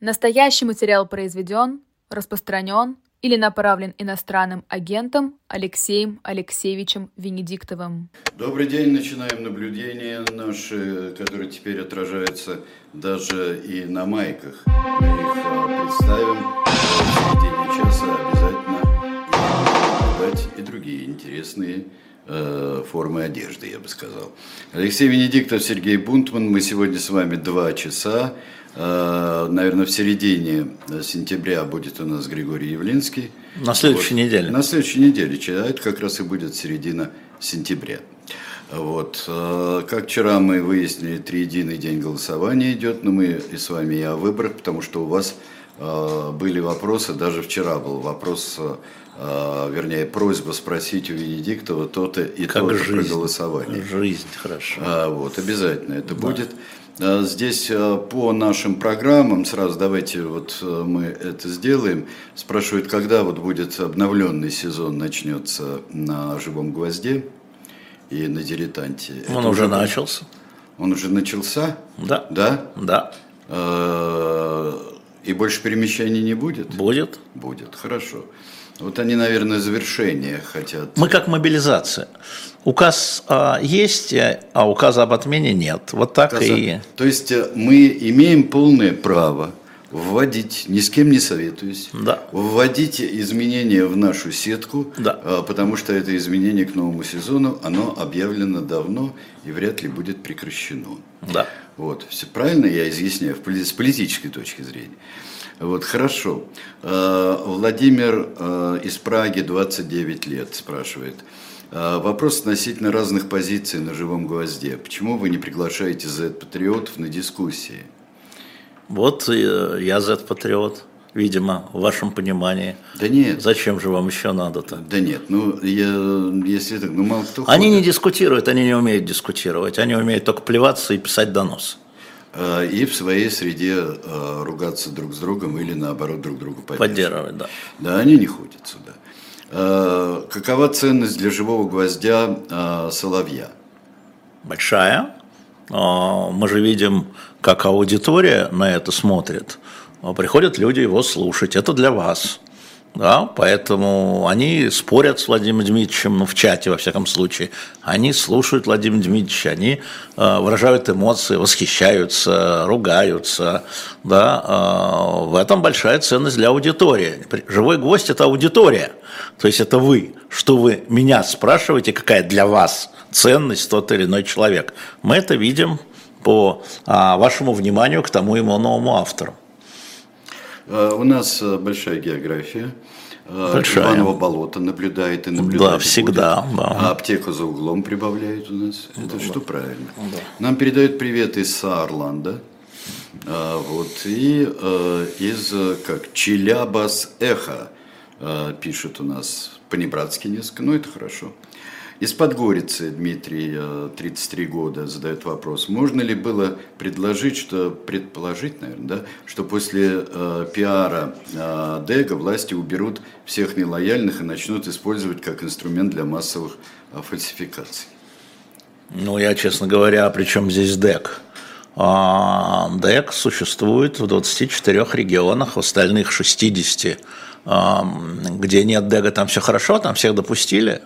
Настоящий материал произведен, распространен или направлен иностранным агентом Алексеем Алексеевичем Венедиктовым. Добрый день. Начинаем наблюдения наши, которые теперь отражаются даже и на майках. Мы их а, представим в середине часа обязательно и другие интересные э, формы одежды, я бы сказал. Алексей Венедиктов, Сергей Бунтман. Мы сегодня с вами два часа. Э, наверное, в середине сентября будет у нас Григорий Явлинский. На следующей вот. неделе. На следующей неделе. А это как раз и будет середина сентября. Вот. Э, как вчера мы выяснили, триединый день голосования идет, но мы и с вами и о выборах, потому что у вас э, были вопросы, даже вчера был вопрос, вернее, просьба спросить у Венедиктова то-то и то-то про голосование. Жизнь, хорошо. А, вот, обязательно это да. будет. А, здесь а, по нашим программам, сразу давайте вот а, мы это сделаем, спрашивают, когда вот будет обновленный сезон начнется на «Живом гвозде» и на «Дилетанте». Он это уже начался. Он уже начался? Да. Да? Да. И больше перемещений не будет? Будет. Будет, хорошо. Вот они, наверное, завершение хотят. Мы как мобилизация. Указ а, есть, а указа об отмене нет. Вот так Указа. и... То есть э, мы имеем полное право вводить, ни с кем не советуюсь, да. вводить изменения в нашу сетку, да. А, потому что это изменение к новому сезону, оно объявлено давно и вряд ли будет прекращено. Да. Вот, все правильно я изъясняю с политической точки зрения. Вот, хорошо. А, Владимир из Праги, 29 лет, спрашивает – а, вопрос относительно разных позиций на живом гвозде. Почему вы не приглашаете Z-патриотов на дискуссии? Вот э, я Z-патриот, видимо, в вашем понимании. Да нет. Зачем же вам еще надо-то? Да нет, ну, я, если так, ну, мало кто Они ходит. не дискутируют, они не умеют дискутировать, они умеют только плеваться и писать донос. А, и в своей среде а, ругаться друг с другом или наоборот друг другу поддерживать. Поддерживать, да. Да, они не ходят сюда. Э, какова ценность для живого гвоздя э, соловья? Большая. Э, мы же видим, как аудитория на это смотрит. Приходят люди его слушать. Это для вас. Да, поэтому они спорят с Владимиром Дмитриевичем, ну, в чате, во всяком случае. Они слушают Владимира Дмитриевича, они э, выражают эмоции, восхищаются, ругаются. Да, э, в этом большая ценность для аудитории. Живой гость – это аудитория. То есть это вы. Что вы меня спрашиваете, какая для вас ценность тот или иной человек. Мы это видим по а, вашему вниманию к тому ему новому автору. Э, у нас э, большая география. Э, большая. Иваново болото наблюдает и наблюдает. Да, всегда. Да. А аптека за углом прибавляет у нас. Это да, что правильно. Да. Нам передают привет из Саарланда. Вот, и из как Челябас Эхо пишет у нас по-небратски несколько, но это хорошо. Из Подгорицы Дмитрий, 33 э, года, задает вопрос. Можно ли было предложить, что, предположить, наверное, да, что после э, пиара э, Дега власти уберут всех нелояльных и начнут использовать как инструмент для массовых э, фальсификаций? Ну, я, честно говоря, при чем здесь ДЭК? А, ДЭК существует в 24 регионах, в остальных 60, где нет ДЭГа, там все хорошо, там всех допустили.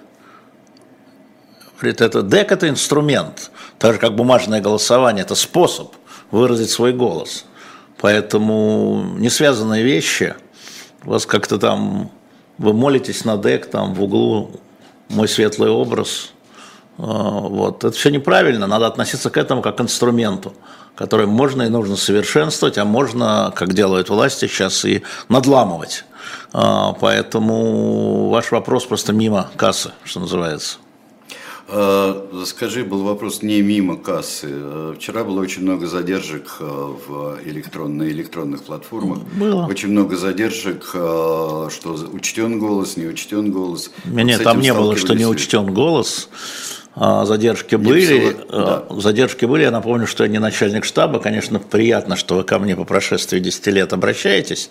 Говорит, это ДЭК – это инструмент, так же как бумажное голосование – это способ выразить свой голос. Поэтому не связанные вещи, вас как-то там, вы молитесь на ДЭК, там в углу мой светлый образ, а, вот. Это все неправильно, надо относиться к этому как к инструменту, который можно и нужно совершенствовать, а можно, как делают власти сейчас, и надламывать. А, поэтому ваш вопрос просто мимо кассы, что называется. Э, скажи, был вопрос не мимо кассы. Э, вчера было очень много задержек э, в электрон, на электронных платформах. Было. Очень много задержек, что учтен голос, не учтен голос. Нет, вот там не было, что не учтен голос. А, задержки были, да. задержки были. Я напомню, что я не начальник штаба. Конечно, приятно, что вы ко мне по прошествии 10 лет обращаетесь.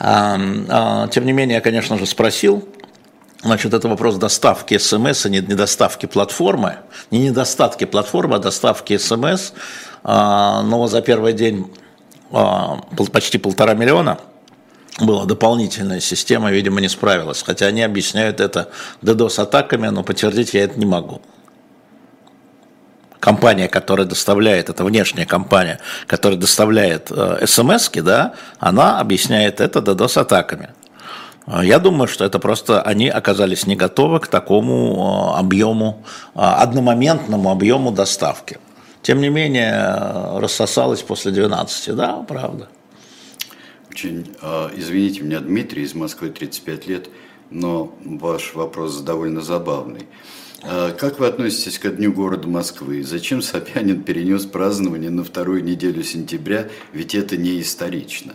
А, а, тем не менее, я, конечно же, спросил Значит, это вопрос доставки смс, а не недоставки платформы. Не недостатки платформы, а доставки смс. А, но за первый день почти полтора миллиона, была дополнительная система, видимо, не справилась. Хотя они объясняют это DDoS-атаками, но подтвердить я это не могу. Компания, которая доставляет, это внешняя компания, которая доставляет э, смс да, она объясняет это DDoS-атаками. Я думаю, что это просто они оказались не готовы к такому э, объему, э, одномоментному объему доставки. Тем не менее, э, рассосалось после 12, да, правда. Очень, извините меня, Дмитрий из Москвы, 35 лет, но ваш вопрос довольно забавный. Как вы относитесь к Дню города Москвы? Зачем Собянин перенес празднование на вторую неделю сентября, ведь это не исторично?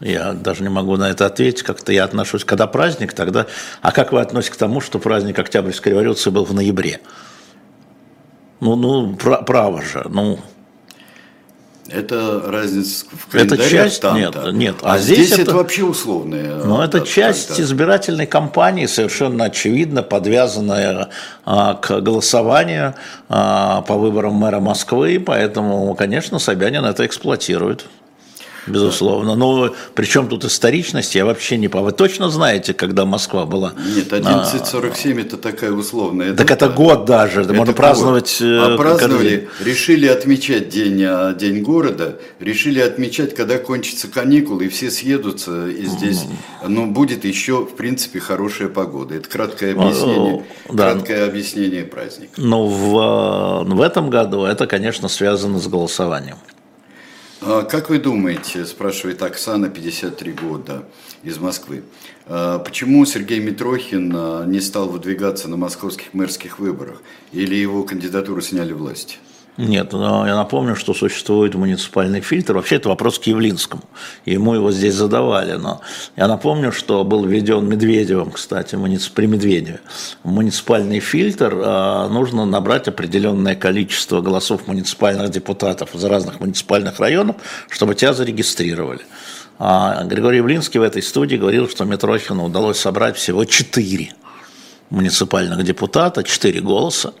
Я даже не могу на это ответить. Как-то я отношусь, когда праздник, тогда... А как вы относитесь к тому, что праздник Октябрьской революции был в ноябре? Ну, ну, право же, ну... Это разница в календаре Это часть, там, нет, да. нет. А, а здесь, здесь это, это вообще условная. Но это часть когда... избирательной кампании, совершенно очевидно, подвязанная а, к голосованию а, по выборам мэра Москвы, поэтому, конечно, Собянин это эксплуатирует безусловно. Но при чем тут историчность, я вообще не. Вы точно знаете, когда Москва была? Нет, 1147 а, это такая условная Так это год даже, это можно год. праздновать. Э, а праздновали, решили отмечать день, а, день города, решили отмечать, когда кончатся каникулы, и все съедутся, и здесь, ну, будет еще, в принципе, хорошая погода. Это краткое объяснение, да. краткое объяснение праздника. Но в, в этом году это, конечно, связано с голосованием. А как вы думаете, спрашивает Оксана, 53 года, из Москвы, а почему Сергей Митрохин а, не стал выдвигаться на московских мэрских выборах? Или его кандидатуру сняли власти? Нет, но я напомню, что существует муниципальный фильтр. Вообще это вопрос к Явлинскому. Ему его здесь задавали. Но я напомню, что был введен Медведевым, кстати, при Медведеве. Муниципальный фильтр а, нужно набрать определенное количество голосов муниципальных депутатов из разных муниципальных районов, чтобы тебя зарегистрировали. А Григорий Явлинский в этой студии говорил, что Митрохину удалось собрать всего четыре муниципальных депутата, четыре голоса.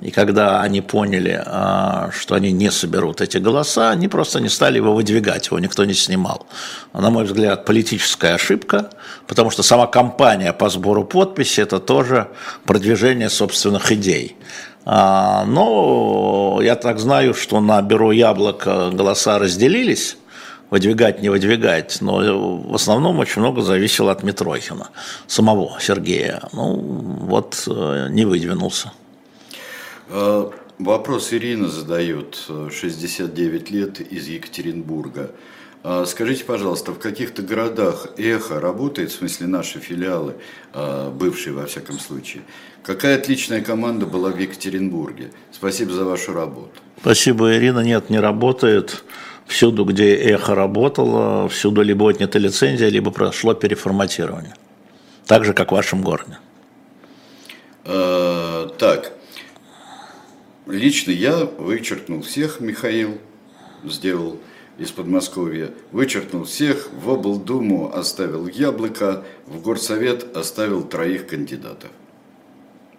И когда они поняли, а, что они не соберут эти голоса, они просто не стали его выдвигать, его никто не снимал. На мой взгляд, политическая ошибка, потому что сама кампания по сбору подписей – это тоже продвижение собственных идей. А, но я так знаю, что на бюро «Яблоко» голоса разделились, выдвигать, не выдвигать, но в основном очень много зависело от Митрохина, самого Сергея. Ну, вот э, не выдвинулся. Э, вопрос Ирина задает, 69 э, лет, из Екатеринбурга. Э, скажите, пожалуйста, в каких-то городах эхо работает, в смысле наши филиалы, бывшие во всяком случае? Какая отличная команда была в Екатеринбурге? Спасибо за вашу работу. Спасибо, Ирина. Нет, не работает. Всюду, где эхо работало, всюду либо отнята лицензия, либо прошло переформатирование. Так же, как в вашем городе. Так, Лично я вычеркнул всех, Михаил сделал из Подмосковья, вычеркнул всех, в облдуму оставил яблоко, в горсовет оставил троих кандидатов.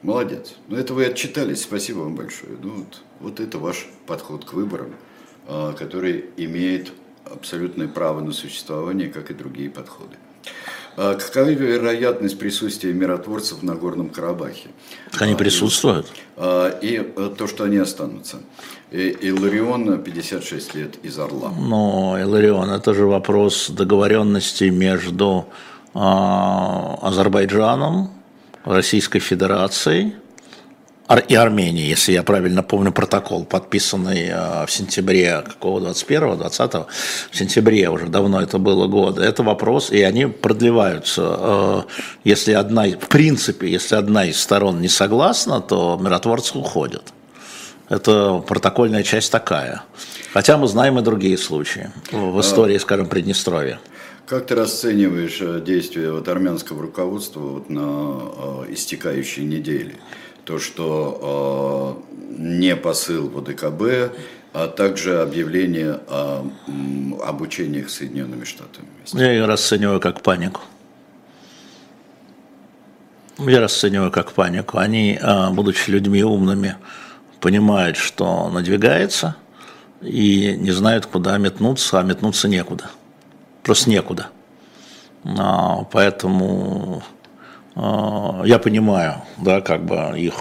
Молодец. Ну это вы отчитались, спасибо вам большое. Ну, вот, вот это ваш подход к выборам, а, который имеет абсолютное право на существование, как и другие подходы. А какова вероятность присутствия миротворцев на Горном Карабахе? Они а, присутствуют. А, и э, то, что они останутся. И Иларион 56 лет из Орла. Но Иларион, это же вопрос договоренности между Азербайджаном, Российской Федерацией и Армении, если я правильно помню протокол, подписанный э, в сентябре какого 21-го, 20-го, в сентябре уже давно это было года. Это вопрос, и они продлеваются. Э, если одна, в принципе, если одна из сторон не согласна, то миротворцы уходят. Это протокольная часть такая. Хотя мы знаем и другие случаи в истории, скажем, Приднестровья. Как ты расцениваешь э, действия вот армянского руководства вот на истекающей неделе? То, что э, не посыл в ОДКБ, а также объявление о обучениях Соединенными Штатами. Я ее расцениваю как панику. Я расцениваю как панику. Они, а, будучи людьми умными, понимают, что надвигается и не знают, куда метнуться, а метнуться некуда. Просто некуда. А, поэтому я понимаю, да, как бы их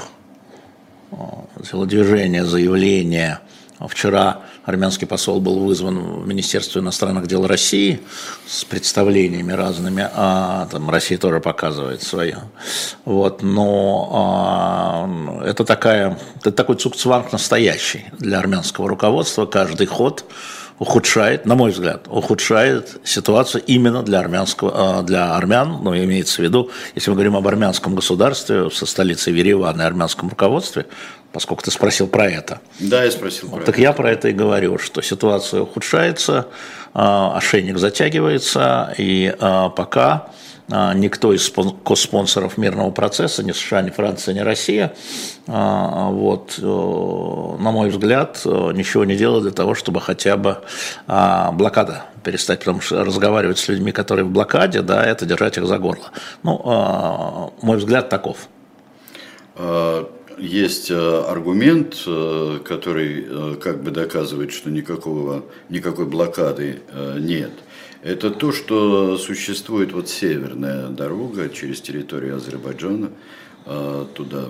а, телодвижение, заявление. Вчера армянский посол был вызван в Министерство иностранных дел России с представлениями разными, а там Россия тоже показывает свое. Вот, но а, это, такая, это такой цукцванг настоящий для армянского руководства. Каждый ход ухудшает, на мой взгляд, ухудшает ситуацию именно для, армянского, а, для армян, но имеется в виду, если мы говорим об армянском государстве со столицей Еревана и армянском руководстве, поскольку ты спросил про это. Да, я спросил про так это. Так я про это и говорю, что ситуация ухудшается, а, ошейник затягивается, и а, пока никто из коспонсоров мирного процесса, ни США, ни Франция, ни Россия, вот, э, на мой взгляд, э, ничего не делает для того, чтобы хотя бы блокада перестать, потому что разговаривать с людьми, которые в блокаде, да, это держать их за горло. Ну, мой взгляд таков есть э, аргумент, который как бы доказывает, что никакого, никакой блокады нет. Это то, что существует вот северная дорога через территорию Азербайджана туда.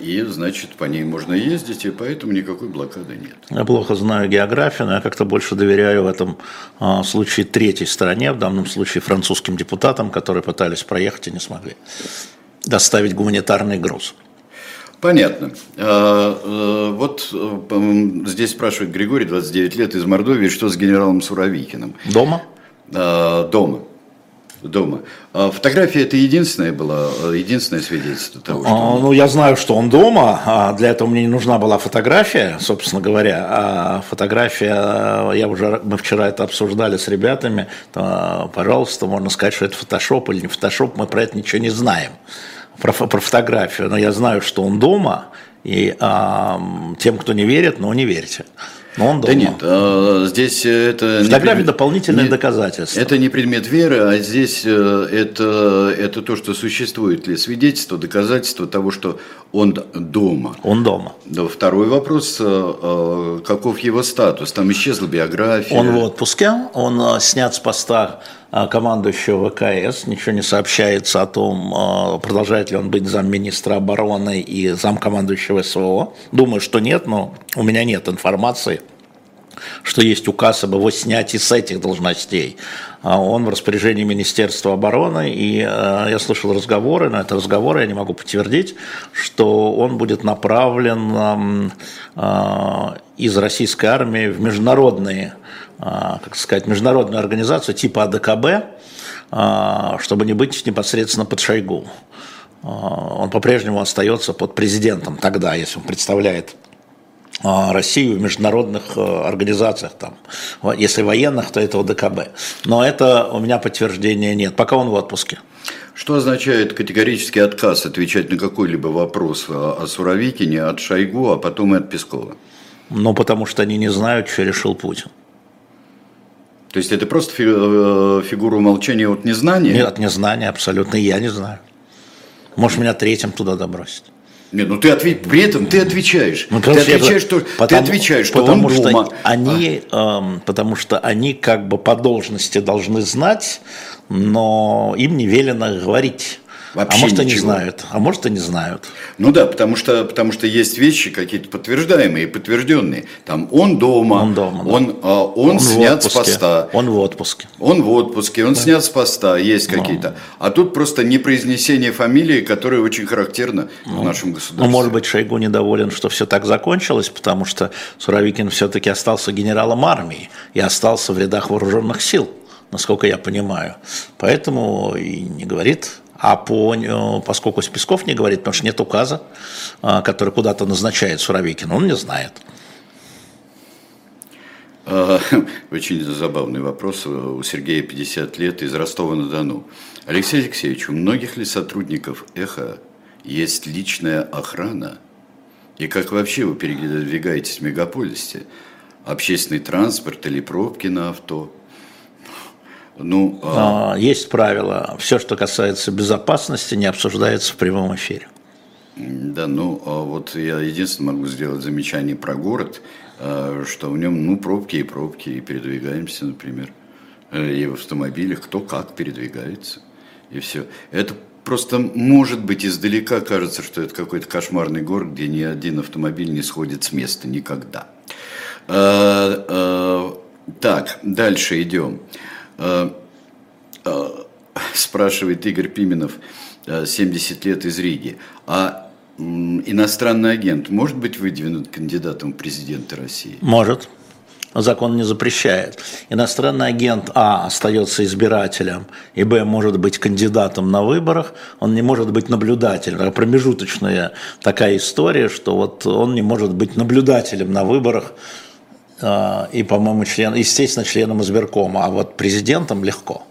И, значит, по ней можно ездить, и поэтому никакой блокады нет. Я плохо знаю географию, но я как-то больше доверяю в этом случае третьей стороне, в данном случае французским депутатам, которые пытались проехать и не смогли доставить гуманитарный груз. Понятно. А, э, вот э, здесь спрашивает Григорий, 29 лет, из Мордовии, что с генералом Суровикиным? Дома? А, дома. Дома. А фотография это единственное было, единственное свидетельство того, что... Он... Ну, я знаю, что он дома, для этого мне не нужна была фотография, собственно говоря. А фотография, я уже, мы вчера это обсуждали с ребятами, то, пожалуйста, можно сказать, что это фотошоп или не фотошоп, мы про это ничего не знаем про, про фотографию, но я знаю, что он дома, и а, тем, кто не верит, ну не верьте. Но он дома. Да нет, а, здесь это... Фотография не, дополнительное не, доказательство. Это не предмет веры, а здесь э, это, это то, что существует ли свидетельство, доказательство того, что он дома. Он дома. Да, второй вопрос, э, э, каков его статус? Там исчезла биография. Он в отпуске, он снят с поста командующего ВКС, ничего не сообщается о том, продолжает ли он быть замминистра обороны и замкомандующего СВО. Думаю, что нет, но у меня нет информации что есть указ об его снятии с этих должностей. А он в распоряжении Министерства обороны, и я слышал разговоры, но это разговоры, я не могу подтвердить, что он будет направлен из российской армии в международные а, как сказать, международную организацию типа АДКБ, чтобы не быть непосредственно под Шойгу. Он по-прежнему остается под президентом тогда, если он представляет Россию в международных организациях, там, если военных, то это ОДКБ. Но это у меня подтверждения нет, пока он в отпуске. Что означает категорический отказ отвечать на какой-либо вопрос о Суровикине от Шойгу, а потом и от Пескова? Ну, потому что они не знают, что решил Путин. То есть это просто э, фигура умолчания от незнания? Нет, от незнания абсолютно, я не знаю. Можешь меня третьим туда добросить. Нет, ну ты ответь, при этом ты отвечаешь. Ну, ты отвечаешь, что, потому, ты отвечаешь, что потому он что дома. Они, эм, потому что они как бы по должности должны знать, но им не велено говорить. Вообще а может, ничего. они знают, а может, они знают. Ну да, потому что, потому что есть вещи какие-то подтверждаемые, подтвержденные. Там он дома, он, дома, он, да. а, он, он снят с поста. Он в отпуске. Он в отпуске, он да. снят с поста, есть ну. какие-то. А тут просто непроизнесение фамилии, которое очень характерно ну, в нашем государстве. Ну, может быть, Шойгу недоволен, что все так закончилось, потому что Суровикин все-таки остался генералом армии и остался в рядах вооруженных сил насколько я понимаю. Поэтому и не говорит а по, э, поскольку Песков не говорит, потому что нет указа, э, который куда-то назначает Суровикин, он не знает. А, очень забавный вопрос. У Сергея 50 лет из Ростова-на-Дону. Алексей Алексеевич, у многих ли сотрудников «Эхо» есть личная охрана? И как вообще вы передвигаетесь в мегаполисе? Общественный транспорт или пробки на авто? Ну, а... Есть правило, все, что касается безопасности, не обсуждается в прямом эфире. Да, ну а вот я единственное могу сделать замечание про город. э, что в нем, ну, пробки и пробки, и передвигаемся, например, и в автомобилях, кто как передвигается, и все. Это просто, может быть, издалека кажется, что это какой-то кошмарный город, где ни один автомобиль не сходит с места никогда. Так, дальше идем. Спрашивает Игорь Пименов, 70 лет из Риги. А иностранный агент может быть выдвинут кандидатом в президенты России? Может. Закон не запрещает. Иностранный агент А остается избирателем, и Б может быть кандидатом на выборах, он не может быть наблюдателем. Это промежуточная такая история, что вот он не может быть наблюдателем на выборах а, и, по-моему, член, естественно, членом избиркома, а вот президентом легко.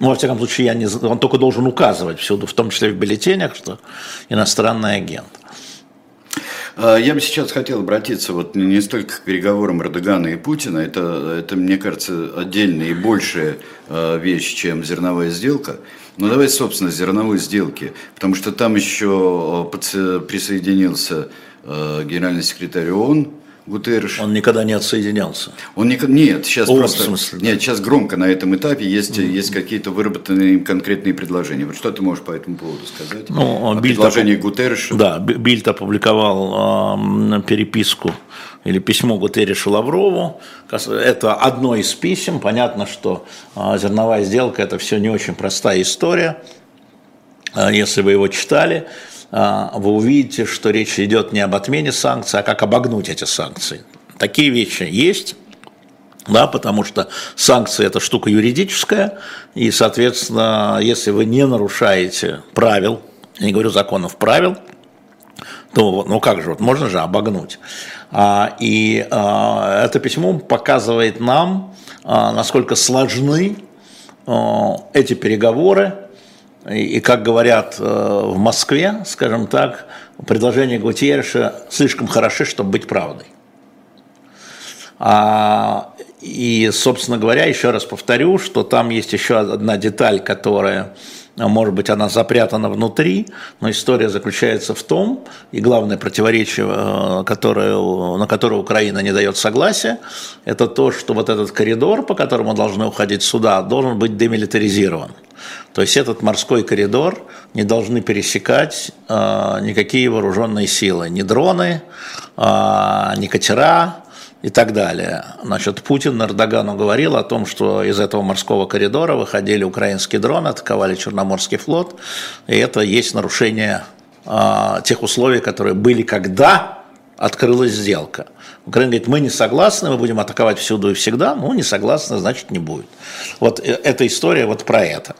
Ну, во всяком случае, я не, он только должен указывать всюду, в том числе в бюллетенях, что иностранный агент. А, я бы сейчас хотел обратиться вот не столько к переговорам Эрдогана и Путина, это, это мне кажется, отдельная и большая а, вещь, чем зерновая сделка. Но давай, собственно, зерновой сделки, потому что там еще а, присоединился генеральный секретарь ООН Гутерриш. Он никогда не отсоединялся. Он не, нет, сейчас О, просто, смысле, да. нет, сейчас громко на этом этапе есть, mm-hmm. есть какие-то выработанные конкретные предложения. Вот что ты можешь по этому поводу сказать? Ну, О предложении оп... Гутерриша. Да, Бильд опубликовал э, переписку или письмо Гутерришу Лаврову. Это одно из писем. Понятно, что э, зерновая сделка – это все не очень простая история. Э, если вы его читали, а, вы увидите, что речь идет не об отмене санкций, а как обогнуть эти санкции. Такие вещи есть, да, потому что санкции – это штука юридическая, и, соответственно, если вы не нарушаете правил, я не говорю законов, правил, то ну как же, вот можно же обогнуть. А, и а, это письмо показывает нам, а, насколько сложны а, эти переговоры, и, как говорят э, в Москве, скажем так, предложения Гутьерреша слишком хороши, чтобы быть правдой. А, и, собственно говоря, еще раз повторю, что там есть еще одна деталь, которая может быть, она запрятана внутри, но история заключается в том, и главное противоречие, э, которое, на которое Украина не дает согласия, это то, что вот этот коридор, по которому должны уходить суда, должен быть демилитаризирован. То есть этот морской коридор не должны пересекать э, никакие вооруженные силы, ни дроны, э, ни катера, и так далее. Значит, Путин Эрдогану говорил о том, что из этого морского коридора выходили украинские дроны, атаковали Черноморский флот, и это есть нарушение э, тех условий, которые были, когда открылась сделка. Украина говорит, мы не согласны, мы будем атаковать всюду и всегда, ну, не согласны, значит, не будет. Вот э, эта история вот про это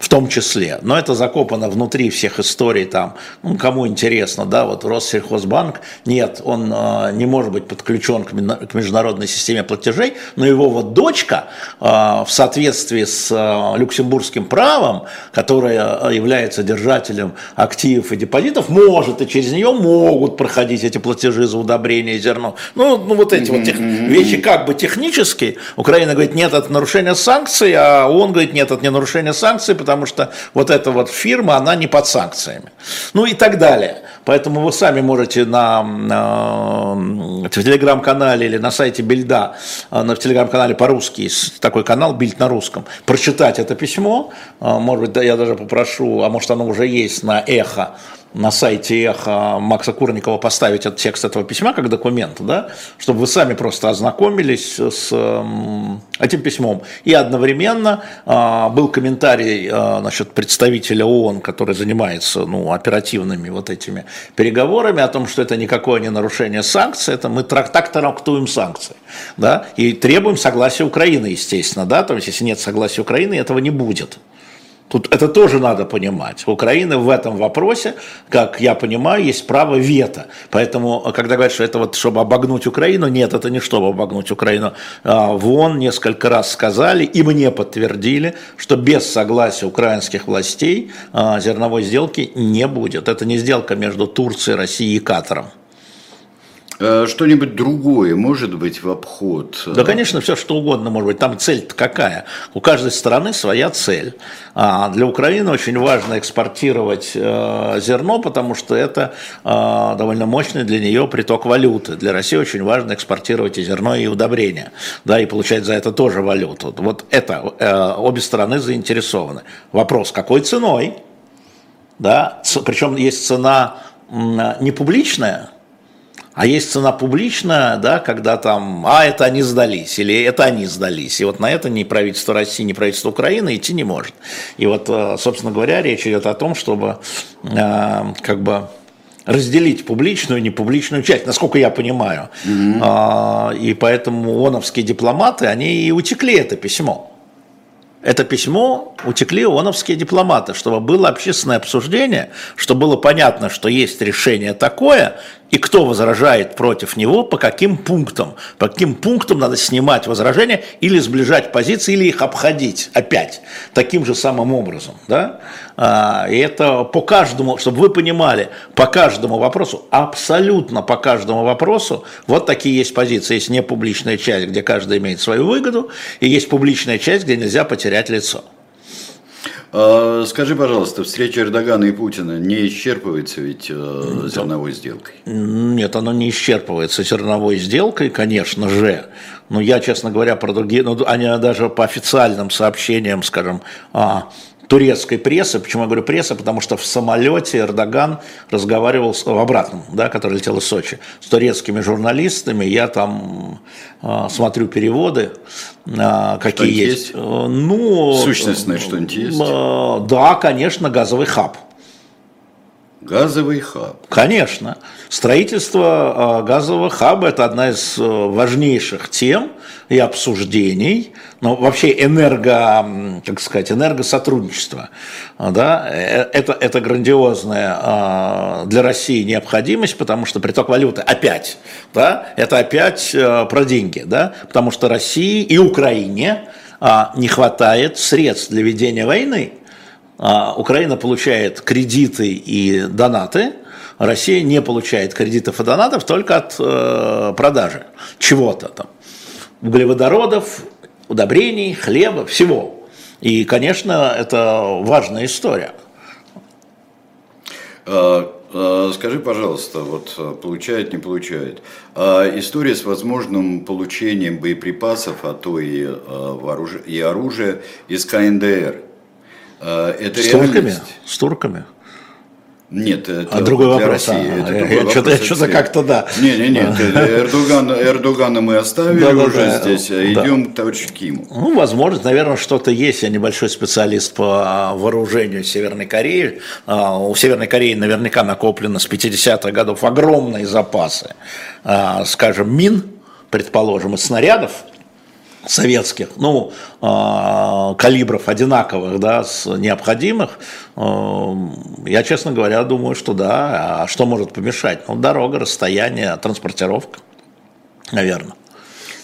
в том числе. Но это закопано внутри всех историй там, ну, кому интересно, да, вот Россельхозбанк, нет, он э, не может быть подключен к, к международной системе платежей, но его вот дочка э, в соответствии с э, люксембургским правом, которая является держателем активов и депозитов, может, и через нее могут проходить эти платежи за удобрение зерно. Ну, ну вот эти вот тех, вещи как бы технические. Украина говорит, нет, это нарушение санкций, а он говорит, нет, это не нарушение санкций, потому потому что вот эта вот фирма, она не под санкциями. Ну и так далее. Поэтому вы сами можете на, на телеграм-канале или на сайте Бильда, э, на, телеграм-канале по-русски, такой канал Бильд на русском, прочитать это письмо. Э, может быть, да, я даже попрошу, а может оно уже есть на эхо, на сайте Эхо Макса Курникова поставить этот текст этого письма как документ, да, чтобы вы сами просто ознакомились с этим письмом. И одновременно а, был комментарий а, насчет представителя ООН, который занимается ну, оперативными вот этими переговорами о том, что это никакое не нарушение санкций, это мы так трактуем санкции. Да, и требуем согласия Украины, естественно, да, то есть если нет согласия Украины, этого не будет. Тут это тоже надо понимать. Украина в этом вопросе, как я понимаю, есть право вето. Поэтому, когда говорят, что это вот чтобы обогнуть Украину, нет, это не чтобы обогнуть Украину. А, в ООН несколько раз сказали и мне подтвердили, что без согласия украинских властей а, зерновой сделки не будет. Это не сделка между Турцией, Россией и Катаром. Э, что-нибудь другое может быть в обход? Да, конечно, все что угодно может быть. Там цель-то какая? У каждой страны своя цель. А для Украины очень важно экспортировать э, зерно, потому что это э, довольно мощный для нее приток валюты. Для России очень важно экспортировать и зерно, и удобрения. Да, и получать за это тоже валюту. Вот это обе стороны заинтересованы. Вопрос, какой ценой? Да? Причем есть цена не публичная, а есть цена публичная, да, когда там, а, это они сдались, или это они сдались. И вот на это ни правительство России, ни правительство Украины идти не может. И вот, э, собственно говоря, речь идет о том, чтобы э, как бы разделить публичную и непубличную часть, насколько я понимаю. Mm-hmm. И поэтому ООНовские дипломаты, они и утекли это письмо это письмо утекли ООНовские дипломаты, чтобы было общественное обсуждение, чтобы было понятно, что есть решение такое, и кто возражает против него, по каким пунктам. По каким пунктам надо снимать возражения или сближать позиции, или их обходить опять таким же самым образом. Да? А, и это по каждому, чтобы вы понимали, по каждому вопросу, абсолютно по каждому вопросу, вот такие есть позиции. Есть непубличная часть, где каждый имеет свою выгоду, и есть публичная часть, где нельзя потерять лицо. А, скажи, пожалуйста, встреча Эрдогана и Путина не исчерпывается ведь э, зерновой сделкой? Нет, она не исчерпывается зерновой сделкой, конечно же. Но я, честно говоря, про другие, ну, они даже по официальным сообщениям, скажем, а, турецкой прессы. Почему я говорю пресса? Потому что в самолете Эрдоган разговаривал с, в обратном, да, который летел из Сочи, с турецкими журналистами. Я там э, смотрю переводы, э, какие есть. есть. Э, ну, Сущностное что-нибудь есть? Э, да, конечно, газовый хаб. Газовый хаб. Конечно. Строительство газового хаба – это одна из важнейших тем и обсуждений но вообще энерго, как сказать, энергосотрудничество, да, э, это, это грандиозная а, для России необходимость, потому что приток валюты опять, да, это опять э, про деньги, да, потому что России и Украине а, не хватает средств для ведения войны. А, Украина получает кредиты и донаты, Россия не получает кредитов и донатов только от э, продажи чего-то там углеводородов, удобрений, хлеба, всего. И, конечно, это важная история. А, а, скажи, пожалуйста, вот а, получает, не получает. История с возможным получением боеприпасов, а то и, и оружия из КНДР. Это с реальность? турками? С турками? Нет, это а другой для вопрос. России. А, это я, другой что-то, вопрос. что-то как-то да. Не, не, нет. Эрдоган, Эрдогана мы оставили да, уже да, здесь, да. идем к товарищу Киму. Ну, возможно, наверное, что-то есть. Я небольшой специалист по вооружению Северной Кореи. А, у Северной Кореи наверняка накоплено с 50-х годов огромные запасы, а, скажем, мин, предположим, и снарядов советских, ну, э, калибров одинаковых, да, с необходимых, э, я, честно говоря, думаю, что да. А что может помешать? Ну, дорога, расстояние, транспортировка, наверное.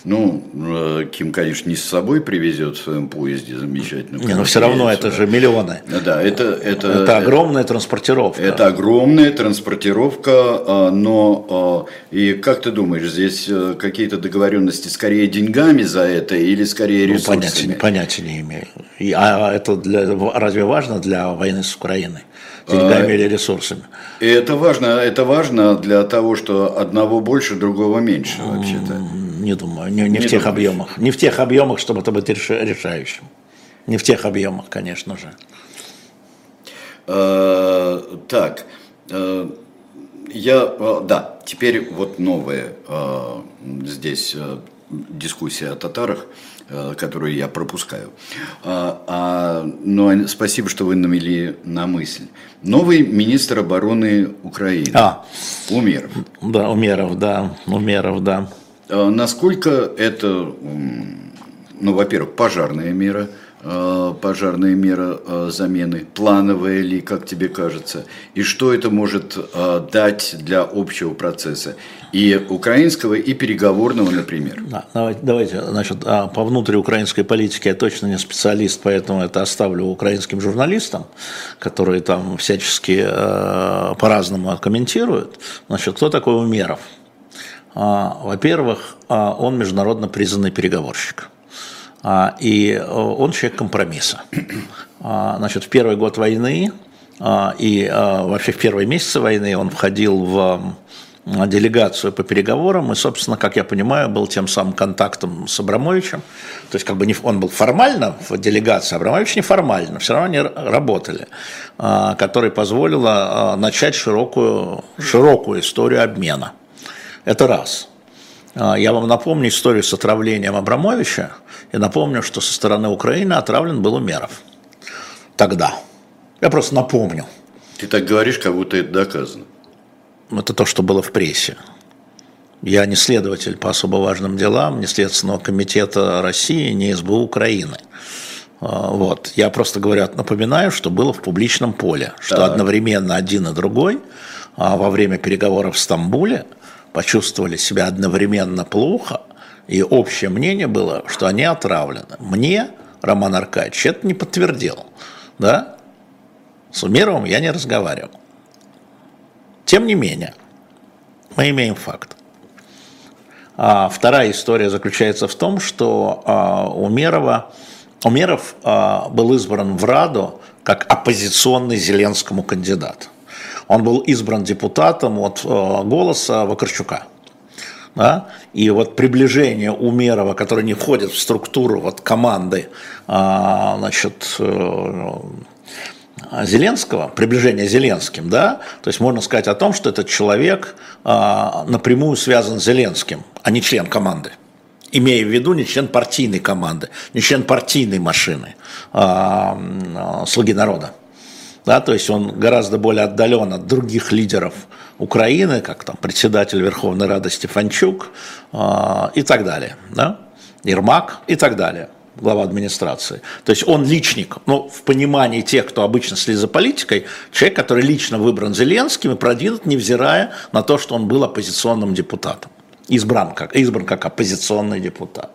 Ну, э, Ким, конечно, не с собой привезет в своем поезде замечательно. Не, но все равно это же миллионы. Да, это, это, это огромная транспортировка. Это огромная транспортировка, а, но а, и как ты думаешь, здесь э, какие-то договоренности скорее деньгами за это или скорее ресурсами? Ну, понятия, понятия не имею. И, а это для, разве важно для войны с Украиной? деньгами а, или ресурсами. И это важно, это важно для того, что одного больше, другого меньше вообще-то. Не думаю, не, не, не в тех думаешь. объемах. Не в тех объемах, чтобы это быть решающим. Не в тех объемах, конечно же. Э, так, э, я, э, да, теперь вот новая здесь дискуссия о татарах, которую я пропускаю. А, а, но спасибо, что вы навели на мысль. Новый министр обороны Украины. А, Умеров. Да, Умеров, да, Умеров, да. А насколько это, ну, во-первых, пожарная мера, а, пожарная мера а, замены, плановая ли, как тебе кажется, и что это может дать для общего процесса, и украинского, и переговорного, например? Да, давайте, давайте, значит, по внутриукраинской политике я точно не специалист, поэтому это оставлю украинским журналистам, которые там всячески по-разному комментируют. Значит, кто такой Умеров? Во-первых, он международно признанный переговорщик. И он человек компромисса. Значит, в первый год войны и вообще в первые месяцы войны он входил в делегацию по переговорам, и, собственно, как я понимаю, был тем самым контактом с Абрамовичем. То есть, как бы не, он был формально в делегации, Абрамович неформально, все равно они работали, а, который позволило а, начать широкую, широкую историю обмена. Это раз. А, я вам напомню историю с отравлением Абрамовича, и напомню, что со стороны Украины отравлен был Умеров. Тогда. Я просто напомню. Ты так говоришь, как будто это доказано это то, что было в прессе. Я не следователь по особо важным делам, не Следственного комитета России, не СБУ Украины. А, вот. Я просто говорю, напоминаю, что было в публичном поле, что так. одновременно один и другой а во время переговоров в Стамбуле почувствовали себя одновременно плохо, и общее мнение было, что они отравлены. Мне Роман Аркадьевич это не подтвердил. Да? С Умеровым я не разговаривал. Тем не менее, мы имеем факт. А вторая история заключается в том, что а, Умерова, Умеров а, был избран в Раду как оппозиционный Зеленскому кандидат. Он был избран депутатом от а, голоса Вакарчука. Да? И вот приближение Умерова, который не входит в структуру вот команды а, значит, э, Зеленского, приближение Зеленским, да, то есть можно сказать о том, что этот человек напрямую связан с Зеленским, а не член команды. Имея в виду не член партийной команды, не член партийной машины а, а, «Слуги народа». Да, то есть он гораздо более отдален от других лидеров Украины, как там председатель Верховной Рады Стефанчук э, и так далее, да? Ермак и так далее глава администрации. То есть он личник, ну, в понимании тех, кто обычно следит за политикой, человек, который лично выбран Зеленским и продвинут, невзирая на то, что он был оппозиционным депутатом. Избран как, избран как оппозиционный депутат.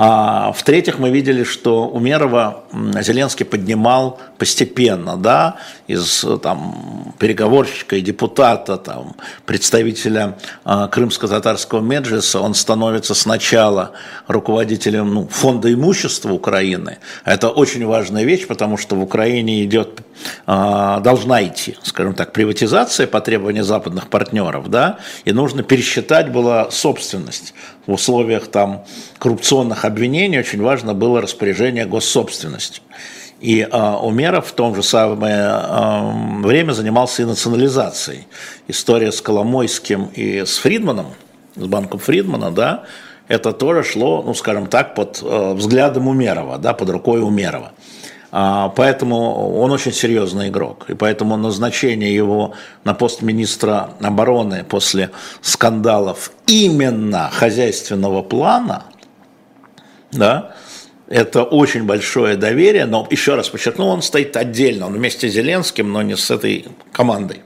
А, в-третьих, мы видели, что Умерова Зеленский поднимал постепенно, да, из там, переговорщика и депутата, там, представителя а, крымско-татарского меджлиса, он становится сначала руководителем ну, фонда имущества Украины. Это очень важная вещь, потому что в Украине идет, а, должна идти, скажем так, приватизация по требованию западных партнеров, да, и нужно пересчитать была собственность в условиях там коррупционных обвинений очень важно было распоряжение госсобственностью. И э, Умеров в том же самое э, время занимался и национализацией. История с Коломойским и с Фридманом, с банком Фридмана, да, это тоже шло, ну, скажем так, под э, взглядом Умерова, да, под рукой Умерова. А, поэтому он очень серьезный игрок. И поэтому назначение его на пост министра обороны после скандалов именно хозяйственного плана, да, это очень большое доверие, но еще раз подчеркну, он стоит отдельно, он вместе с Зеленским, но не с этой командой.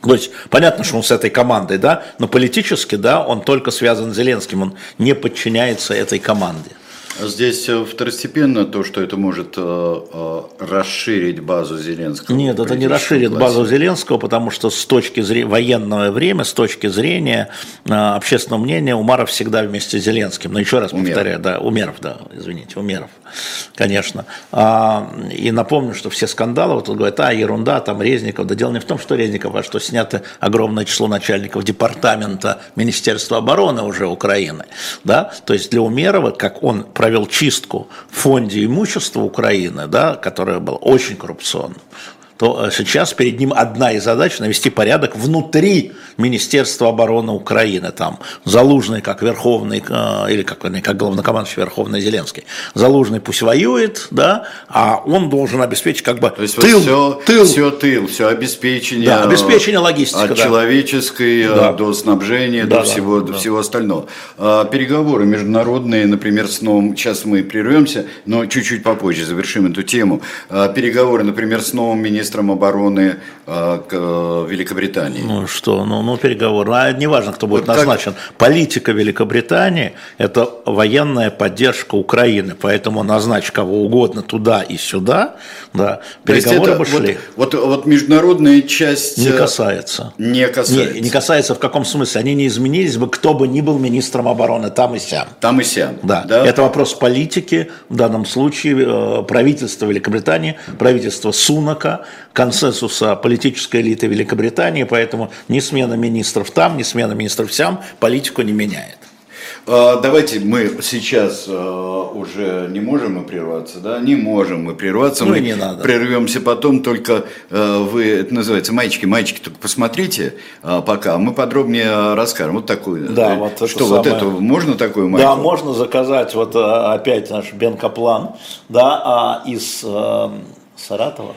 То есть понятно, что он с этой командой, да, но политически, да, он только связан с Зеленским, он не подчиняется этой команде. Здесь э, второстепенно то, что это может э, э, расширить базу Зеленского. Нет, это не расширит классе. базу Зеленского, потому что с точки зрения военного времени, с точки зрения общественного мнения, Умаров всегда вместе с Зеленским. Но еще раз Умеров. повторяю, да, Умеров, да, извините, Умеров, конечно. А, и напомню, что все скандалы, вот он говорит, а, ерунда, там Резников, да дело не в том, что Резников, а что снято огромное число начальников департамента Министерства обороны уже Украины, да, то есть для Умерова, как он провел чистку в фонде имущества Украины, да, которое было очень коррупционным, то э, сейчас перед ним одна из задач – навести порядок внутри Министерства обороны Украины. Там Залужный как верховный, э, или как, как главнокомандующий Верховный Зеленский. Залужный пусть воюет, да, а он должен обеспечить как бы то есть тыл, вот все, тыл. Все тыл, все обеспечение. Да, обеспечение логистики. От да. человеческой э, да. до снабжения, да, до, да, всего, да. до всего остального. А, переговоры международные, например, с новым, сейчас мы прервемся, но чуть-чуть попозже завершим эту тему. А, переговоры, например, с новым министром министром обороны э, Великобритании. Ну что, ну, ну переговоры. А неважно, кто будет вот назначен. Как... Политика Великобритании – это военная поддержка Украины, поэтому назначь кого угодно туда и сюда, да, переговоры бы шли. Вот, вот, вот международная часть… Не касается. Не касается. Не, не касается в каком смысле? Они не изменились бы, кто бы ни был министром обороны, там и сям. Там и сям. Да. да? Это вопрос политики, в данном случае э, правительства Великобритании, правительства Сунака, консенсуса политической элиты Великобритании, поэтому ни смена министров там, ни смена министров сям политику не меняет. А, давайте мы сейчас а, уже не можем мы прерваться, да? Не можем мы прерваться. Ну, мы не надо. прервемся потом, только а, вы, это называется мальчики, мальчики, только посмотрите пока, мы подробнее расскажем. Вот такую. Да, вот это Что, самое... вот эту, можно такую майку? Да, можно заказать, вот опять наш Бенкоплан, да, из э, Саратова.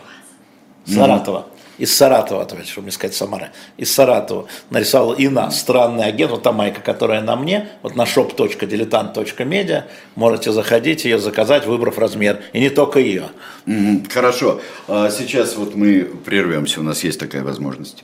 Саратова. Из Саратова, давайте, чтобы не сказать Самары, из Саратова. Нарисовала Ина, странный агент, вот та майка, которая на мне, вот на shop.diletant.media, можете заходить, ее заказать, выбрав размер, и не только ее. Хорошо, а сейчас вот мы прервемся, у нас есть такая возможность.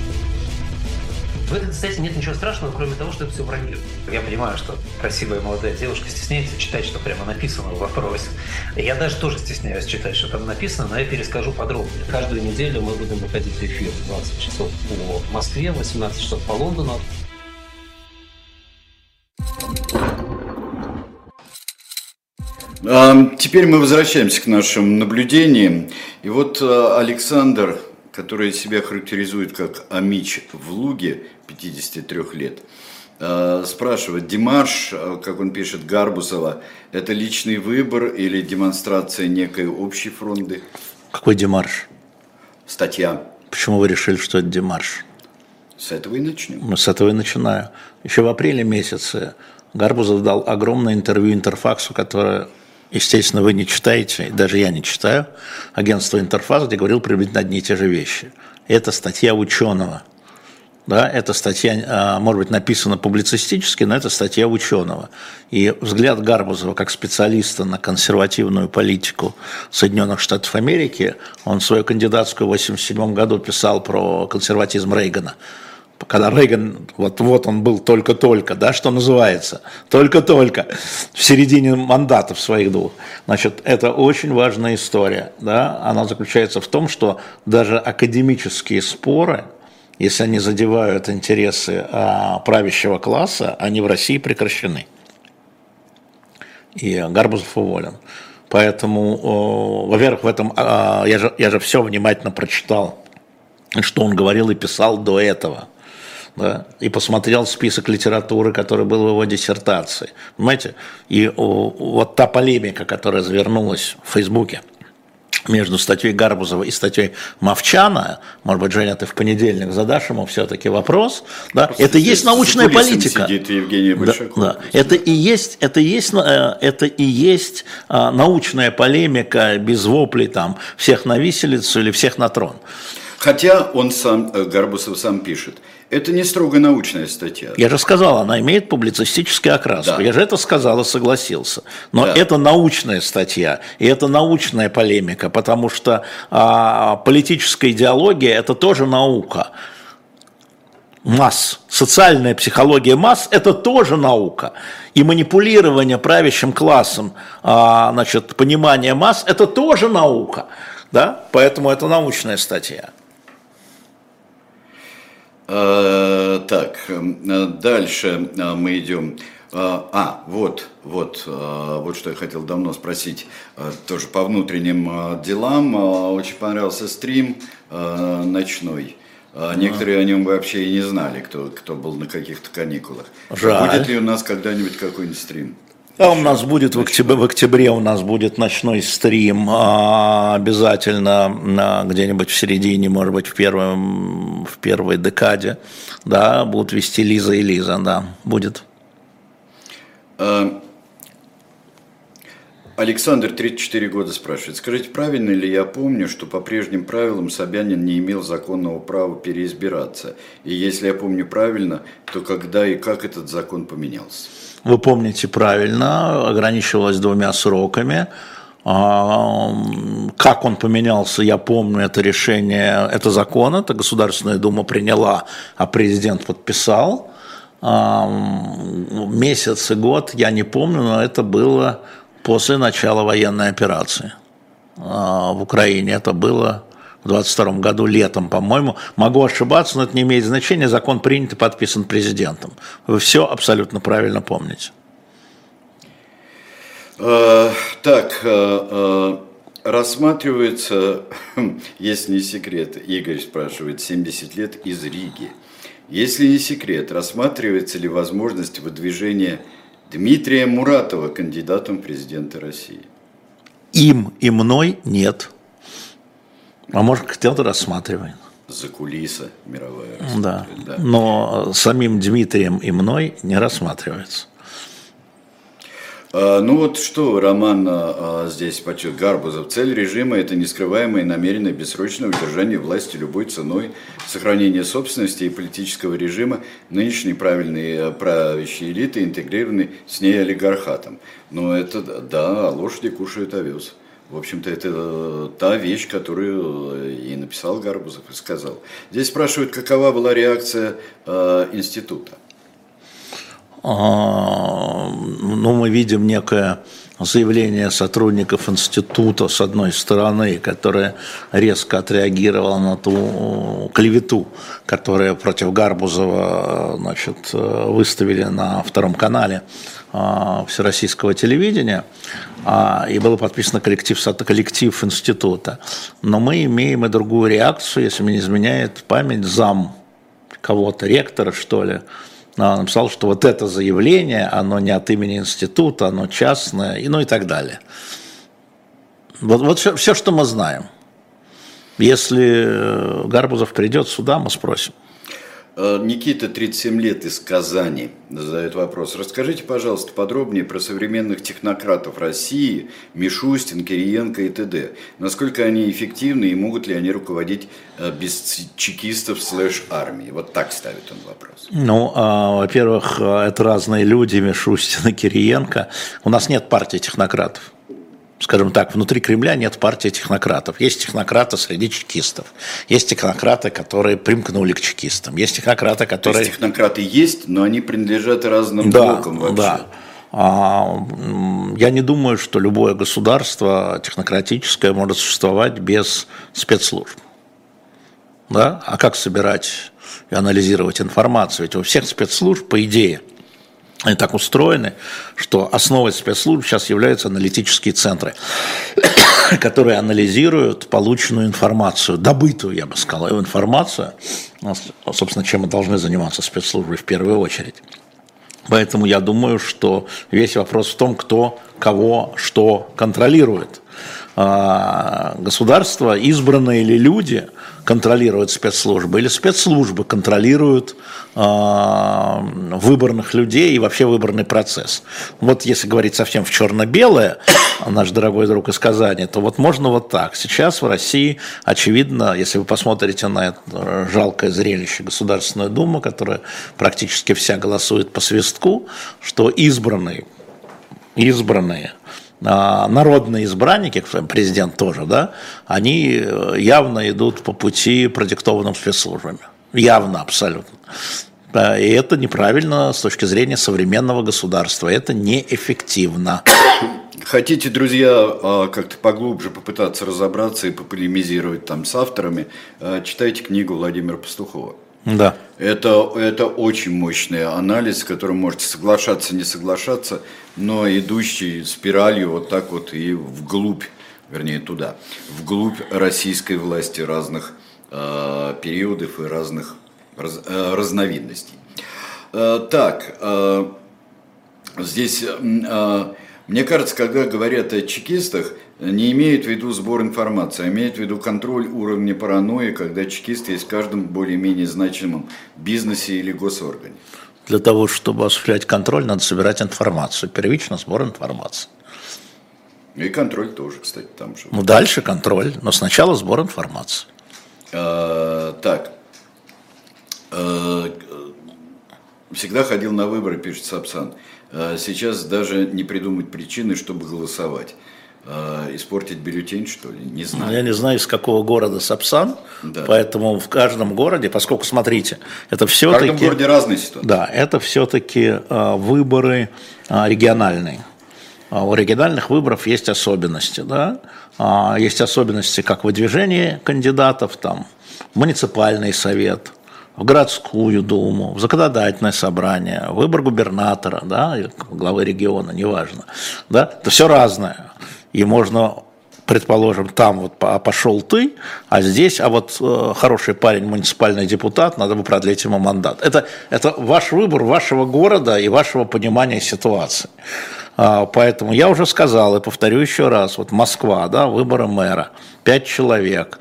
В этой кстати, нет ничего страшного, кроме того, что это все вранье. Я понимаю, что красивая молодая девушка стесняется читать, что прямо написано в вопросе. Я даже тоже стесняюсь читать, что там написано, но я перескажу подробнее. Каждую неделю мы будем выходить в эфир 20 часов по Москве, 18 часов по Лондону. Теперь мы возвращаемся к нашим наблюдениям. И вот э, Александр, который себя характеризует как Амич в Луге, 53 лет, э, спрашивает, Димаш, э, как он пишет, Гарбусова, это личный выбор или демонстрация некой общей фронды? Какой Димарш? Статья. Почему вы решили, что это Димарш? С этого и начнем. Ну, с этого и начинаю. Еще в апреле месяце Гарбузов дал огромное интервью Интерфаксу, которое, естественно, вы не читаете, даже я не читаю, агентство Интерфакс, где говорил приблизительно одни и те же вещи. Это статья ученого – да, эта статья, а, может быть, написана публицистически, но это статья ученого. И взгляд Гарбузова как специалиста на консервативную политику Соединенных Штатов Америки, он свою кандидатскую в 1987 году писал про консерватизм Рейгана когда Рейган, вот, вот он был только-только, да, что называется, только-только, в середине мандатов своих двух. Значит, это очень важная история, да, она заключается в том, что даже академические споры, если они задевают интересы а, правящего класса, они в России прекращены. И Гарбузов уволен. Поэтому, во-первых, в этом а, я же, я же все внимательно прочитал, что он говорил и писал до этого. Да, и посмотрел список литературы, который был в его диссертации. Понимаете? И вот та полемика, которая завернулась в Фейсбуке – между статьей Гарбузова и статьей Мовчана, может быть, Женя, ты в понедельник задашь ему все-таки вопрос, да, Просто это есть научная политика. Сидит Евгений да, да. Это и есть, это и есть, э, это и есть а, научная полемика без воплей там всех на виселицу или всех на трон. Хотя он сам, э, Гарбусов сам пишет, это не строго научная статья. Я же сказал, она имеет публицистический окраску. Да. Я же это сказал и согласился. Но да. это научная статья, и это научная полемика, потому что а, политическая идеология – это тоже наука. Масс, социальная психология масс – это тоже наука. И манипулирование правящим классом, а, значит, понимание масс – это тоже наука. Да? Поэтому это научная статья. Э, так, э, дальше э, мы идем. А, а, вот, вот, а, вот что я хотел давно спросить, а, тоже по внутренним делам. Очень понравился стрим ночной. Некоторые о нем вообще и не знали, кто, кто был на каких-то каникулах. Жаль. Будет ли у нас когда-нибудь какой-нибудь стрим? А у нас будет в октябре, в октябре у нас будет ночной стрим а, обязательно где-нибудь в середине, может быть в первом в первой декаде, да, будут вести Лиза и Лиза, да, будет. А, Александр, 34 года, спрашивает. Скажите, правильно ли я помню, что по прежним правилам Собянин не имел законного права переизбираться? И если я помню правильно, то когда и как этот закон поменялся? Вы помните правильно, ограничивалось двумя сроками. А, как он поменялся, я помню, это решение, это закон, это Государственная Дума приняла, а президент подписал месяц и год, я не помню, но это было после начала военной операции а, в Украине. Это было в 22 году летом, по-моему. Могу ошибаться, но это не имеет значения. Закон принят и подписан президентом. Вы все абсолютно правильно помните. А, так, а, рассматривается, если не секрет, Игорь спрашивает, 70 лет из Риги. Если не секрет, рассматривается ли возможность выдвижения Дмитрия Муратова кандидатом в президенты России? Им и мной нет. А может, кто-то рассматривает. За кулиса мировая. Да. да. Но самим Дмитрием и мной не рассматривается. А, ну вот что, Роман а, здесь почет Гарбузов. Цель режима – это нескрываемое и намеренное бессрочное удержание власти любой ценой, сохранение собственности и политического режима нынешней правильной а, правящей элиты, интегрированной с ней олигархатом. Но это, да, лошади кушают овес. В общем-то, это э, та вещь, которую э, и написал Гарбузов, и сказал. Здесь спрашивают, какова была реакция э, института. А, ну, мы видим некое заявление сотрудников института, с одной стороны, которое резко отреагировало на ту клевету, которую против Гарбузова значит, выставили на втором канале а, всероссийского телевидения, а, и было подписано коллектив, коллектив института. Но мы имеем и другую реакцию, если мне не изменяет память, зам кого-то, ректора, что ли, он написал, что вот это заявление, оно не от имени института, оно частное, и, ну и так далее. Вот, вот все, все, что мы знаем. Если э, Гарбузов придет сюда, мы спросим. Э, Никита, 37 лет, из Казани, задает вопрос. Расскажите, пожалуйста, подробнее про современных технократов России, Мишустин, Кириенко и т.д. Насколько они эффективны и могут ли они руководить э, без чекистов слэш армии? Вот так ставит он вопрос. Ну, а, во-первых, это разные люди, Мишустин и Кириенко. У нас нет партии технократов скажем так, внутри Кремля нет партии технократов. Есть технократы среди чекистов. Есть технократы, которые примкнули к чекистам. Есть технократы, которые... То есть технократы есть, но они принадлежат разным да, блокам вообще. Да. А, я не думаю, что любое государство технократическое может существовать без спецслужб. Да? А как собирать и анализировать информацию? Ведь у всех спецслужб, по идее, они так устроены, что основой спецслужб сейчас являются аналитические центры, которые анализируют полученную информацию, добытую, я бы сказал, информацию, собственно, чем мы должны заниматься спецслужбы в первую очередь. Поэтому я думаю, что весь вопрос в том, кто кого что контролирует. А, государство, избранные ли люди контролируют спецслужбы, или спецслужбы контролируют а, выборных людей и вообще выборный процесс. Вот если говорить совсем в черно-белое, наш дорогой друг из Казани, то вот можно вот так. Сейчас в России, очевидно, если вы посмотрите на это жалкое зрелище Государственной Думы, которая практически вся голосует по свистку, что избранные, избранные народные избранники, президент тоже, да, они э, явно идут по пути, продиктованным спецслужбами. Явно, абсолютно. И это неправильно с точки зрения современного государства. Это неэффективно. Хотите, друзья, а, как-то поглубже попытаться разобраться и пополемизировать там с авторами, а, читайте книгу Владимира Пастухова. Да. Это, это очень мощный анализ, с которым можете соглашаться, не соглашаться, но идущий спиралью вот так вот и вглубь, вернее туда, вглубь российской власти разных э, периодов и разных раз, э, разновидностей. Э, так, э, здесь, э, мне кажется, когда говорят о чекистах, не имеют в виду сбор информации, а имеют в виду контроль уровня паранойи, когда чекисты есть в каждом более-менее значимом бизнесе или госоргане. Для того, чтобы осуществлять контроль, надо собирать информацию. Первично сбор информации. И контроль тоже, кстати, там же. Ну, дальше контроль, но сначала сбор информации. А, так. А, всегда ходил на выборы, пишет Сапсан. А, сейчас даже не придумать причины, чтобы голосовать. А, испортить бюллетень, что ли? Не знаю. Я не знаю, из какого города Сапсан, да. поэтому в каждом городе, поскольку, смотрите, это все-таки... В каждом городе разные ситуации. Да, это все-таки а, выборы а, региональные. У региональных выборов есть особенности, да, есть особенности как выдвижение кандидатов, там, муниципальный совет, в городскую думу, в законодательное собрание, выбор губернатора, да, главы региона, неважно, да, это все разное и можно предположим, там вот пошел ты, а здесь, а вот э, хороший парень, муниципальный депутат, надо бы продлить ему мандат. Это, это ваш выбор вашего города и вашего понимания ситуации. А, поэтому я уже сказал и повторю еще раз, вот Москва, да, выборы мэра, пять человек,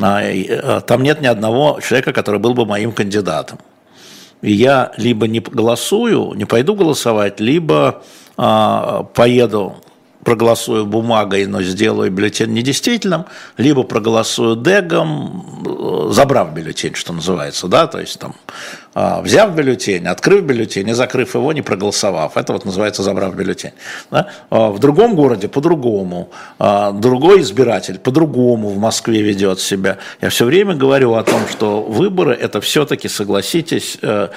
а, а, там нет ни одного человека, который был бы моим кандидатом. И я либо не голосую, не пойду голосовать, либо а, поеду проголосую бумагой, но сделаю бюллетень недействительным, либо проголосую дегом, забрав бюллетень, что называется, да, то есть там взяв бюллетень, открыв бюллетень и закрыв его, не проголосовав. Это вот называется забрав бюллетень. А, в другом городе по-другому, а, другой избиратель по-другому в Москве ведет себя. Я все время говорю о том, что выборы это все-таки, согласитесь, э,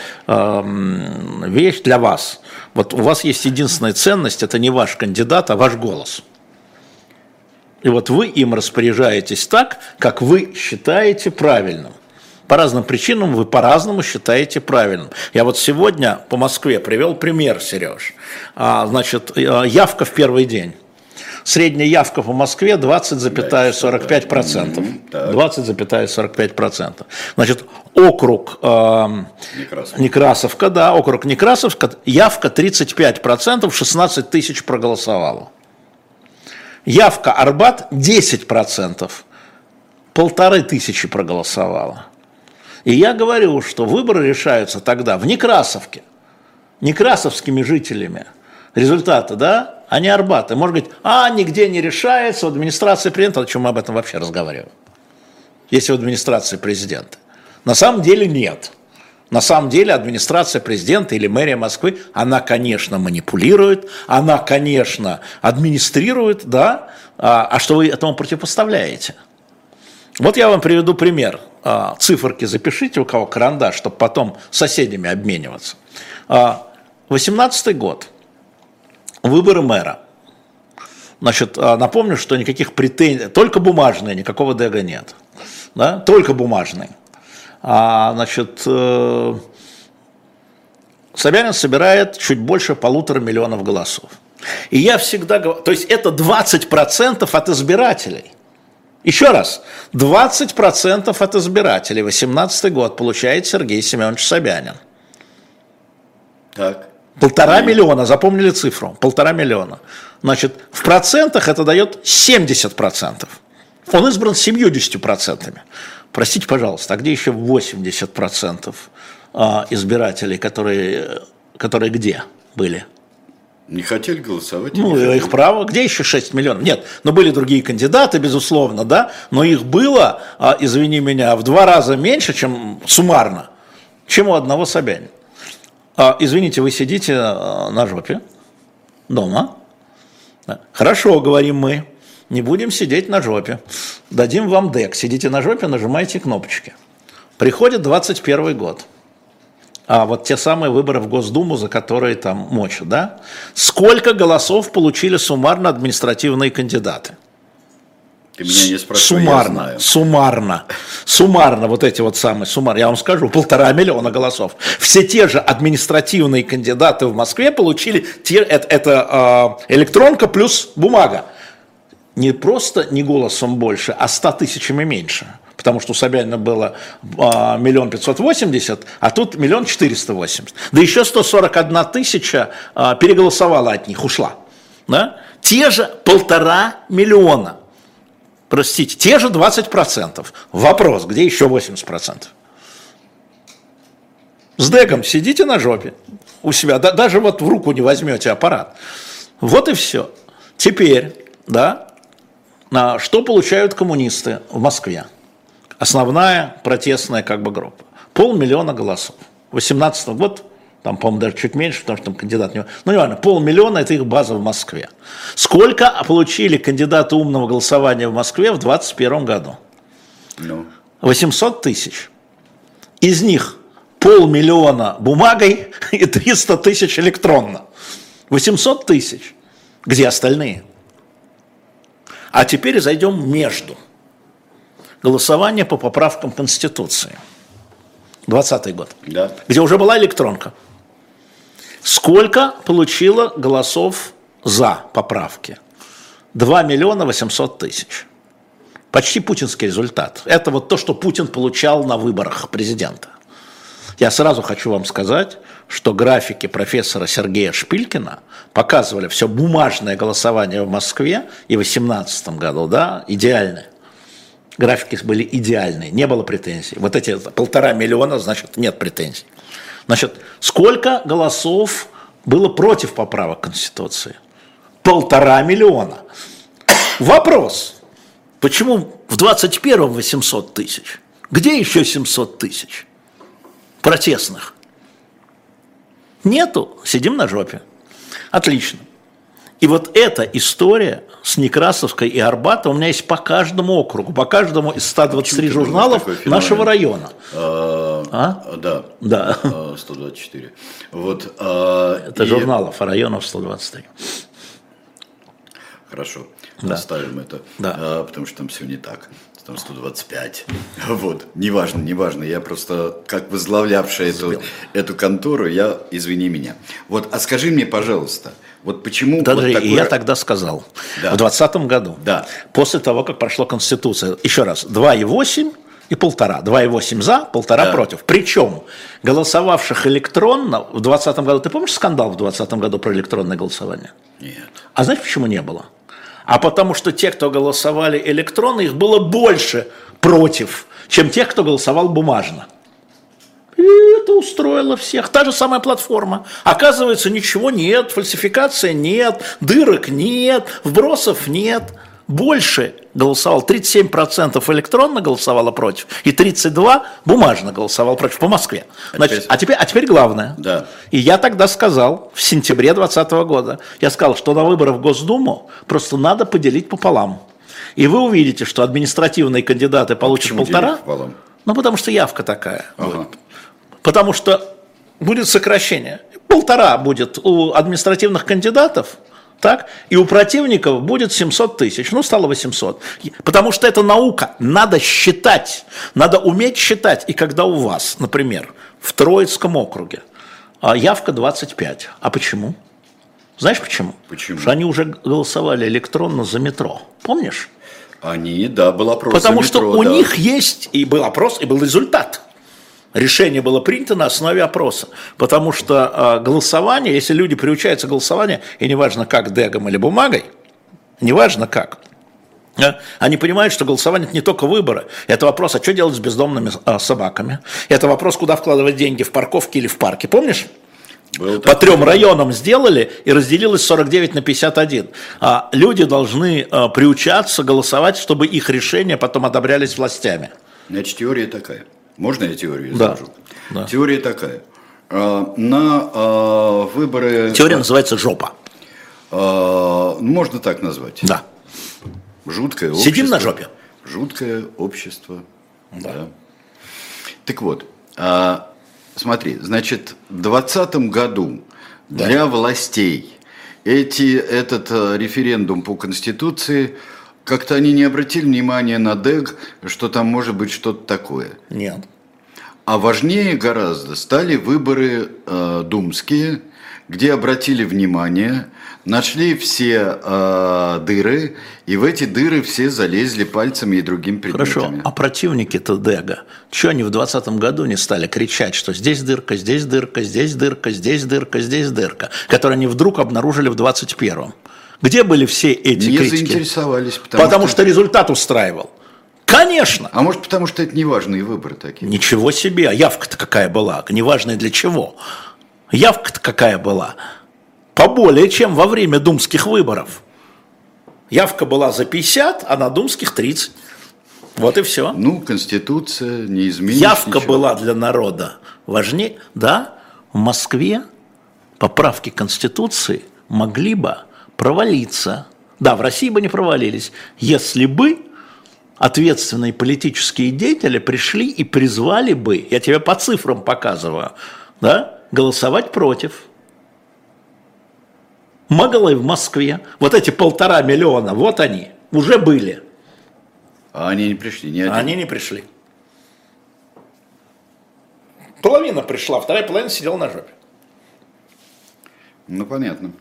вещь для вас. Вот у вас есть единственная ценность, это не ваш кандидат, а ваш голос. И вот вы им распоряжаетесь так, как вы считаете правильным. По разным причинам вы по-разному считаете правильным. Я вот сегодня по Москве привел пример, Сереж. А, значит, э, явка в первый день. Средняя явка по Москве 20,45%. 20,45%. Значит, округ э, Некрасовка. Некрасовка, да, округ Некрасовка, явка 35%, 16 тысяч проголосовало. Явка Арбат 10%, полторы тысячи проголосовало. И я говорю, что выборы решаются тогда в Некрасовке, некрасовскими жителями. Результаты, да, а не Арбаты. Может быть, а, нигде не решается, в администрации президента, о чем мы об этом вообще разговариваем? Если в администрации президента. На самом деле нет. На самом деле администрация президента или мэрия Москвы, она, конечно, манипулирует, она, конечно, администрирует, да, а, а что вы этому противопоставляете? Вот я вам приведу пример. А, циферки запишите, у кого карандаш, чтобы потом соседями обмениваться. 18 а, год – выборы мэра. Значит, а, напомню, что никаких претензий, только бумажные, никакого ДЭГа нет. Да? Только бумажные. А, значит, э, Собянин собирает чуть больше полутора миллионов голосов. И я всегда говорю, то есть это 20% от избирателей. Еще раз, 20% от избирателей, 18 год, получает Сергей Семенович Собянин. Так. Полтора миллиона, запомнили цифру, полтора миллиона. Значит, в процентах это дает 70 процентов. Он избран 70 процентами. Простите, пожалуйста, а где еще 80 процентов а, избирателей, которые, которые где были? Не хотели голосовать? Ну, их хотели. право. Где еще 6 миллионов? Нет, но были другие кандидаты, безусловно, да, но их было, а, извини меня, в два раза меньше, чем суммарно, чем у одного Собянина. А, извините, вы сидите э, на жопе дома? Хорошо, говорим мы. Не будем сидеть на жопе. Дадим вам дек. Сидите на жопе, нажимайте кнопочки. Приходит 21 год. А вот те самые выборы в Госдуму, за которые там мочат, да? Сколько голосов получили суммарно административные кандидаты? Ты меня не спрашивай, суммарно, я знаю. суммарно, суммарно, вот эти вот самые суммарно, я вам скажу, полтора миллиона голосов. Все те же административные кандидаты в Москве получили, те, это, это э, электронка плюс бумага. Не просто не голосом больше, а ста тысячами меньше. Потому что у Собянина было а, миллион пятьсот восемьдесят, а тут миллион четыреста восемьдесят. Да еще 141 тысяча а, переголосовала от них, ушла. Да? Те же полтора миллиона простите, те же 20%. Вопрос, где еще 80%? С дегом сидите на жопе у себя, да, даже вот в руку не возьмете аппарат. Вот и все. Теперь, да, что получают коммунисты в Москве? Основная протестная как бы группа. Полмиллиона голосов. 18 год там, по-моему, даже чуть меньше, потому что там кандидат не... Ну, не важно, полмиллиона – это их база в Москве. Сколько получили кандидаты умного голосования в Москве в 2021 году? Ну. 800 тысяч. Из них полмиллиона бумагой и 300 тысяч электронно. 800 тысяч. Где остальные? А теперь зайдем между. Голосование по поправкам Конституции. 20 год. Да. Где уже была электронка. Сколько получило голосов за поправки? 2 миллиона 800 тысяч. Почти путинский результат. Это вот то, что Путин получал на выборах президента. Я сразу хочу вам сказать, что графики профессора Сергея Шпилькина показывали все бумажное голосование в Москве и в 2018 году, да, идеальное. Графики были идеальные, не было претензий. Вот эти полтора миллиона, значит, нет претензий. Значит, сколько голосов было против поправок Конституции? Полтора миллиона. Вопрос. Почему в 21-м 800 тысяч? Где еще 700 тысяч протестных? Нету. Сидим на жопе. Отлично. И вот эта история с Некрасовской и Арбата у меня есть по каждому округу, по каждому из 123 журналов нашего района. А, а? Да. Да. 124. Вот, а, Это и... журналов, а районов 123. Хорошо, да. оставим это, да. а, потому что там все не так там 125. Вот, неважно, неважно. Я просто, как возглавлявший эту, эту контору, я, извини меня. Вот, а скажи мне, пожалуйста, вот почему... Даже вот такое... я тогда сказал, да. в 2020 году, да. после того, как прошла Конституция, еще раз, 2,8 и полтора. 2,8 за, полтора Да. против. Причем голосовавших электронно в 2020 году, ты помнишь скандал в 2020 году про электронное голосование? Нет. А знаешь, почему не было? А потому что те, кто голосовали электронно, их было больше против, чем тех, кто голосовал бумажно. И это устроило всех. Та же самая платформа. Оказывается, ничего нет, фальсификации нет, дырок нет, вбросов нет. Больше голосовал, 37% электронно голосовало против, и 32% бумажно голосовал против по Москве. Значит, а, теперь, а теперь главное. Да. И я тогда сказал, в сентябре 2020 года, я сказал, что на выборах в Госдуму просто надо поделить пополам. И вы увидите, что административные кандидаты получат Почему полтора. Ну, потому что явка такая. Ага. Потому что будет сокращение. Полтора будет у административных кандидатов, так, и у противников будет 700 тысяч, ну, стало 800. Потому что это наука, надо считать, надо уметь считать. И когда у вас, например, в Троицком округе а, явка 25, а почему? Знаешь почему? Почему? Потому что они уже голосовали электронно за метро. Помнишь? Они, да, был опрос Потому что метро, у да. них есть и был опрос, и был результат. Решение было принято на основе опроса. Потому что э, голосование, если люди приучаются к голосованию, и неважно как, дегом или бумагой, неважно как, э, они понимают, что голосование – это не только выборы. Это вопрос, а что делать с бездомными э, собаками? Это вопрос, куда вкладывать деньги, в парковке или в парке. Помнишь? Был По такой. трем районам сделали и разделилось 49 на 51. А люди должны приучаться голосовать, чтобы их решения потом одобрялись властями. Значит, теория такая. Можно я теорию Да. изложу? Да. Теория такая. А, На а, выборы... Теория называется «жопа». а, Можно так назвать. Да. Жуткое общество. Сидим на жопе. Жуткое общество. Да. Так вот, смотри, значит, в 2020 году для властей эти, этот а, референдум по Конституции Как-то они не обратили внимания на ДЭГ, что там может быть что-то такое. Нет. А важнее гораздо стали выборы э, думские, где обратили внимание, нашли все э, дыры, и в эти дыры все залезли пальцами и другим предметами. Хорошо, а противники-то Дега, что они в 2020 году не стали кричать, что здесь дырка, здесь дырка, здесь дырка, здесь дырка, здесь дырка, которые они вдруг обнаружили в 2021? Где были все эти не критики? заинтересовались, потому, Потому что... что результат устраивал. Конечно. А может, потому что это неважные выборы такие? Ничего себе. А явка-то какая была? Неважная для чего? Явка-то какая была? Поболее, чем во время думских выборов. Явка была за 50, а на думских 30. Вот и все. Ну, Конституция не изменилась. Явка ничего. была для народа важнее. Да, в Москве поправки Конституции могли бы провалиться. Да, в России бы не провалились, если бы ответственные политические деятели пришли и призвали бы, я тебе по цифрам показываю, да, голосовать против. Могло и в Москве. Вот эти полтора миллиона, вот они, уже были. А они не пришли, не один. Они не пришли. Половина пришла, вторая половина сидела на жопе. Ну, понятно.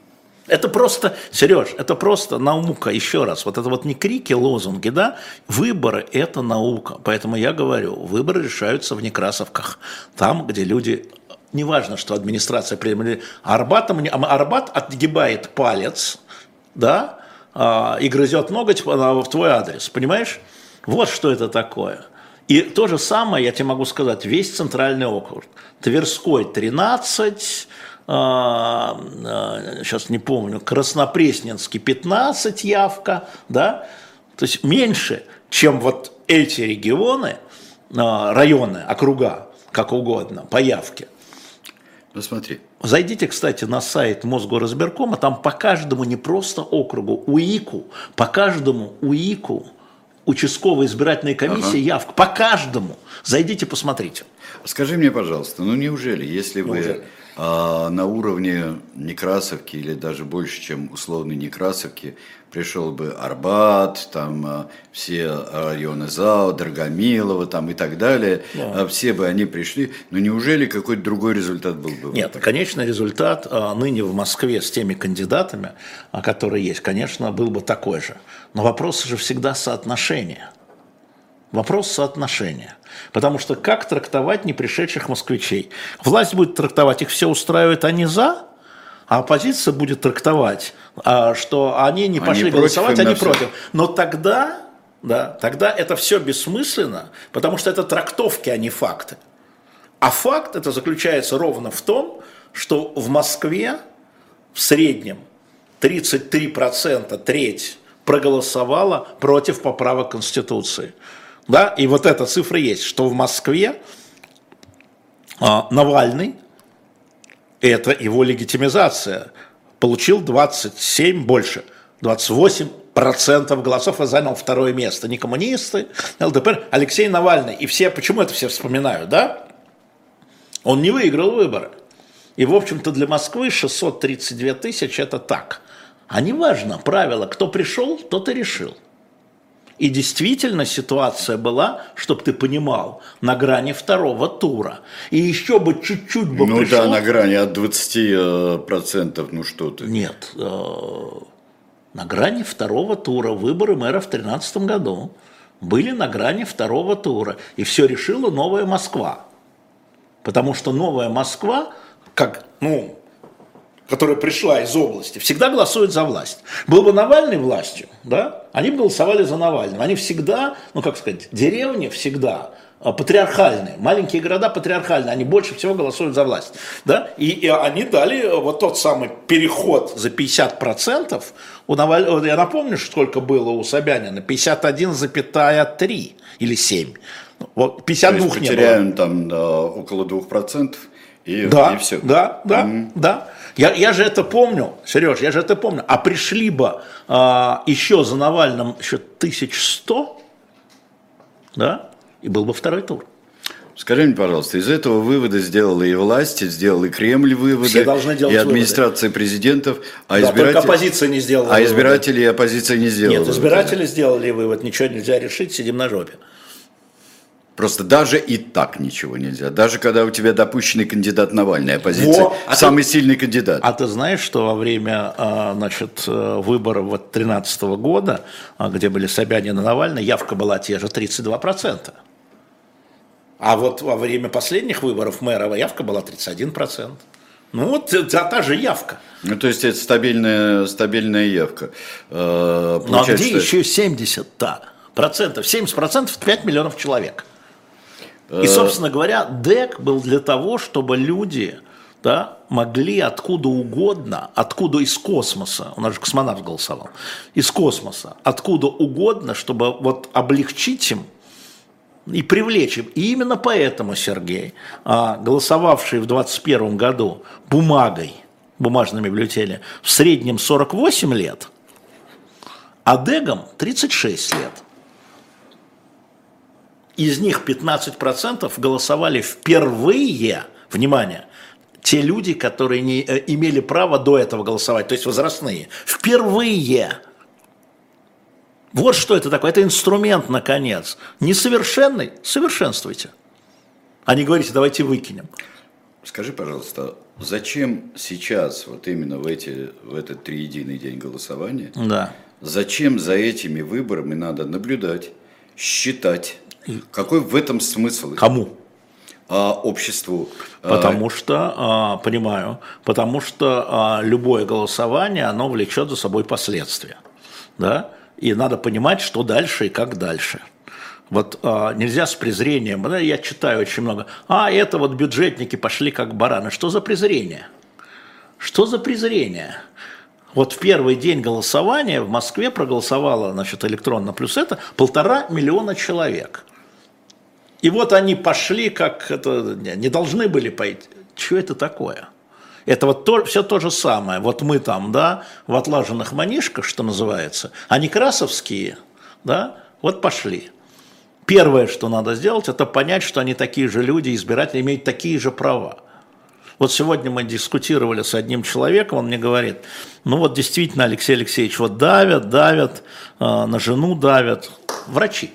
Это просто, Сереж, это просто наука, еще раз. Вот это вот не крики, лозунги, да? Выборы – это наука. Поэтому я говорю, выборы решаются в Некрасовках. Там, где люди неважно, что администрация приняла, Арбатом, Арбат отгибает палец, да, а, и грызет ноготь в твой адрес, понимаешь? Вот что это такое. И то же самое, я тебе могу сказать, весь центральный округ. Тверской 13, а, а, сейчас не помню, Краснопресненский 15 явка, да, то есть меньше, чем вот эти регионы, районы, округа, как угодно, по явке. Ну смотри. Зайдите, кстати, на сайт Мосгорразберкома, там по каждому не просто округу, УИКу, по каждому УИКу участковой избирательной комиссии ага. явка, по каждому. Зайдите, посмотрите. Скажи мне, пожалуйста, ну неужели, если вы а, на уровне Некрасовки или даже больше, чем условной Некрасовки, пришел бы Арбат, там а, все районы ЗАО, Драгомилово там и так далее, да. А, все бы они пришли, но неужели какой-то другой результат был бы? Нет, конечно, результат ныне в Москве с теми кандидатами, которые есть, конечно, был бы такой же. Но вопрос же всегда соотношения. Вопрос соотношения. Потому что как трактовать непришедших москвичей? Власть будет трактовать, их все устраивает, они за, а оппозиция будет трактовать, а, что они не пошли они голосовать, они против. Но тогда, да, тогда это все бессмысленно, потому что это трактовки, а не факты. А факт это заключается ровно в том, что в Москве в среднем 33%, треть проголосовала против поправок Конституции. Да? И вот эта цифра есть, что в Москве а, Навальный, это его легитимизация, получил 27 больше, 28 процентов голосов и занял второе место. Не коммунисты, ЛДПР, Алексей Навальный. И все, почему это все вспоминают, да? Он не выиграл выборы. И, в общем-то, для Москвы 632 тысячи – это так. А не важно, правило, кто пришел, тот и решил. И действительно ситуация была, чтобы ты понимал, на грани второго тура. И еще бы чуть-чуть бы Ну пришло... да, на грани от 20%, ну что ты. Нет, э, на грани второго тура выборы мэра в 2013 году были на грани второго тура. И все решила новая Москва. Потому что новая Москва, как, ну, которая пришла из области, всегда голосует за власть. Был бы Навальный властью, да, они бы голосовали за Навального. Они всегда, ну как сказать, деревни всегда а, патриархальные, маленькие города патриархальные, они больше всего голосуют за власть. Да? И, и они дали вот тот самый переход за 50%. У Наваль... Я напомню, сколько было у Собянина, 51,3 или 7. Вот 52 То есть не потеряем было. там да, около 2%. И, да, и все. Да, да, mm-hmm. да. Я, я же это помню, Сереж, я же это помню. А пришли бы а, еще за Навальным еще 1100, да, и был бы второй тур. Скажи мне, пожалуйста, из этого вывода сделала и власть, сделал и Кремль выводы, Все должны делать и администрация выводы. президентов, а да, избиратели... оппозиция не сделала. А выводы. избиратели и оппозиция не сделали. Нет, избиратели выводы. сделали вывод, ничего нельзя решить, сидим на жопе. Просто даже и так ничего нельзя. Даже когда у тебя допущенный кандидат Навальный, оппозиция, Во, а самый ты, сильный кандидат. А ты знаешь, что во время а, значит, э, выборов 2013 года, а, где были Собянин и Навальный, явка была те же 32%. А вот во время последних выборов мэра явка была 31%. Ну вот та, та же явка. Ну, то есть это стабильная, стабильная явка. Э, ну а где еще 70-то процентов? 70 процентов – 5 миллионов человек. И, собственно говоря, ДЭК был для того, чтобы люди да, могли откуда угодно, откуда из космоса, у нас же космонавт голосовал, из космоса, откуда угодно, чтобы вот облегчить им и привлечь им. И именно поэтому, Сергей, а, голосовавший в 2021 году бумагой, бумажными бюллетенями, в среднем 48 лет, а Дегом 36 лет – из них 15% голосовали впервые, внимание, те люди, которые не э, имели права до этого голосовать, то есть возрастные, впервые. Вот что это такое. Это инструмент, наконец. Несовершенный – совершенствуйте. А не говорите, давайте выкинем. Скажи, пожалуйста, зачем сейчас, вот именно в, эти, в этот триединый день голосования, да. зачем за этими выборами надо наблюдать, считать, какой в этом смысл? Кому? А, обществу. А, потому что, а, понимаю, потому что а, любое голосование, оно влечет за собой последствия. Да? И надо понимать, что дальше и как дальше. Вот а, нельзя с презрением, да, я читаю очень много, а это вот бюджетники пошли как бараны. Что за презрение? Что за презрение? Вот в первый день голосования в Москве проголосовало значит, электронно плюс это полтора миллиона человек. И вот они пошли, как это, не должны были пойти. Что это такое? Это вот то, все то же самое. Вот мы там, да, в отлаженных манишках, что называется, они красовские, да, вот пошли. Первое, что надо сделать, это понять, что они такие же люди, избиратели имеют такие же права. Вот сегодня мы дискутировали с одним человеком, он мне говорит, ну вот действительно, Алексей Алексеевич, вот давят, давят, э, на жену давят, врачи.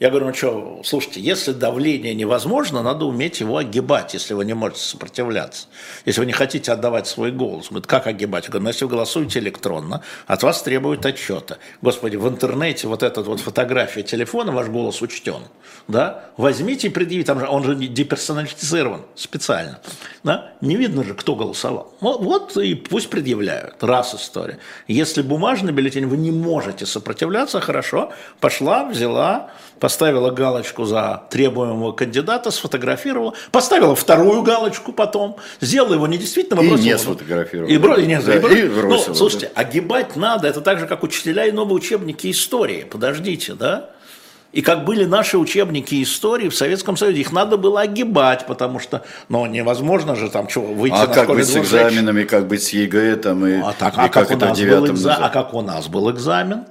Я говорю, ну что, слушайте, если давление невозможно, надо уметь его огибать, если вы не можете сопротивляться. Если вы не хотите отдавать свой голос. Говорит, как огибать? Я говорю, ну если вы голосуете электронно, от вас требуют отчета. Господи, в интернете вот эта вот фотография телефона, ваш голос учтен. Да? Возьмите и предъявите, там же, он же деперсонализирован специально. Да? Не видно же, кто голосовал. Вот, вот и пусть предъявляют. Раз история. Если бумажный бюллетень, вы не можете сопротивляться, хорошо, пошла, взяла, поставила галочку за требуемого кандидата, сфотографировала, поставила вторую галочку потом, сделала его недействительным и бросила. не сфотографировала. И, бро... и, не, да, и, бро... и бросила. Ну, слушайте, да. огибать надо, это так же, как учителя и новые учебники истории. Подождите, да? И как были наши учебники истории в Советском Союзе, их надо было огибать, потому что, ну, невозможно же там что, выйти а на как быть с экзаменами, как быть с ЕГЭ там и, а, так, и а как, как это в девятом экза... А как у нас был экзамен?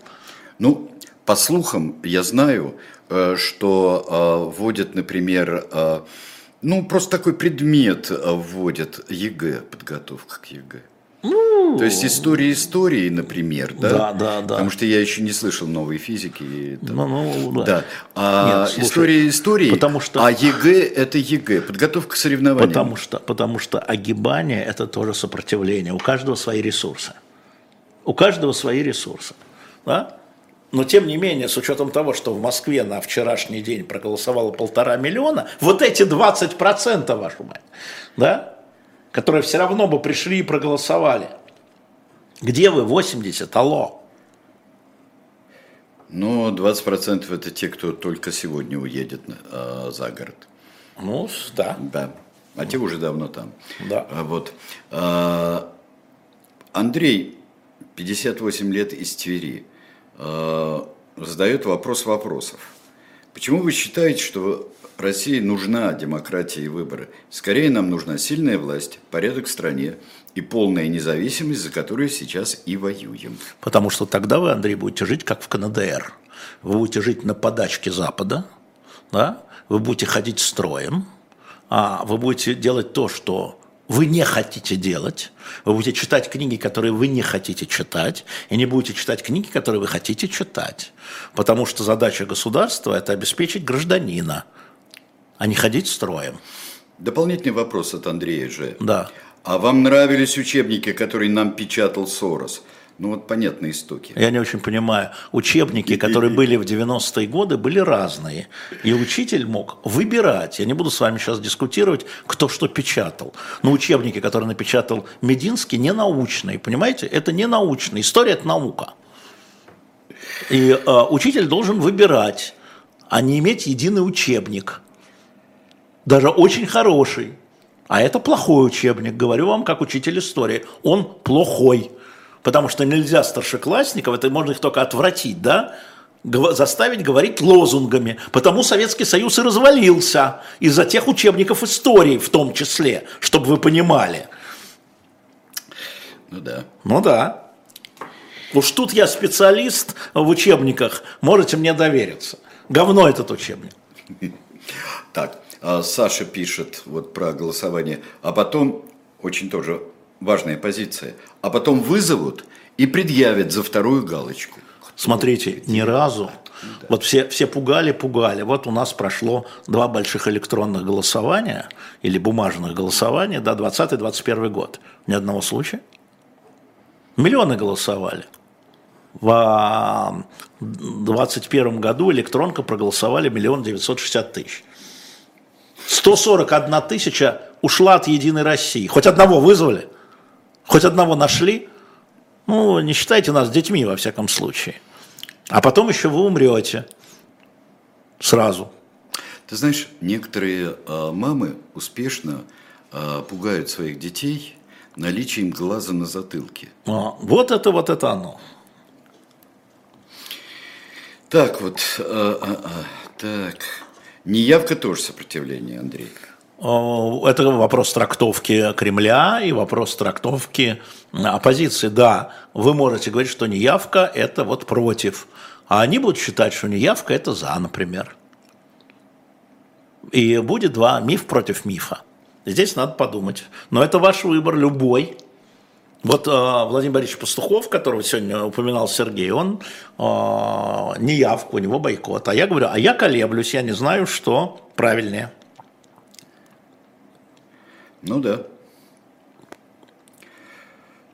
Ну, по слухам, я знаю, что э, вводят, например, э, ну, просто такой предмет вводят ЕГЭ, подготовка к ЕГЭ. Ну, То есть история истории, например, да? Да, да, да. Потому что я еще не слышал новой физики. Там, ну, ну, да. да. А Нет, слушай, история истории, потому что... а ЕГЭ это ЕГЭ, подготовка к соревнованиям. Потому что, потому что огибание это тоже сопротивление. У каждого свои ресурсы. У каждого свои ресурсы. Да? Но тем не менее, с учетом того, что в Москве на вчерашний день проголосовало полтора миллиона, вот эти 20%, вашу мать, да, которые все равно бы пришли и проголосовали. Где вы 80? Алло. Ну, 20% это те, кто только сегодня уедет э, за город. Ну, да. Да. А те уже давно там. Да. А вот. Э, Андрей, 58 лет из Твери. Э, задает вопрос вопросов. Почему вы считаете, что России нужна демократия и выборы? Скорее нам нужна сильная власть, порядок в стране и полная независимость, за которую сейчас и воюем. Потому что тогда вы, Андрей, будете жить как в КНДР. Вы будете жить на подачке Запада, да? вы будете ходить строем, а вы будете делать то, что вы не хотите делать, вы будете читать книги, которые вы не хотите читать, и не будете читать книги, которые вы хотите читать. Потому что задача государства – это обеспечить гражданина, а не ходить строем. Дополнительный вопрос от Андрея же. Да. А вам нравились учебники, которые нам печатал Сорос? Ну вот понятные истоки. Я не очень понимаю. Учебники, которые были в 90-е годы, были разные. И учитель мог выбирать. Я не буду с вами сейчас дискутировать, кто что печатал. Но учебники, которые напечатал Мединский, не научные. Понимаете? Это не научные. История – это наука. И э, учитель должен выбирать, а не иметь единый учебник. Даже очень хороший. А это плохой учебник. Говорю вам, как учитель истории. Он плохой. Потому что нельзя старшеклассников, это можно их только отвратить, да, заставить говорить лозунгами. Потому Советский Союз и развалился из-за тех учебников истории в том числе, чтобы вы понимали. Ну да. Ну да. Уж тут я специалист в учебниках, можете мне довериться. Говно этот учебник. Так, а Саша пишет вот про голосование, а потом очень тоже важная позиция, а потом вызовут и предъявят за вторую галочку. Смотрите, ни разу. Вот все, все пугали, пугали. Вот у нас прошло два больших электронных голосования или бумажных голосования, да, 20-21 год. Ни одного случая. Миллионы голосовали. В 2021 году электронка проголосовали миллион девятьсот шестьдесят тысяч. 141 тысяча ушла от Единой России. Хоть одного вызвали – Хоть одного нашли, ну, не считайте нас детьми, во всяком случае. А потом еще вы умрете сразу. Ты знаешь, некоторые э, мамы успешно э, пугают своих детей наличием глаза на затылке. А, вот это вот это оно. Так вот, э, э, э, так. Неявка тоже сопротивление, Андрей. Э, это вопрос трактовки Кремля и вопрос трактовки оппозиции. Да, вы можете говорить, что неявка – это вот против, а они будут считать, что неявка – это за, например. И будет два миф против мифа. Здесь надо подумать. Но это ваш выбор, любой. Вот э, Владимир Борисович Пастухов, которого сегодня упоминал Сергей, он э, неявка, у него бойкот. А я говорю, а я колеблюсь, я не знаю, что правильнее. Ну да.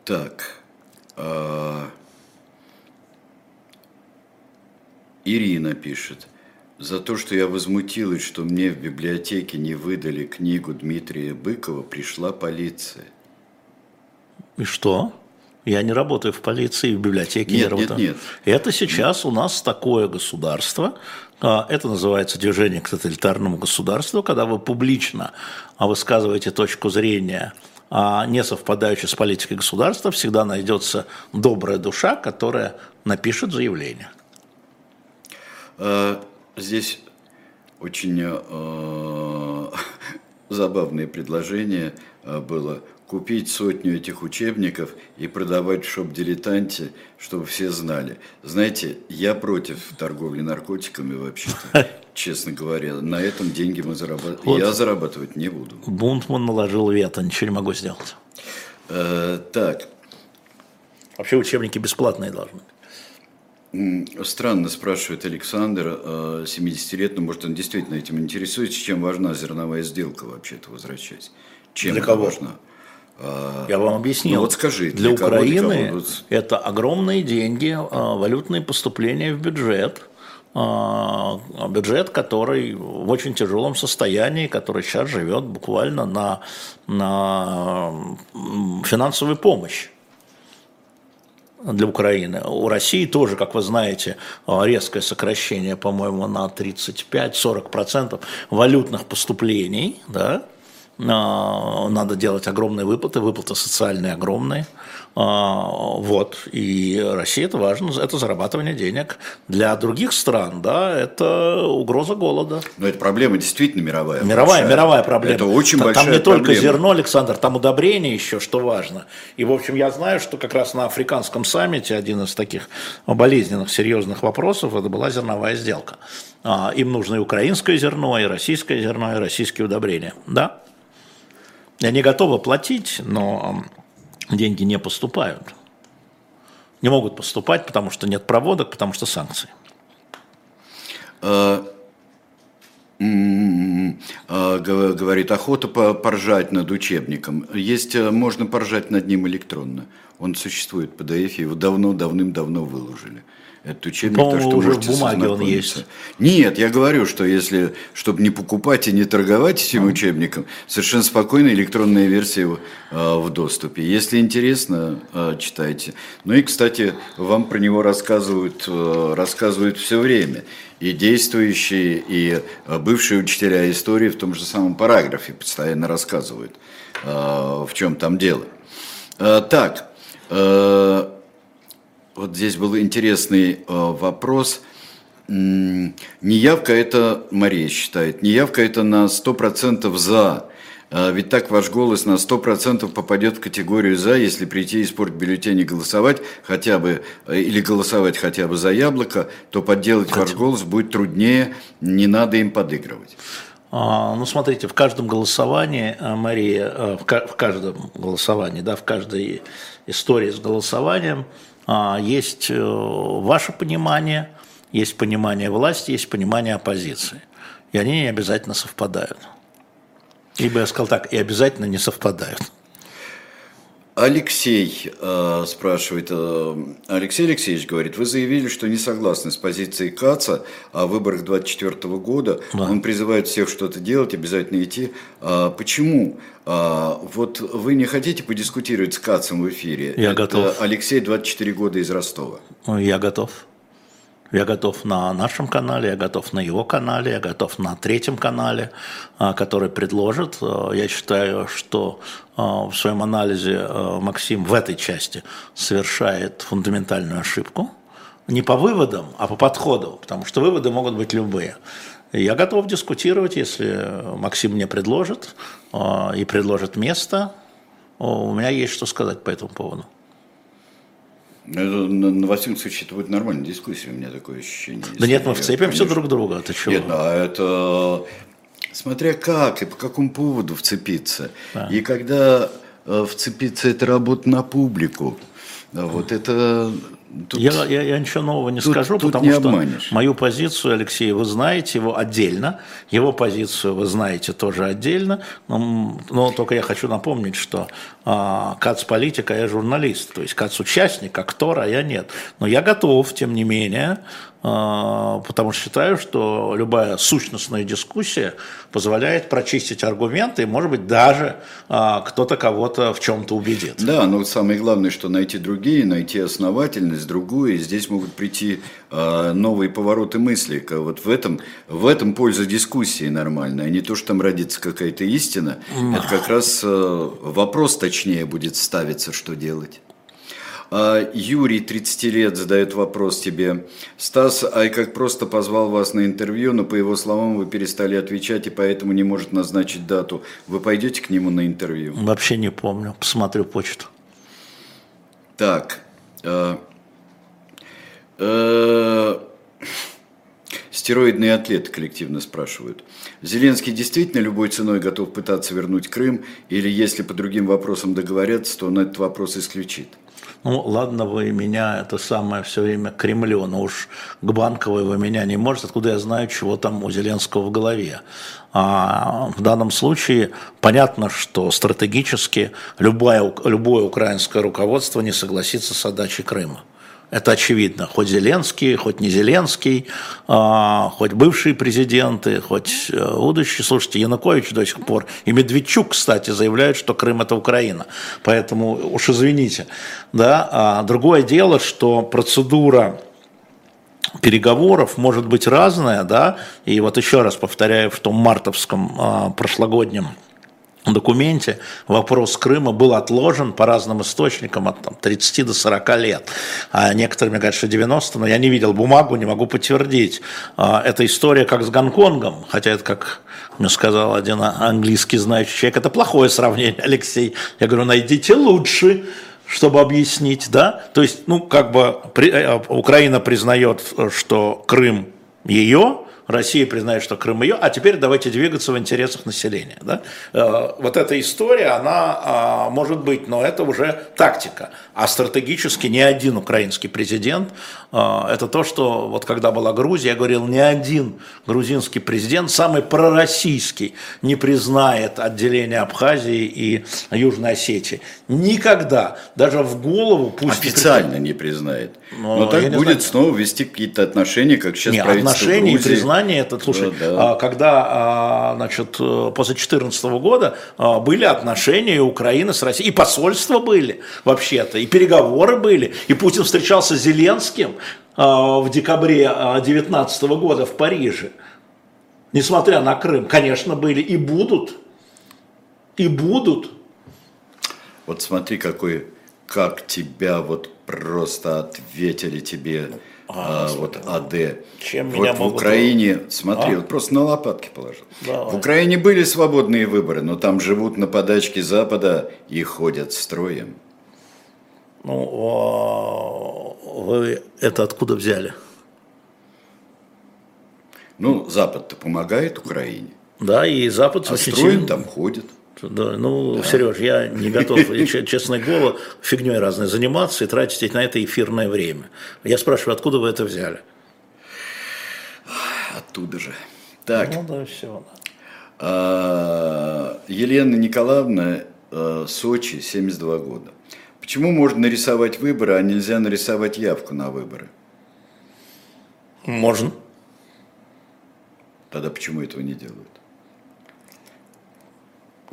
Так. А... Ирина пишет. За то, что я возмутилась, что мне в библиотеке не выдали книгу Дмитрия Быкова, пришла полиция. И что? Я не работаю в полиции, в библиотеке нет, не работаю. Нет, нет. Это сейчас у нас такое государство, это называется движение к тоталитарному государству, когда вы публично высказываете точку зрения, а, не совпадающую с политикой государства, всегда найдется добрая душа, которая напишет заявление. А, здесь очень забавное предложение было купить сотню этих учебников и продавать в шоп-дилетанте, чтобы все знали. Знаете, я против торговли наркотиками вообще-то, честно говоря. На этом деньги мы зарабатывать. Вот. Я зарабатывать не буду. Бунтман наложил вето, ничего не могу сделать. Э, так. Вообще учебники бесплатные должны Странно спрашивает Александр, 70 э, лет, но может он действительно этим интересуется, чем важна зерновая сделка вообще-то возвращать? Чем Для кого? важна? А, Я вам объяснил. Ну вот скажи, для, для Украины кого, это огромные деньги, а, валютные поступления в бюджет. А, бюджет, который в очень тяжелом состоянии, который сейчас живет буквально на, на финансовую помощь для Украины. У России тоже, как вы знаете, резкое сокращение, по-моему, на 35-40% валютных поступлений. Да? А, надо делать огромные выплаты, выплаты социальные огромные. А, вот. И Россия это важно, это зарабатывание денег. Для других стран, да, это угроза голода. Но это проблема действительно мировая. Мировая, большая. мировая проблема. Это очень там, большая Там не проблема. только зерно, Александр, там удобрение еще, что важно. И, в общем, я знаю, что как раз на африканском саммите один из таких болезненных, серьезных вопросов, это была зерновая сделка. а, им нужно и украинское зерно, и российское зерно, и российские удобрения. Да? Они готовы платить, но деньги не поступают. Не могут поступать, потому что нет проводок, потому что санкции. А, а, говорит, охота поржать над учебником. Есть, э, можно поржать над ним электронно. Он существует в PDF, его давно, давным-давно выложили этот учебник, то что уже в бумаге он есть. Нет, я говорю, что если, чтобы не покупать и не торговать этим а. учебником, совершенно спокойно электронная версия э, в доступе. Если интересно, э, читайте. Ну и, кстати, вам про него рассказывают, э, рассказывают все время. И действующие, и бывшие учителя истории в том же самом параграфе постоянно рассказывают, в чем там дело. Так, вот здесь был интересный э, вопрос. Неявка это, Мария считает, неявка это на 100% за. А ведь так ваш голос на 100% попадет в категорию «за», если прийти и спорт бюллетень и голосовать хотя бы, э, или голосовать хотя бы за яблоко, то подделать Хотя... ваш голос будет труднее, не надо им подыгрывать. А, ну, смотрите, в каждом голосовании, э, Мария, в каждом голосовании, да, в каждой истории с голосованием есть э, ваше понимание, есть понимание власти, есть понимание оппозиции. И они не обязательно совпадают. Либо я сказал так, и обязательно не совпадают. Алексей э, спрашивает, э, Алексей Алексеевич говорит, вы заявили, что не согласны с позицией КАЦа о выборах 2024 года. Да. Он призывает всех что-то делать, обязательно идти. А, почему? А, вот вы не хотите подискутировать с КАЦем в эфире? Я Это готов. Алексей, 24 года из Ростова. Я готов. Я готов на нашем канале, я готов на его канале, я готов на третьем канале, а, который предложит. А, я считаю, что а, в своем анализе Максим в этой части совершает фундаментальную ошибку. Не по выводам, а по подходу, потому что выводы могут быть любые. Я готов дискутировать, если Максим мне предложит и предложит место. У меня есть что сказать по этому поводу. Ну, во всяком случае, это будет нормальная дискуссия, у меня такое ощущение. Да нет, мы вцепимся конечно. друг друга, ты чего? Нет, ну, а это смотря как и по какому поводу вцепиться. Да. И когда э, вцепиться это работа на публику, вот это Тут, я, я, я ничего нового не тут, скажу, тут потому не что обманешь. мою позицию, Алексей, вы знаете его отдельно, его позицию вы знаете тоже отдельно, но, но только я хочу напомнить, что а, КАЦ политика, я журналист, то есть КАЦ участник, актор, а я нет. Но я готов, тем не менее, а, потому что считаю, что любая сущностная дискуссия позволяет прочистить аргументы, и, может быть, даже а, кто-то кого-то в чем-то убедит. Да, но самое главное, что найти другие, найти основательность, другую, и здесь могут прийти а, новые повороты мысли. Вот в этом, в этом польза дискуссии нормальная, а не то, что там родится какая-то истина. Это как раз вопрос точнее будет ставиться, что делать. А, Юрий, 30 лет, задает вопрос тебе. Стас Ай как просто позвал вас на интервью, но по его словам вы перестали отвечать и поэтому не может назначить дату. Вы пойдете к нему на интервью? Вообще не помню. Посмотрю почту. Так. Э, э, Стероидные атлеты коллективно спрашивают. Зеленский действительно любой ценой готов пытаться вернуть Крым, или если по другим вопросам договорятся, то он этот вопрос исключит? Ну, ладно, вы меня это самое все время к Кремлю, но уж к Банковой вы меня не можете, откуда я знаю, чего там у Зеленского в голове. А в данном случае понятно, что стратегически любое, любое украинское руководство не согласится с отдачей Крыма. Это очевидно. Хоть Зеленский, хоть не Зеленский, а, хоть бывшие президенты, хоть э, будущие. Слушайте, Янукович до сих пор, и Медведчук, кстати, заявляют, что Крым – это Украина. Поэтому уж извините. Да? А другое дело, что процедура переговоров может быть разная, да, и вот еще раз повторяю, в том мартовском а, прошлогоднем документе вопрос Крыма был отложен по разным источникам от там, 30 до 40 лет. А некоторые мне говорят, что 90, но я не видел бумагу, не могу подтвердить. А, эта история как с Гонконгом, хотя это как мне сказал один английский знающий человек, это плохое сравнение, Алексей. Я говорю, найдите лучше, чтобы объяснить, да? То есть, ну, как бы при, э, Украина признает, что Крым ее, Россия признает, что Крым ее, а теперь давайте двигаться в интересах населения. Да? Э, вот эта история, она а, может быть, но это уже тактика. А стратегически ни один украинский президент, а, это то, что вот когда была Грузия, я говорил, ни один грузинский президент, самый пророссийский, не признает отделение Абхазии и Южной Осетии. Никогда, даже в голову пусть... Официально не, не признает. Но, но так будет знаю. снова вести какие-то отношения, как сейчас Нет, отношения Грузии. и признание, это, слушай, да, да. когда, а, значит, после 2014 года а, были отношения Украины с Россией, и посольства были вообще-то, и переговоры были, и Путин встречался с Зеленским а, в декабре 2019 года в Париже, несмотря на Крым, конечно, были и будут, и будут. Вот смотри, какой, как тебя вот просто ответили тебе а, а, вот АД. Чем вот меня в могут... Украине, смотри, а? вот просто на лопатки положил. Давай. В Украине были свободные выборы, но там живут на подачке Запада и ходят строем. Ну, вы это откуда взяли? Ну, Запад-то помогает Украине. Да, и Запад... А строем там ходит. Да, ну, да. Сереж, я не готов, честно говоря, фигней разной заниматься и тратить на это эфирное время. Я спрашиваю, откуда вы это взяли? Оттуда же. Так. Ну да, все. А, Елена Николаевна, а, Сочи, 72 года. Почему можно нарисовать выборы, а нельзя нарисовать явку на выборы? Можно. Тогда почему этого не делают?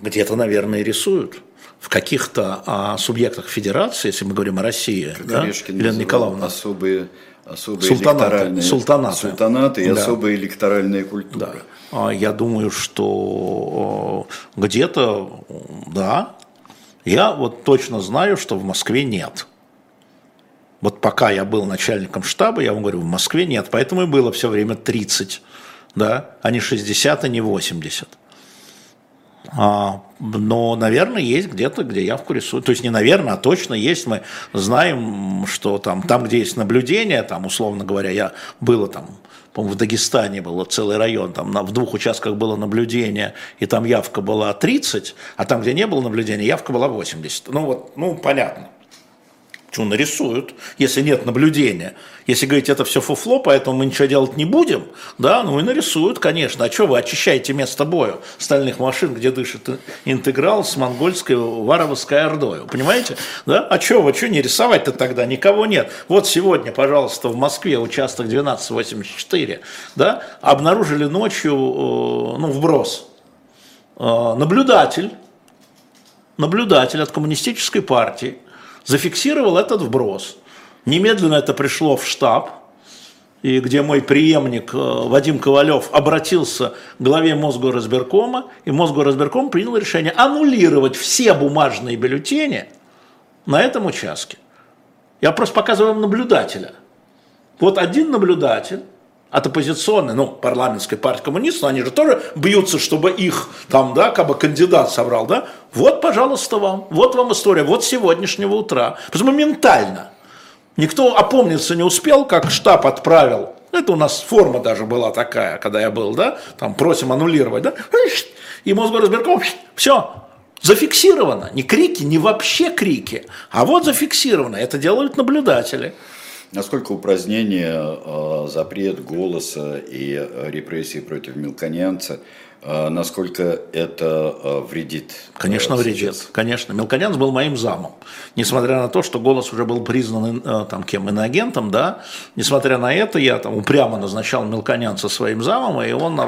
Где-то, наверное, рисуют. В каких-то а, субъектах федерации, если мы говорим о России, да, Елена Николаевна. Особые, особые султанаты, султанаты. султанаты и да. особая электоральная культура. Да. Я думаю, что где-то, да, я вот точно знаю, что в Москве нет. Вот пока я был начальником штаба, я вам говорю, в Москве нет, поэтому и было все время 30, да, а не 60, а не 80. А, но, наверное, есть где-то, где явку рисуют. То есть не наверное, а точно есть. Мы знаем, что там, там где есть наблюдение, там, условно говоря, я было там, по-моему, в Дагестане был целый район, там на, в двух участках было наблюдение, и там явка была 30, а там, где не было наблюдения, явка была 80. Ну вот, ну понятно. Что нарисуют, если нет наблюдения. Если говорить, это все фуфло, поэтому мы ничего делать не будем, да, ну и нарисуют, конечно. А что вы очищаете место боя стальных машин, где дышит интеграл с монгольской варовской ордой, понимаете? Да? А что вы, что не рисовать-то тогда? Никого нет. Вот сегодня, пожалуйста, в Москве участок 1284, да, обнаружили ночью, э, ну, вброс, э, наблюдатель, наблюдатель от коммунистической партии – зафиксировал этот вброс. Немедленно это пришло в штаб, и где мой преемник э, Вадим Ковалев обратился к главе Мосгорразбиркома, и Мосгорразбирком принял решение аннулировать все бумажные бюллетени на этом участке. Я просто показываю вам наблюдателя. Вот один наблюдатель от оппозиционной, ну, парламентской партии коммунистов, они же тоже бьются, чтобы их там, да, как бы кандидат собрал, да, вот, пожалуйста, вам, вот вам история, вот сегодняшнего утра. Потому моментально. Никто опомниться не успел, как штаб отправил. Это у нас форма даже была такая, когда я был, да, там просим аннулировать, да, и Мосгорразбирком, все, зафиксировано. Не крики, не вообще крики, а вот зафиксировано. Это делают наблюдатели. Насколько упразднение, э, запрет голоса и э, репрессии против мелконянца – а насколько это вредит? Конечно, сейчас? вредит. Конечно. Мелконянц был моим замом. Несмотря на то, что голос уже был признан э, там, кем иноагентом, да, несмотря на это, я там упрямо назначал Мелконянца своим замом, и он э,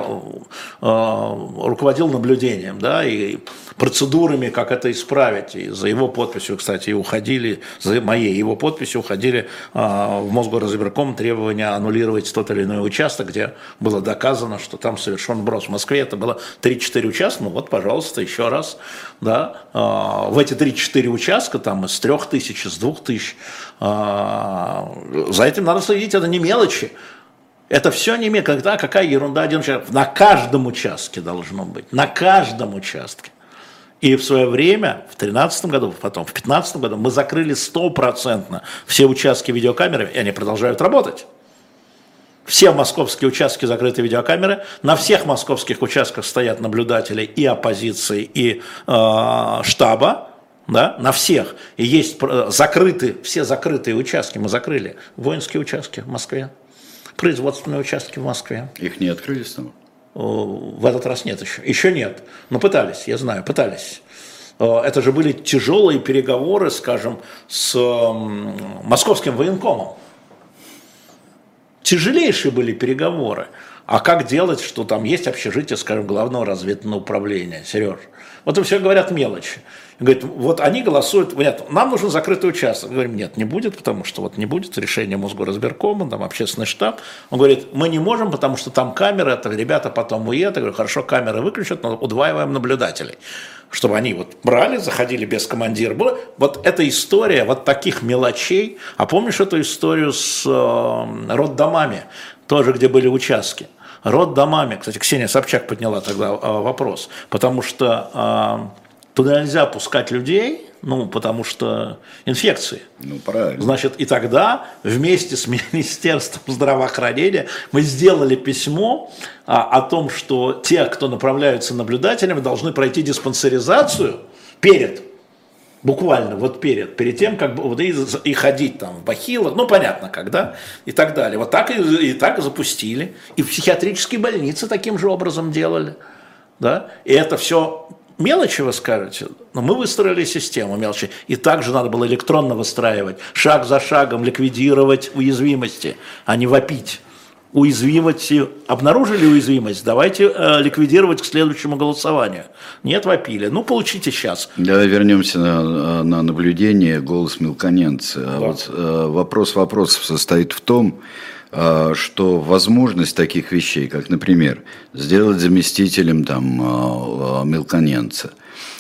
руководил наблюдением, да, и процедурами, как это исправить. И за его подписью, кстати, уходили, за моей его подписью уходили э, в Мосгорразбирком требования аннулировать тот или иной участок, где было доказано, что там совершен брос. В Москве это было 3-4 участка, ну вот, пожалуйста, еще раз, да, а, в эти 3-4 участка, там, из 3 тысяч, из 2 тысяч, а, за этим надо следить, это не мелочи, это все не имеет, когда какая ерунда один человек. На каждом участке должно быть, на каждом участке. И в свое время, в 2013 году, потом в 2015 году, мы закрыли стопроцентно все участки видеокамерами, и они продолжают работать. Все московские участки закрыты видеокамеры, на всех московских участках стоят наблюдатели и оппозиции, и э, штаба, да, на всех. И есть закрыты, все закрытые участки мы закрыли. Воинские участки в Москве, производственные участки в Москве. Их не открыли снова? В этот раз нет еще. Еще нет. Но пытались, я знаю, пытались. Это же были тяжелые переговоры, скажем, с московским военкомом. Тяжелейшие были переговоры. А как делать, что там есть общежитие, скажем, главного разведного управления, Сереж? Вот им все говорят мелочи. Говорит, вот они голосуют, нет, нам нужен закрытый участок. Мы говорим, нет, не будет, потому что вот не будет решения Мосгоразбиркома, там общественный штаб. Он говорит, мы не можем, потому что там камеры, это ребята потом уедут. Я говорю, хорошо, камеры выключат, но удваиваем наблюдателей. Чтобы они вот брали, заходили без командира. Вот эта история вот таких мелочей. А помнишь эту историю с э, роддомами, тоже где были участки? Роддомами, кстати, Ксения Собчак подняла тогда э, вопрос, потому что э, туда нельзя пускать людей, ну, потому что инфекции. Ну, правильно. Значит, и тогда вместе с Министерством здравоохранения мы сделали письмо а, о том, что те, кто направляются наблюдателями, должны пройти диспансеризацию перед буквально вот перед, перед тем, как вот и, и ходить там в бахилах, ну понятно, когда и так далее. Вот так и, и так запустили. И в психиатрические больницы таким же образом делали. Да? И это все Мелочи вы скажете, но мы выстроили систему мелочи. И также надо было электронно выстраивать, шаг за шагом ликвидировать уязвимости, а не вопить. Уязвимости, обнаружили уязвимость, давайте э, ликвидировать к следующему голосованию. Нет, вопили. Ну, получите сейчас. Давай вернемся на, на наблюдение голос мелконенца. Да. Вот, э, вопрос вопросов состоит в том, а, что возможность таких вещей, как, например, сделать заместителем там а, а, мелконенца,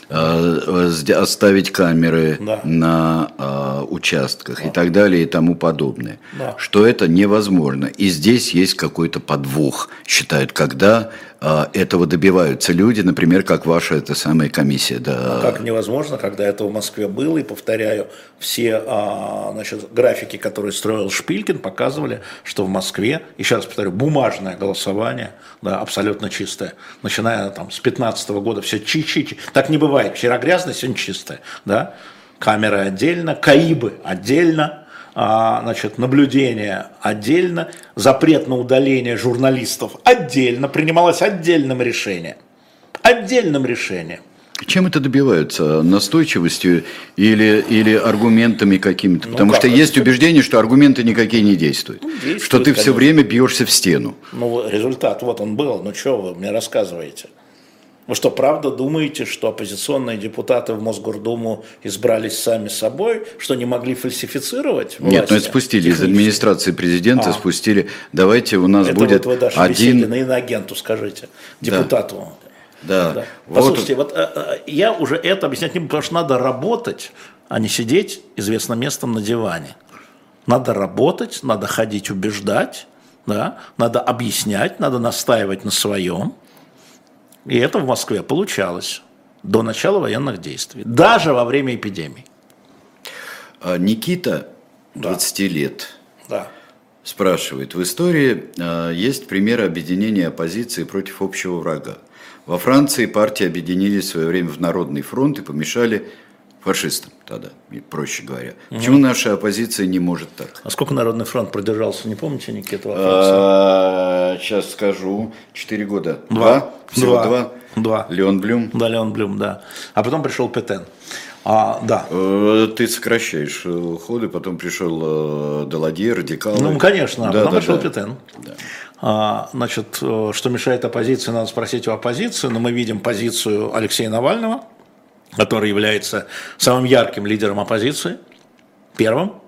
оставить камеры да. на участках да. и так далее и тому подобное, да. что это невозможно. И здесь есть какой-то подвох, считают, когда а, этого добиваются люди, например, как ваша эта самая комиссия. Да. А как невозможно, когда это в Москве было, и повторяю, все а, значит, графики, которые строил Шпилькин, показывали, что в Москве, еще раз повторю, бумажное голосование, да, абсолютно чистое, начиная там, с 15 года, все чи-чи-чи. Так не бывает, вчера грязное, сегодня чистое. Да? Камеры отдельно, КАИБы отдельно, а, значит, наблюдение отдельно, запрет на удаление журналистов отдельно, принималось отдельным решением. Отдельным решением. Чем это добиваются? Настойчивостью или, или аргументами какими-то? Ну, Потому как? что есть убеждение, что аргументы никакие не действуют. Ну, действует, что ты конечно. все время бьешься в стену. Ну, результат вот он был. Ну, что вы мне рассказываете? Вы что, правда думаете, что оппозиционные депутаты в Мосгордуму избрались сами собой, что не могли фальсифицировать власти? Нет, ну это спустили из администрации президента, а. спустили. Давайте у нас это будет вот вы даже один... на иноагенту скажите, депутату. Да. да. Вот. Послушайте, вот э, э, я уже это объяснять не буду, потому что надо работать, а не сидеть известным местом на диване. Надо работать, надо ходить убеждать, да? надо объяснять, надо настаивать на своем. И это в Москве получалось до начала военных действий, даже во время эпидемии. А Никита, 20 да. лет, да. спрашивает, в истории э, есть примеры объединения оппозиции против общего врага. Во Франции партии объединились в свое время в Народный фронт и помешали фашистам тогда, проще говоря. Угу. Почему наша оппозиция не может так? А сколько Народный фронт продержался, не помните, Никита? А, сейчас скажу, четыре года. Два? Всего два. два. Два. Леон Блюм? Да, Леон Блюм, да. А потом пришел Петен. А, да. Э, ты сокращаешь э, ходы, потом пришел э, Деладье, радикал. Ну, конечно, а да, потом да, пришел да. Петен. Да. А, значит, что мешает оппозиции, надо спросить у оппозиции, но мы видим позицию Алексея Навального, который является самым ярким лидером оппозиции, первым,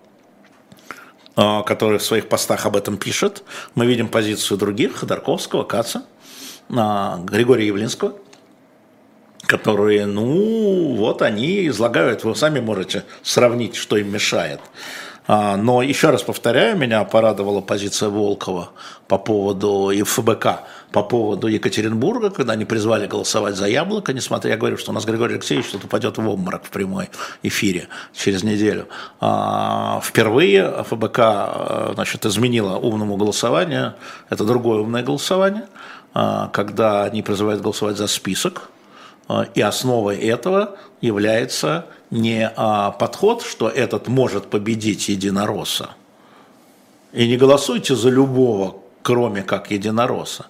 а, который в своих постах об этом пишет. Мы видим позицию других, Ходорковского, Каца, а, Григория Явлинского, которые, ну, вот они излагают, вы сами можете сравнить, что им мешает. А, но еще раз повторяю, меня порадовала позиция Волкова по поводу ФБК, по поводу Екатеринбурга, когда они призвали голосовать за яблоко, несмотря, я говорю, что у нас Григорий Алексеевич что-то упадет в обморок в прямой эфире через неделю. А, впервые ФБК а, значит, изменила умному голосованию, это другое умное голосование, когда они призывают голосовать за список, и основой этого является не а, подход, что этот может победить единоросса. И не голосуйте за любого, кроме как единоросса,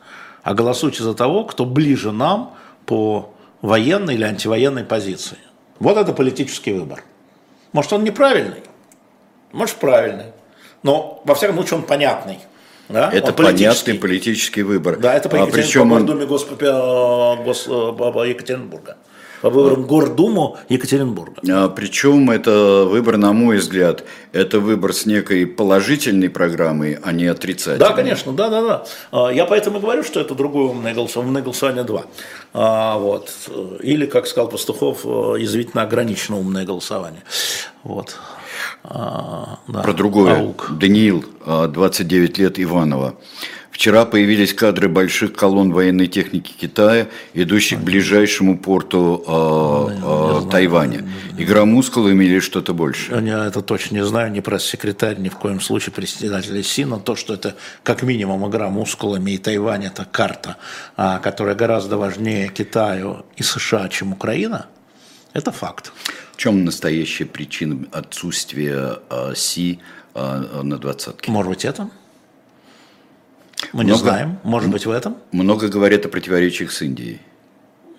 а голосуйте за того, кто ближе нам по военной или антивоенной позиции. Вот это политический выбор. Может, он неправильный, может, правильный, но, во всяком случае, он понятный. Да? Это он понятный политический выбор. Да, это по, а причем по он... Госпопи... Гос... Екатеринбурга по выборам Гордуму Екатеринбурга. А, причем это выбор, на мой взгляд, это выбор с некой положительной программой, а не отрицательной. Да, конечно, да, да, да. А, я поэтому говорю, что это другое умное голосование, умное голосование 2. А, вот. Или, как сказал Пастухов, язвительно ограничено умное голосование. Вот. А, да. Про другое. Аук. Даниил, 29 лет, Иванова. Вчера появились кадры больших колонн военной техники Китая, идущих к ближайшему порту э, э, Тайваня. Игра мускулами или что-то больше? Я это точно не знаю, не пресс-секретарь, ни в коем случае председатель СИ, но то, что это как минимум игра мускулами, и Тайвань это карта, а, которая гораздо важнее Китаю и США, чем Украина, это факт. В чем настоящая причина отсутствия э, Си э, на двадцатке? Может быть, это? Мы много, не знаем, может быть в этом. Много говорят о противоречиях с Индией.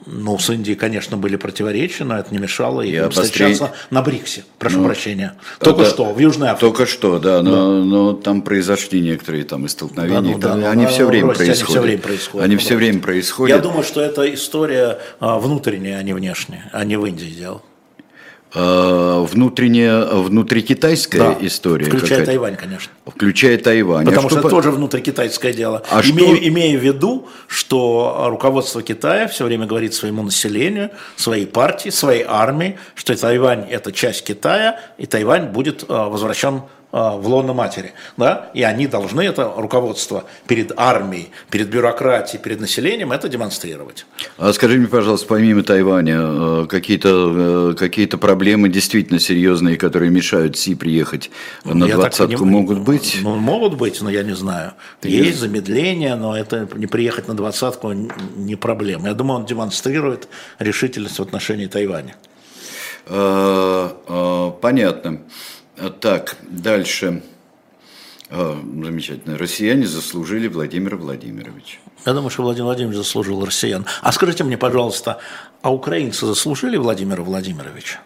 Ну, с Индией, конечно, были противоречия, но это не мешало им обострение... встречаться на БРИКСе. Прошу ну, прощения. Только да, что, в Южной Африке. Только что, да, но, да. но там произошли некоторые там столкновения. Да, ну, да, они, ну, все время происходят. они все время происходят. Они все время происходят. Я думаю, что это история а, внутренняя, а не внешняя, а не в Индии дело. Э, внутренняя, внутрикитайская да, история. Включая Тайвань, конечно. Включая Тайвань. Потому а что, что это тоже внутрикитайское дело. А имея, что... имея в виду, что руководство Китая все время говорит своему населению, своей партии, своей армии, что Тайвань – это часть Китая, и Тайвань будет э, возвращен а, в лоно матери. Да? И они должны это руководство перед армией, перед бюрократией, перед населением это демонстрировать. А скажи мне, пожалуйста, помимо Тайваня, э, какие-то э, какие проблемы действительно серьезные, которые мешают Си приехать ну, на двадцатку, могут быть? Ну, могут быть, но я не знаю. Есть не... замедление, но это не приехать на двадцатку не проблема. Я думаю, он демонстрирует решительность в отношении Тайваня. А, понятно. Так, дальше. О, замечательно. Россияне заслужили Владимира Владимировича. Я думаю, что Владимир Владимирович заслужил россиян. А скажите мне, пожалуйста, а украинцы заслужили Владимира Владимировича?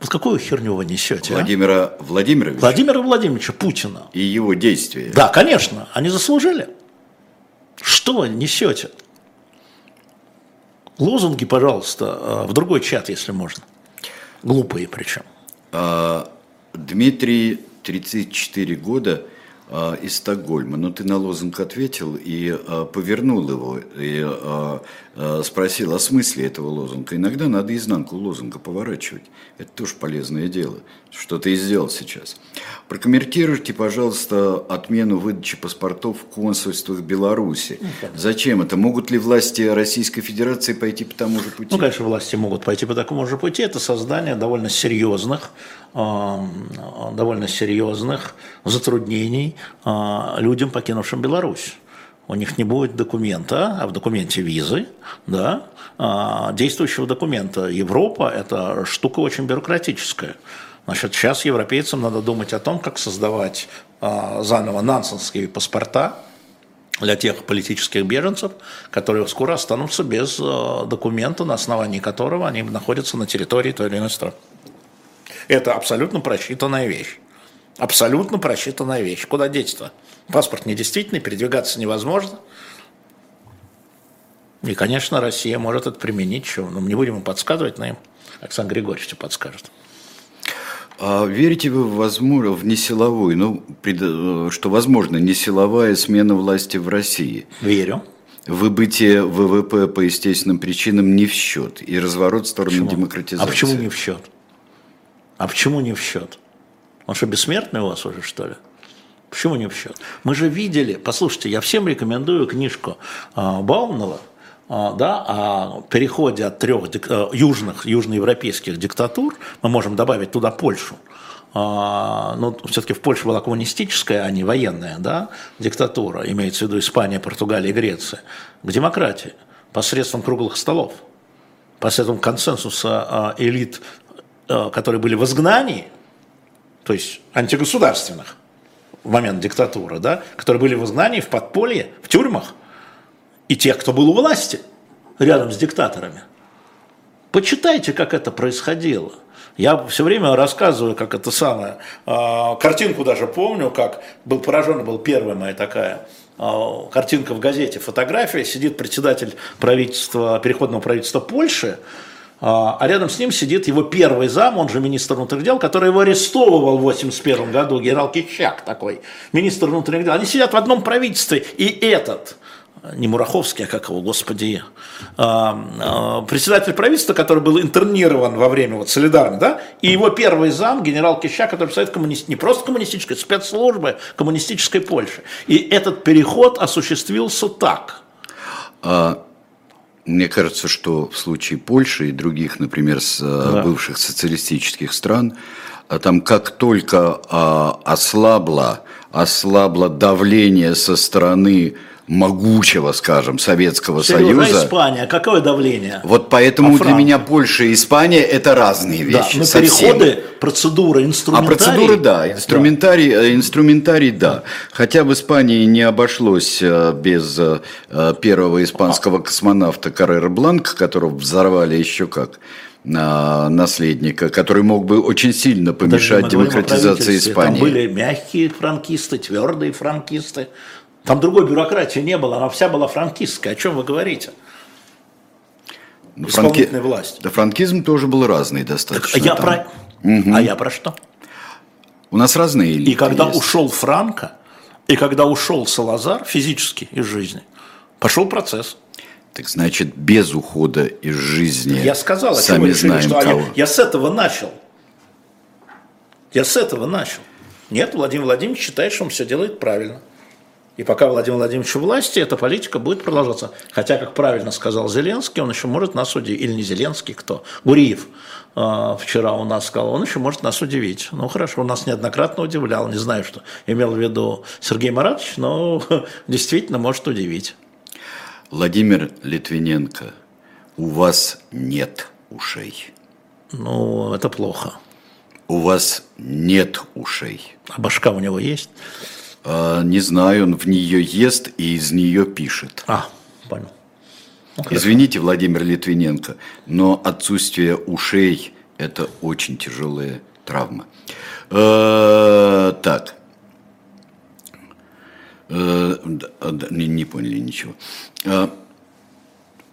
Вот какую херню вы несете? А? Владимира а? Владимировича? Владимира Владимировича Путина. И его действия. Да, конечно, они заслужили. Что вы несете? Лозунги, пожалуйста, а, в другой чат, если можно. Глупые причем. А, Дмитрий, 34 года, а, из Стокгольма. Но ты на лозунг ответил и а, повернул его, и спросил о смысле этого лозунга. Иногда надо изнанку лозунга поворачивать. Это тоже полезное дело, что ты и сделал сейчас. Прокомментируйте, пожалуйста, отмену выдачи паспортов в консульствах Беларуси. Зачем это? Могут ли власти Российской Федерации пойти по тому же пути? Ну, конечно, власти могут пойти по такому же пути. Это создание довольно серьезных, довольно серьезных затруднений людям, покинувшим Беларусь у них не будет документа, а в документе визы, да, а, действующего документа. Европа – это штука очень бюрократическая. Значит, сейчас европейцам надо думать о том, как создавать а, заново нансенские паспорта для тех политических беженцев, которые скоро останутся без а, документа, на основании которого они находятся на территории той или иной страны. Это абсолютно просчитанная вещь. Абсолютно просчитанная вещь. Куда деть-то? Паспорт недействительный, передвигаться невозможно. И, конечно, Россия может это применить. Чего? Но мы не будем ему подсказывать, но им Александр Григорьевич подскажет. А верите вы в, возможно, в несиловую, ну, пред, что возможно несиловая смена власти в России? Верю. Выбытие ВВП по естественным причинам не в счет и разворот в сторону почему? демократизации. А почему не в счет? А почему не в счет? Он что, бессмертный у вас уже, что ли? Почему не в счет? Мы же видели, послушайте, я всем рекомендую книжку а, Баумнова, да, о переходе от трех дик, а, южных, южноевропейских диктатур, мы можем добавить туда Польшу, а, ну, все-таки в Польше была коммунистическая, а не военная, да, диктатура, имеется в виду Испания, Португалия, Греция, к демократии посредством круглых столов, посредством консенсуса элит, которые были в изгнании, то есть антигосударственных, в момент диктатуры, да, которые были в изгнании, в подполье, в тюрьмах, и тех, кто был у власти, рядом с диктаторами. Почитайте, как это происходило. Я все время рассказываю, как это самое. Э, картинку даже помню, как был поражен, был первая моя такая э, картинка в газете, фотография, сидит председатель правительства, переходного правительства Польши, а, а рядом с ним сидит его первый зам, он же министр внутренних дел, который его арестовывал в 81 году, генерал Кичак такой, министр внутренних дел. Они сидят в одном правительстве, и этот, не Мураховский, а как его, господи, а, а, председатель правительства, который был интернирован во время вот солидарности, да, и его первый зам, генерал Кищак, который представляет коммунист, не просто коммунистической, спецслужбы коммунистической Польши. И этот переход осуществился так. А мне кажется, что в случае Польши и других, например, с, э, да. бывших социалистических стран, там как только ослабло, ослабло давление со стороны могучего, скажем, Советского Серьезно, Союза. Испания, какое давление? Вот поэтому а для меня Польша и Испания это разные вещи. Да, но переходы, процедуры, инструментарий. А процедуры, да, инструментарий, да. Э, инструментарий, да. Хотя в Испании не обошлось э, без э, первого испанского космонавта Каррера Бланка, которого взорвали еще как наследника, который мог бы очень сильно помешать демократизации Испании. Там были мягкие франкисты, твердые франкисты. Там другой бюрократии не было, она вся была франкистская. О чем вы говорите? Ну, Исполнительная франки... власть. Да франкизм тоже был разный достаточно. Так, я про... Угу. А я про что? У нас разные элиты И когда есть. ушел Франко, и когда ушел Салазар физически из жизни, пошел процесс. Так значит, без ухода из жизни. Я сказал, сами знаем что кого. Я, я с этого начал. Я с этого начал. Нет, Владимир Владимирович считает, что он все делает правильно. И пока Владимир Владимирович у власти, эта политика будет продолжаться. Хотя, как правильно сказал Зеленский, он еще может нас удивить. Или не Зеленский, кто? Гуриев э, вчера у нас сказал, он еще может нас удивить. Ну, хорошо, он нас неоднократно удивлял. Не знаю, что имел в виду Сергей Маратович, но действительно может удивить. Владимир Литвиненко, у вас нет ушей. Ну, это плохо. У вас нет ушей. А башка у него есть? А, не знаю, он в нее ест и из нее пишет. А, понял. Ну, Извините, Владимир Литвиненко, но отсутствие ушей – это очень тяжелая травма. Э, так. Э, не поняли ничего.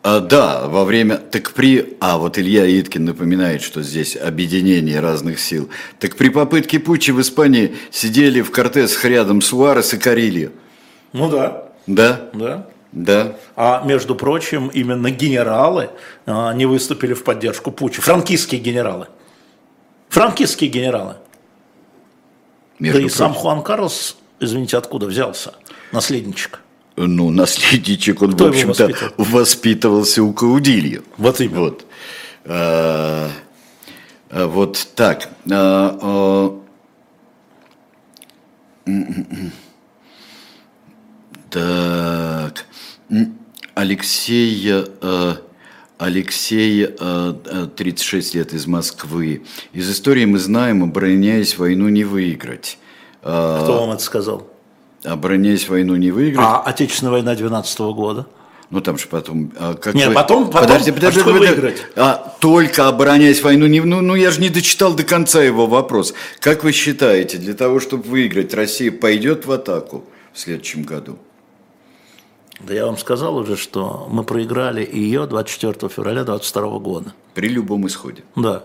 А, да, во время, так при, а вот Илья Иткин напоминает, что здесь объединение разных сил. Так при попытке путча в Испании сидели в кортесах рядом Суарес и Карильо. Ну да. Да? Да. Да. А между прочим, именно генералы а, не выступили в поддержку путча. Франкистские генералы. Франкистские генералы. Между да прочим. и сам Хуан Карлос, извините, откуда взялся? Наследничек ну, наследничек, он, Кто в общем-то, воспитывался у Каудильо. Вот именно. Вот, а, вот так. А, а, так. Алексей, Алексей, 36 а, лет из Москвы. Из истории мы знаем, обороняясь войну не выиграть. Кто вам это сказал? Обороняясь войну не выиграть. А Отечественная война 12 -го года? Ну там же потом... А, как Нет, вы... потом, потом, подожди, подожди, а подожди, выиграть? А, только обороняясь войну не... Ну, ну я же не дочитал до конца его вопрос. Как вы считаете, для того, чтобы выиграть, Россия пойдет в атаку в следующем году? Да я вам сказал уже, что мы проиграли ее 24 февраля 22 года. При любом исходе. Да.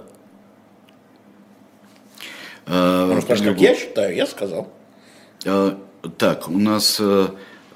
А, сказать, любом... как я считаю, я сказал. А, так, у нас э,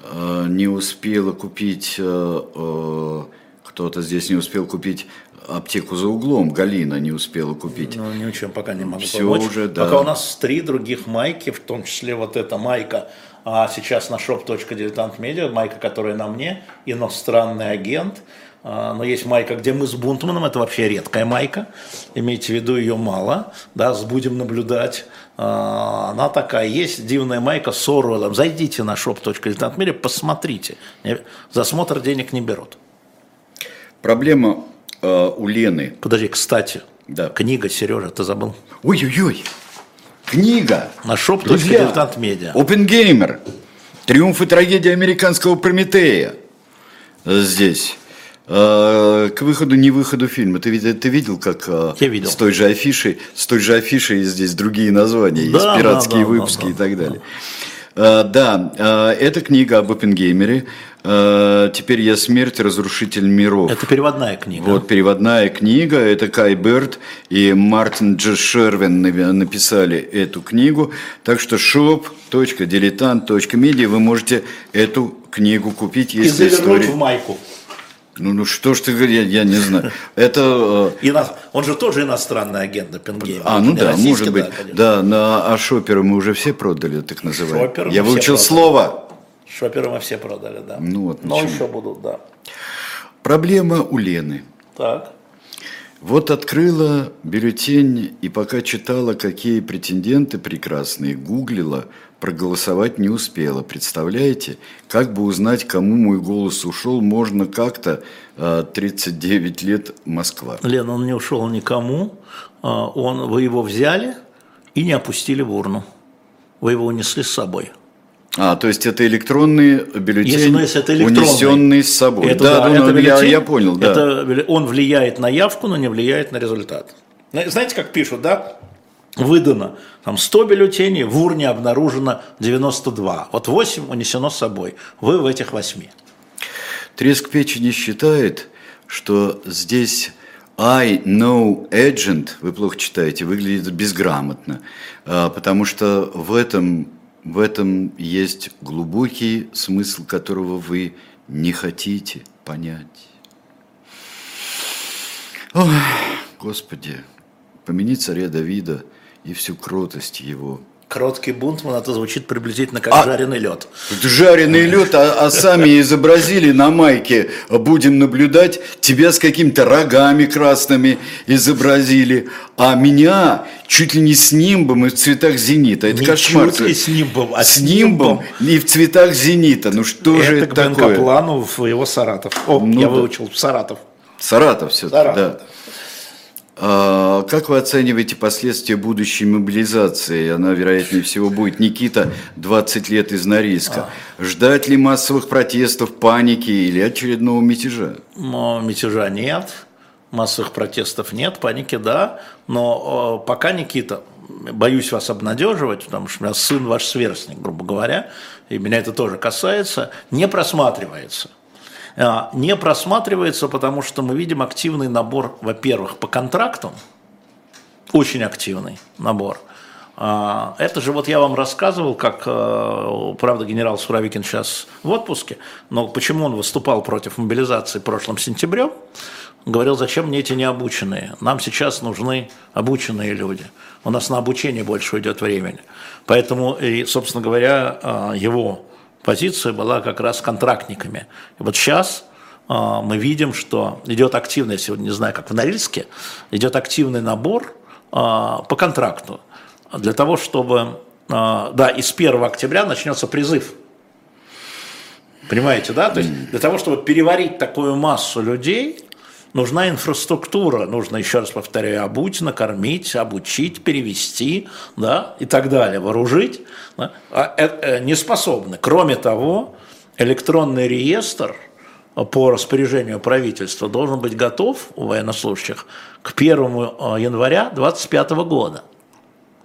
э, не успела купить, э, кто-то здесь не успел купить аптеку за углом Галина не успела купить. Ну, ничем пока не могу Все помочь. уже, да. Пока у нас три других майки, в том числе вот эта майка, а сейчас на shop.diletant.media, майка, которая на мне, иностранный агент. А, Но есть майка, где мы с Бунтманом, это вообще редкая майка, имейте в виду, ее мало, да, будем наблюдать. А, Она такая, есть дивная майка с Оруэллом. Зайдите на shop.diletant.media, посмотрите. За смотр денег не берут. Проблема э, у Лены. Подожди, кстати, Да. книга, Сережа, ты забыл? Ой-ой-ой, книга. На shop.diletant.media. Опенгеймер. Триумф и трагедия американского Прометея. Здесь. Э, К выходу, не выходу фильма. Ты, видел- ты видел, как э, Я видел. с той же афишей, с той же афишей здесь другие названия, Да, есть да, пиратские да, выпуски да, и так далее. Э, Да, э, это книга об Оппенгеймере. Теперь я смерть, разрушитель миров. Это переводная книга. Вот переводная книга, это Кай Берт и Мартин Дж. Шервин написали эту книгу. Так что shop.diletant.media вы можете эту книгу купить, И если завернуть история... в майку. Ну, ну что ж ты говоришь, я, я не знаю. Это... э, Ино- Он же тоже иностранный агент Оппенгеймер. А, ну да, может быть. конечно. Да, на, а шоперы мы уже все продали, так называемые. Шоперы Я выучил слово. Шоперы мы все продали, да. Ну вот, Но ничего. еще будут, да. Проблема у Лены. Так. Вот открыла бюллетень и пока читала, какие претенденты прекрасные, гуглила, проголосовать не успела. Представляете, как бы узнать, кому мой голос ушел, можно как-то а, 39 лет Москва. Лен, он не ушел никому. А, Он, вы его взяли и не опустили в урну. Вы его унесли с собой. А, то есть это электронный бюллетень, Если, ну, это электронный. унесенный с собой. Это, да, ну, это ну, я, бюллетень, я понял, да. это он влияет на явку, но не влияет на результат. Зна- Знаете, как пишут, да? Выдано там 100 бюллетеней, в урне обнаружено 92. Вот 8 унесено с собой. Вы в этих 8. Треск печени считает, что здесь I know agent, вы плохо читаете, выглядит безграмотно, а, потому что в этом, в этом есть глубокий смысл, которого вы не хотите понять. Ой, Господи, помяни царя Давида и всю кротость его. Кроткий бунтман, это звучит приблизительно как А- жареный лед. Жареный лед, а, а сами изобразили на майке, будем наблюдать, тебя с какими-то рогами красными изобразили, а меня чуть ли не с нимбом и в цветах зенита. Это Не кошмар. чуть ли с нимбом, а с нимбом и в цветах зенита. Ну что же это это к такое? плану в его Саратов. О, Ну я да. выучил Саратов. Саратов все-таки, Саратов, да. А, Как вы оцениваете последствия будущей мобилизации? Она, вероятнее всего, будет. Никита, 20 лет из Норильска. А. Ждать ли массовых протестов, паники или очередного мятежа? Но мятежа нет, массовых протестов нет, паники да. Но э, пока, Никита, боюсь вас обнадеживать, потому что у меня сын ваш сверстник, грубо говоря, и меня это тоже касается, не просматривается. А, Не просматривается, потому что мы видим активный набор, во-первых, по контрактам, очень активный набор. А, Это же вот я вам рассказывал, как, э, правда, генерал Суровикин сейчас в отпуске, но почему он выступал против мобилизации прошлым сентябрем, говорил, зачем мне эти необученные, нам сейчас нужны обученные люди, у нас на обучение больше уйдет времени. Поэтому, и, собственно говоря, э, его позиция была как раз контрактниками. И вот сейчас а, мы видим, что идет активный, сегодня не знаю, как в Норильске, идет активный набор а, по контракту для того, чтобы, а, да, и с 1 октября начнется призыв. Понимаете, да? То есть для того, чтобы переварить такую массу людей, нужна инфраструктура, нужно, еще раз повторяю, обуть, накормить, обучить, перевести, да, и так далее, вооружить, да, а, э, э, не способны. Кроме того, электронный реестр по распоряжению правительства должен быть готов у военнослужащих к 1 января 2025 года.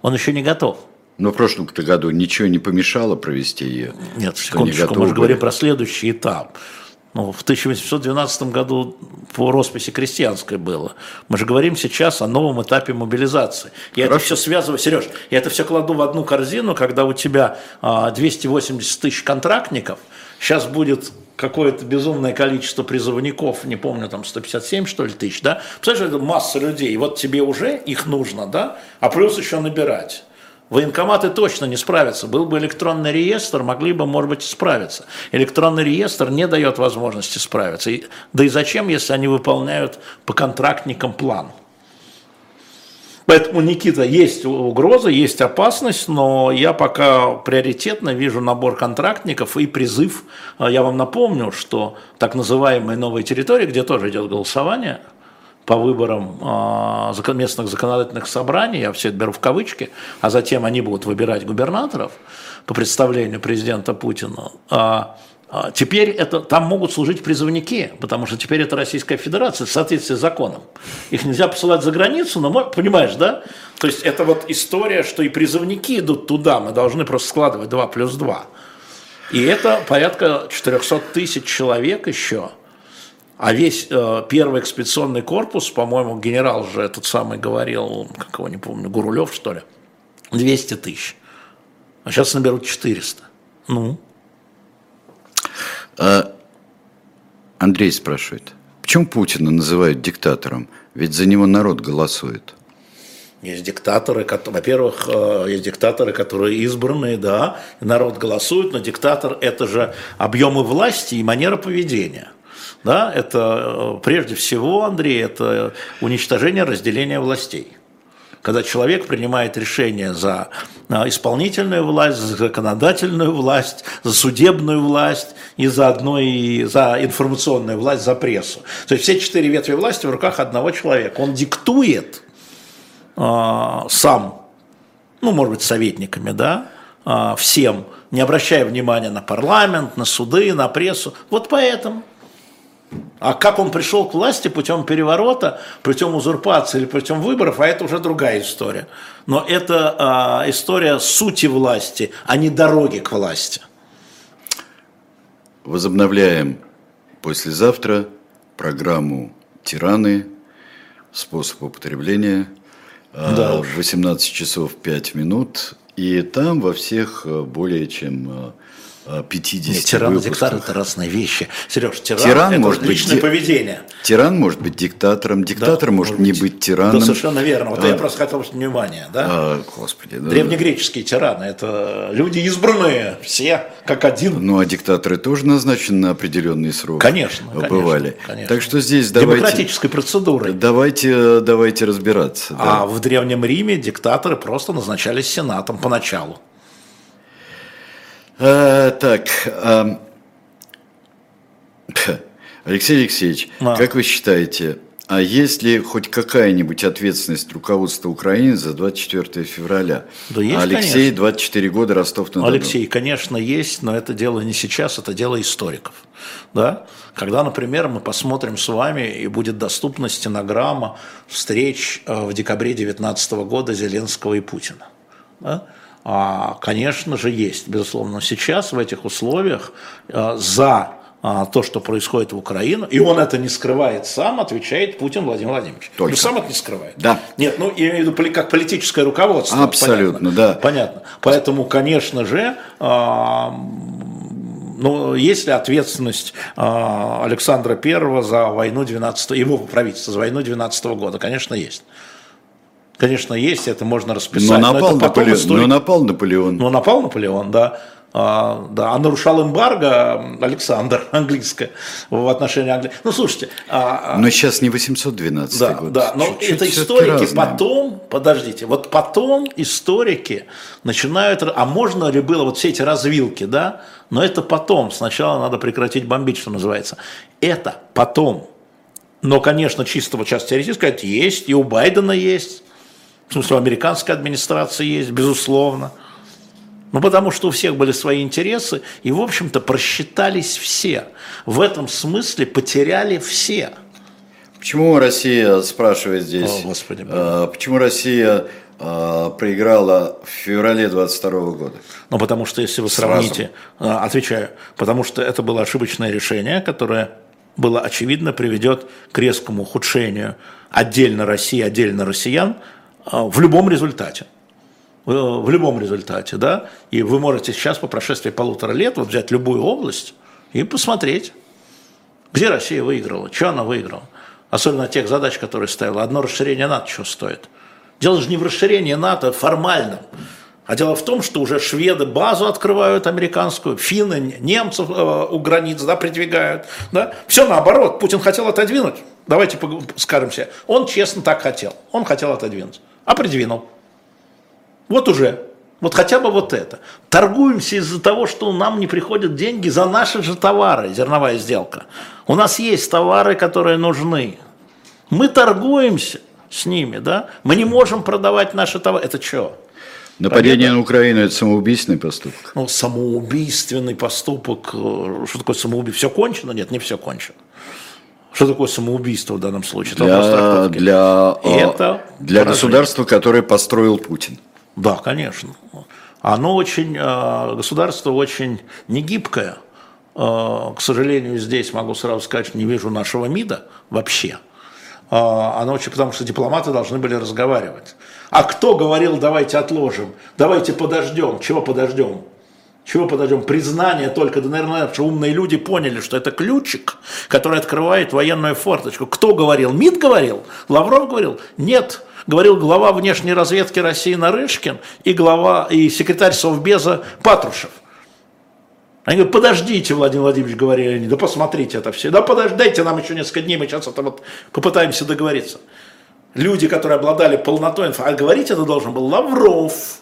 Он еще не готов. Но в прошлом-то году ничего не помешало провести ее. Нет, не секундочку, готовы мы же говорим про следующий этап. Ну, в 1812 году по росписи крестьянской было. Мы же говорим сейчас о новом этапе мобилизации. Я это все связываю, Сереж, я это все кладу в одну корзину, когда у тебя а, 280 тысяч контрактников, сейчас будет какое-то безумное количество призывников, не помню, там 157, что ли, тысяч, да? Представляешь, это масса людей, и вот тебе уже их нужно, да? А плюс еще набирать. Военкоматы точно не справятся. Был бы электронный реестр, могли бы, может быть, справиться. Электронный реестр не дает возможности справиться. да и зачем, если они выполняют по контрактникам план? Поэтому, Никита, есть угроза, есть опасность, но я пока приоритетно вижу набор контрактников и призыв. Я вам напомню, что так называемые новые территории, где тоже идет голосование – по выборам э, местных законодательных собраний, я все это беру в кавычки, а затем они будут выбирать губернаторов по представлению президента Путина, а, а теперь это, там могут служить призывники, потому что теперь это Российская Федерация в соответствии с законом. Их нельзя посылать за границу, но, понимаешь, да? То есть это вот история, что и призывники идут туда, мы должны просто складывать 2 плюс 2. И это порядка 400 тысяч человек еще – а весь э, первый экспедиционный корпус, по-моему, генерал же этот самый говорил, как его не помню, Гурулев, что ли, 200 тысяч. А сейчас наберут 400. Ну? А Андрей спрашивает, почему Путина называют диктатором? Ведь за него народ голосует. Есть диктаторы, во-первых, э, есть диктаторы, которые избранные, да, народ голосует, но диктатор – это же объемы власти и манера поведения – да, это э, прежде всего, Андрей, это уничтожение разделения властей. Когда человек принимает решение за э, исполнительную власть, за законодательную власть, за судебную власть и заодно и за информационную власть, за прессу. То есть все четыре ветви власти в руках одного человека. Он диктует э, сам, ну, может быть, советниками, да, э, всем, не обращая внимания на парламент, на суды, на прессу. Вот поэтому а как он пришел к власти путем переворота, путем узурпации или путем выборов, а это уже другая история. Но это а, история сути власти, а не дороги к власти. Возобновляем послезавтра программу «Тираны. Способ употребления». А, да. В 18 часов 5 минут. И там во всех а, более чем а, 50 Нет, тиран и диктатор – это разные вещи. Сереж, тиран, тиран это может личное быть, поведение. Тиран может быть диктатором, диктатор да, может, может не быть тираном. Да, совершенно верно. Вот а, я просто хотел внимание. Да? А, господи, да. Древнегреческие тираны – это люди избранные, все как один. Ну, а диктаторы тоже назначены на определенный срок. Конечно, бывали. Конечно. Так что здесь давайте… Демократической процедурой. Давайте, давайте разбираться. А да. в Древнем Риме диктаторы просто назначались сенатом поначалу. А, так, а, Алексей Алексеевич, а. как вы считаете, а есть ли хоть какая-нибудь ответственность руководства Украины за 24 февраля? Да есть, Алексей, конечно. 24 года, Ростов-на-Дону. Алексей, конечно, есть, но это дело не сейчас, это дело историков. Да? Когда, например, мы посмотрим с вами, и будет доступна стенограмма встреч э, в декабре 2019 года Зеленского и Путина. Да? А, конечно же, есть, безусловно. Сейчас в этих условиях а, за а, то, что происходит в Украине, и он это не скрывает сам, отвечает Путин Владимир Владимирович. Только. Он сам это не скрывает. Да. Нет, ну, я имею в виду как политическое руководство. Абсолютно, понятно. да. Понятно. Поэтому, конечно же, ну, есть ли ответственность Александра Первого за войну 12 его правительства за войну 12 года? Конечно, есть. Конечно, есть, это можно расписать. Но напал, но Наполеон, но напал Наполеон. Но напал Наполеон, да. А, да, а нарушал эмбарго Александр английское в отношении Англии. Ну, слушайте. А, а но сейчас не 812 да, год. Да, но Чуть-чуть это историки потом, подождите, вот потом историки начинают, а можно ли было вот все эти развилки, да, но это потом, сначала надо прекратить бомбить, что называется. Это потом. Но, конечно, чистого часть теоретически есть, и у Байдена есть в смысле, у американской администрации есть, безусловно. Ну, потому что у всех были свои интересы, и, в общем-то, просчитались все. В этом смысле потеряли все. Почему Россия, спрашивает здесь, О, Господи, э, почему Россия э, проиграла в феврале 22 года? Ну, потому что, если вы Сразу. сравните, э, отвечаю, потому что это было ошибочное решение, которое было очевидно приведет к резкому ухудшению отдельно России, отдельно россиян – а, в любом результате. В любом результате, да. И вы можете сейчас по прошествии полутора лет вот взять любую область, и посмотреть, где Россия выиграла, что она выиграла. Особенно тех задач, которые ставила. Одно расширение НАТО что стоит. Дело же не в расширении НАТО формальном, а дело в том, что уже шведы базу открывают американскую, финны немцев э, у границ да, придвигают. Да? Все наоборот, Путин хотел отодвинуть. Давайте скажем себе, он честно так хотел. Он хотел отодвинуть, а придвинул. Вот уже. Вот хотя бы вот это. Торгуемся из-за того, что нам не приходят деньги за наши же товары, зерновая сделка. У нас есть товары, которые нужны. Мы торгуемся с ними, да? Мы не можем продавать наши товары. Это что? Нападение Победа. на Украину – это самоубийственный поступок? Ну, самоубийственный поступок. Э, что такое самоубийство? Все кончено? Нет, не все кончено. Что такое самоубийство в данном случае? Для, для, это для государства, которое построил Путин. Да, конечно. Оно очень, э, государство очень негибкое. Э, к сожалению, здесь могу сразу сказать, не вижу нашего МИДа вообще. Оно очень, потому что дипломаты должны были разговаривать. А кто говорил, давайте отложим, давайте подождем, чего подождем? Чего подождем? Признание только, да, наверное, что умные люди поняли, что это ключик, который открывает военную форточку. Кто говорил? МИД говорил? Лавров говорил? Нет говорил глава внешней разведки России Нарышкин и глава и секретарь Совбеза Патрушев. Они говорят, подождите, Владимир Владимирович, говорили они, да посмотрите это все. Да подождайте нам еще несколько дней, мы сейчас это вот попытаемся договориться. Люди, которые обладали полнотой информации, а говорить это должен был Лавров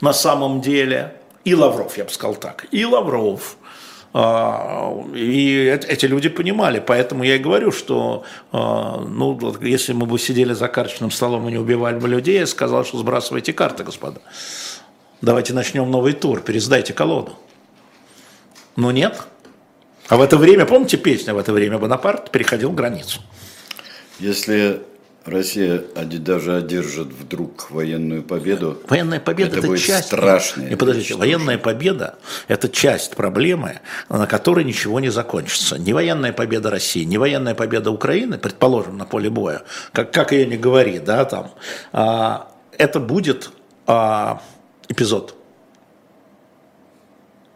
на самом деле. И Лавров, я бы сказал так, и Лавров. А, и эти люди понимали, поэтому я и говорю, что а, ну, если мы бы сидели за карточным столом и не убивали бы людей, я сказал, что сбрасывайте карты, господа. Давайте начнем новый тур, пересдайте колоду. Но нет. А в это время, помните песню, в это время Бонапарт переходил границу. Если Россия даже одержит вдруг военную победу. Военная победа это, это часть. Страшная. Не подождите, военная победа – это часть проблемы, на которой ничего не закончится. Не военная победа России, не военная победа Украины, предположим, на поле боя, как, как ее не говори, да, там, а, это будет а, эпизод.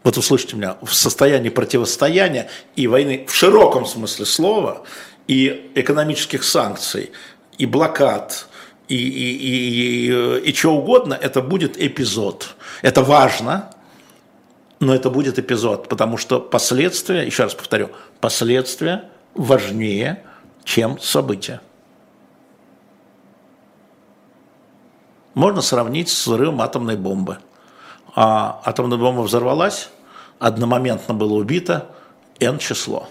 Вот услышите меня, в состоянии противостояния и войны в широком смысле слова, и экономических санкций – и блокад, и, и, и, и, и что угодно, это будет эпизод. Это важно, но это будет эпизод, потому что последствия, еще раз повторю, последствия важнее, чем события. Можно сравнить с взрывом атомной бомбы. А атомная бомба взорвалась, одномоментно было убито N число.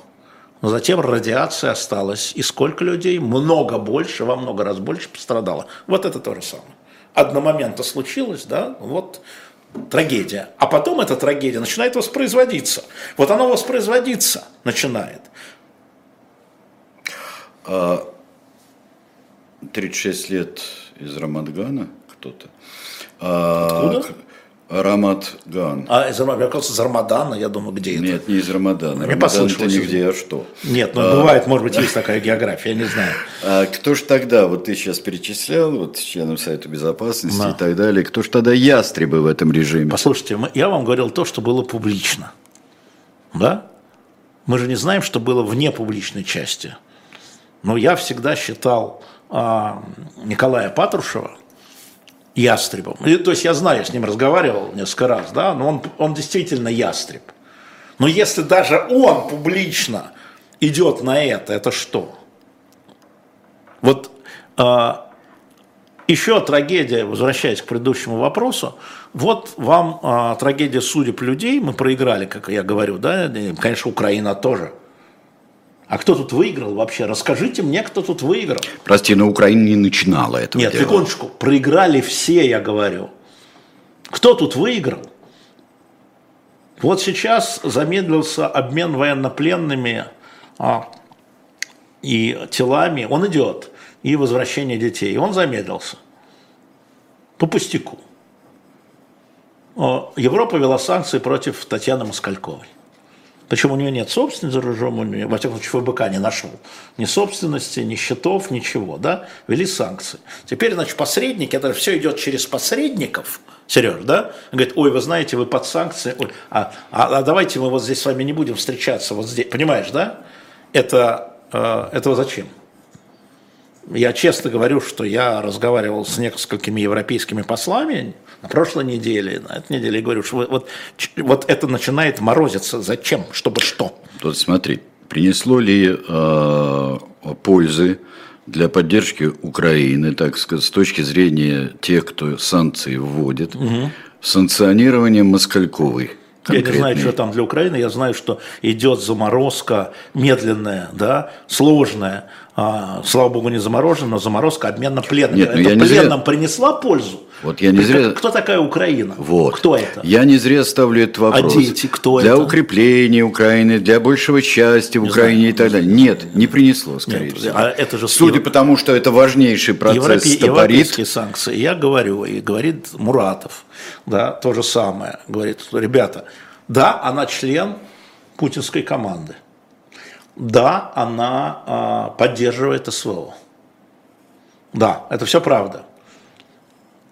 Но затем радиация осталась. И сколько людей? Много больше, во много раз больше пострадало. Вот это то же самое. Одномоментно случилось, да, вот трагедия. А потом эта трагедия начинает воспроизводиться. Вот она воспроизводиться начинает. 36 а, лет из Рамадгана кто-то. А, Откуда? Рамат Ган. А из, я кажется, из Рамадана, я думаю, где это? Нет, не из Рамадана. Не послушал. это нигде, а что? Нет, ну а, бывает, может быть, есть такая география, я не знаю. А кто ж тогда, вот ты сейчас перечислял, вот членом Совета Безопасности да. и так далее, кто ж тогда ястребы в этом режиме? Послушайте, я вам говорил то, что было публично. Да? Мы же не знаем, что было вне публичной части. Но я всегда считал а, Николая Патрушева, ястребом. И, то есть я знаю, с ним разговаривал несколько раз, да, но он, он действительно ястреб. Но если даже он публично идет на это, это что? Вот э, еще трагедия, возвращаясь к предыдущему вопросу, вот вам э, трагедия судеб людей, мы проиграли, как я говорю, да, конечно, Украина тоже – а кто тут выиграл вообще? Расскажите мне, кто тут выиграл. Прости, но Украина не начинала этого Нет, секундочку. Проиграли все, я говорю. Кто тут выиграл? Вот сейчас замедлился обмен военнопленными а, и телами. Он идет. И возвращение детей. Он замедлился. По пустяку. Европа вела санкции против Татьяны Москальковой. Почему у нее нет собственности за рубежом, у нее, во всяком случае, ФБК не нашел. Ни собственности, ни счетов, ничего, да, ввели санкции. Теперь, значит, посредники, это все идет через посредников, Сереж, да? говорит, ой, вы знаете, вы под санкции, ой, а, а, а давайте мы вот здесь с вами не будем встречаться, вот здесь, понимаешь, да? Это, э, этого зачем? Я честно говорю, что я разговаривал с несколькими европейскими послами на прошлой неделе, на этой неделе, и говорю, что вот, вот это начинает морозиться. Зачем? Чтобы что? Вот смотри, принесло ли э, пользы для поддержки Украины, так сказать, с точки зрения тех, кто санкции вводит, угу. санкционирование Москальковой? Я не знаю, что там для Украины, я знаю, что идет заморозка медленная, да, сложная, а, слава богу, не заморожена, но заморозка обмена пленными. Нет, ну это пленным зря... принесла пользу? Вот я не зря... Кто такая Украина? Вот. Кто это? Я не зря ставлю этот вопрос. А дети, кто для это? Для укрепления Украины, для большего счастья в не Украине знаю, и так далее. Нет, не принесло, скорее Нет, всего. А это же Судя по тому, что это важнейший процесс Европе... стопорит. Европейские санкции. Я говорю, и говорит Муратов, да, то же самое. Говорит, ребята, да, она член путинской команды. Да, она а, поддерживает СВО. Да, это все правда.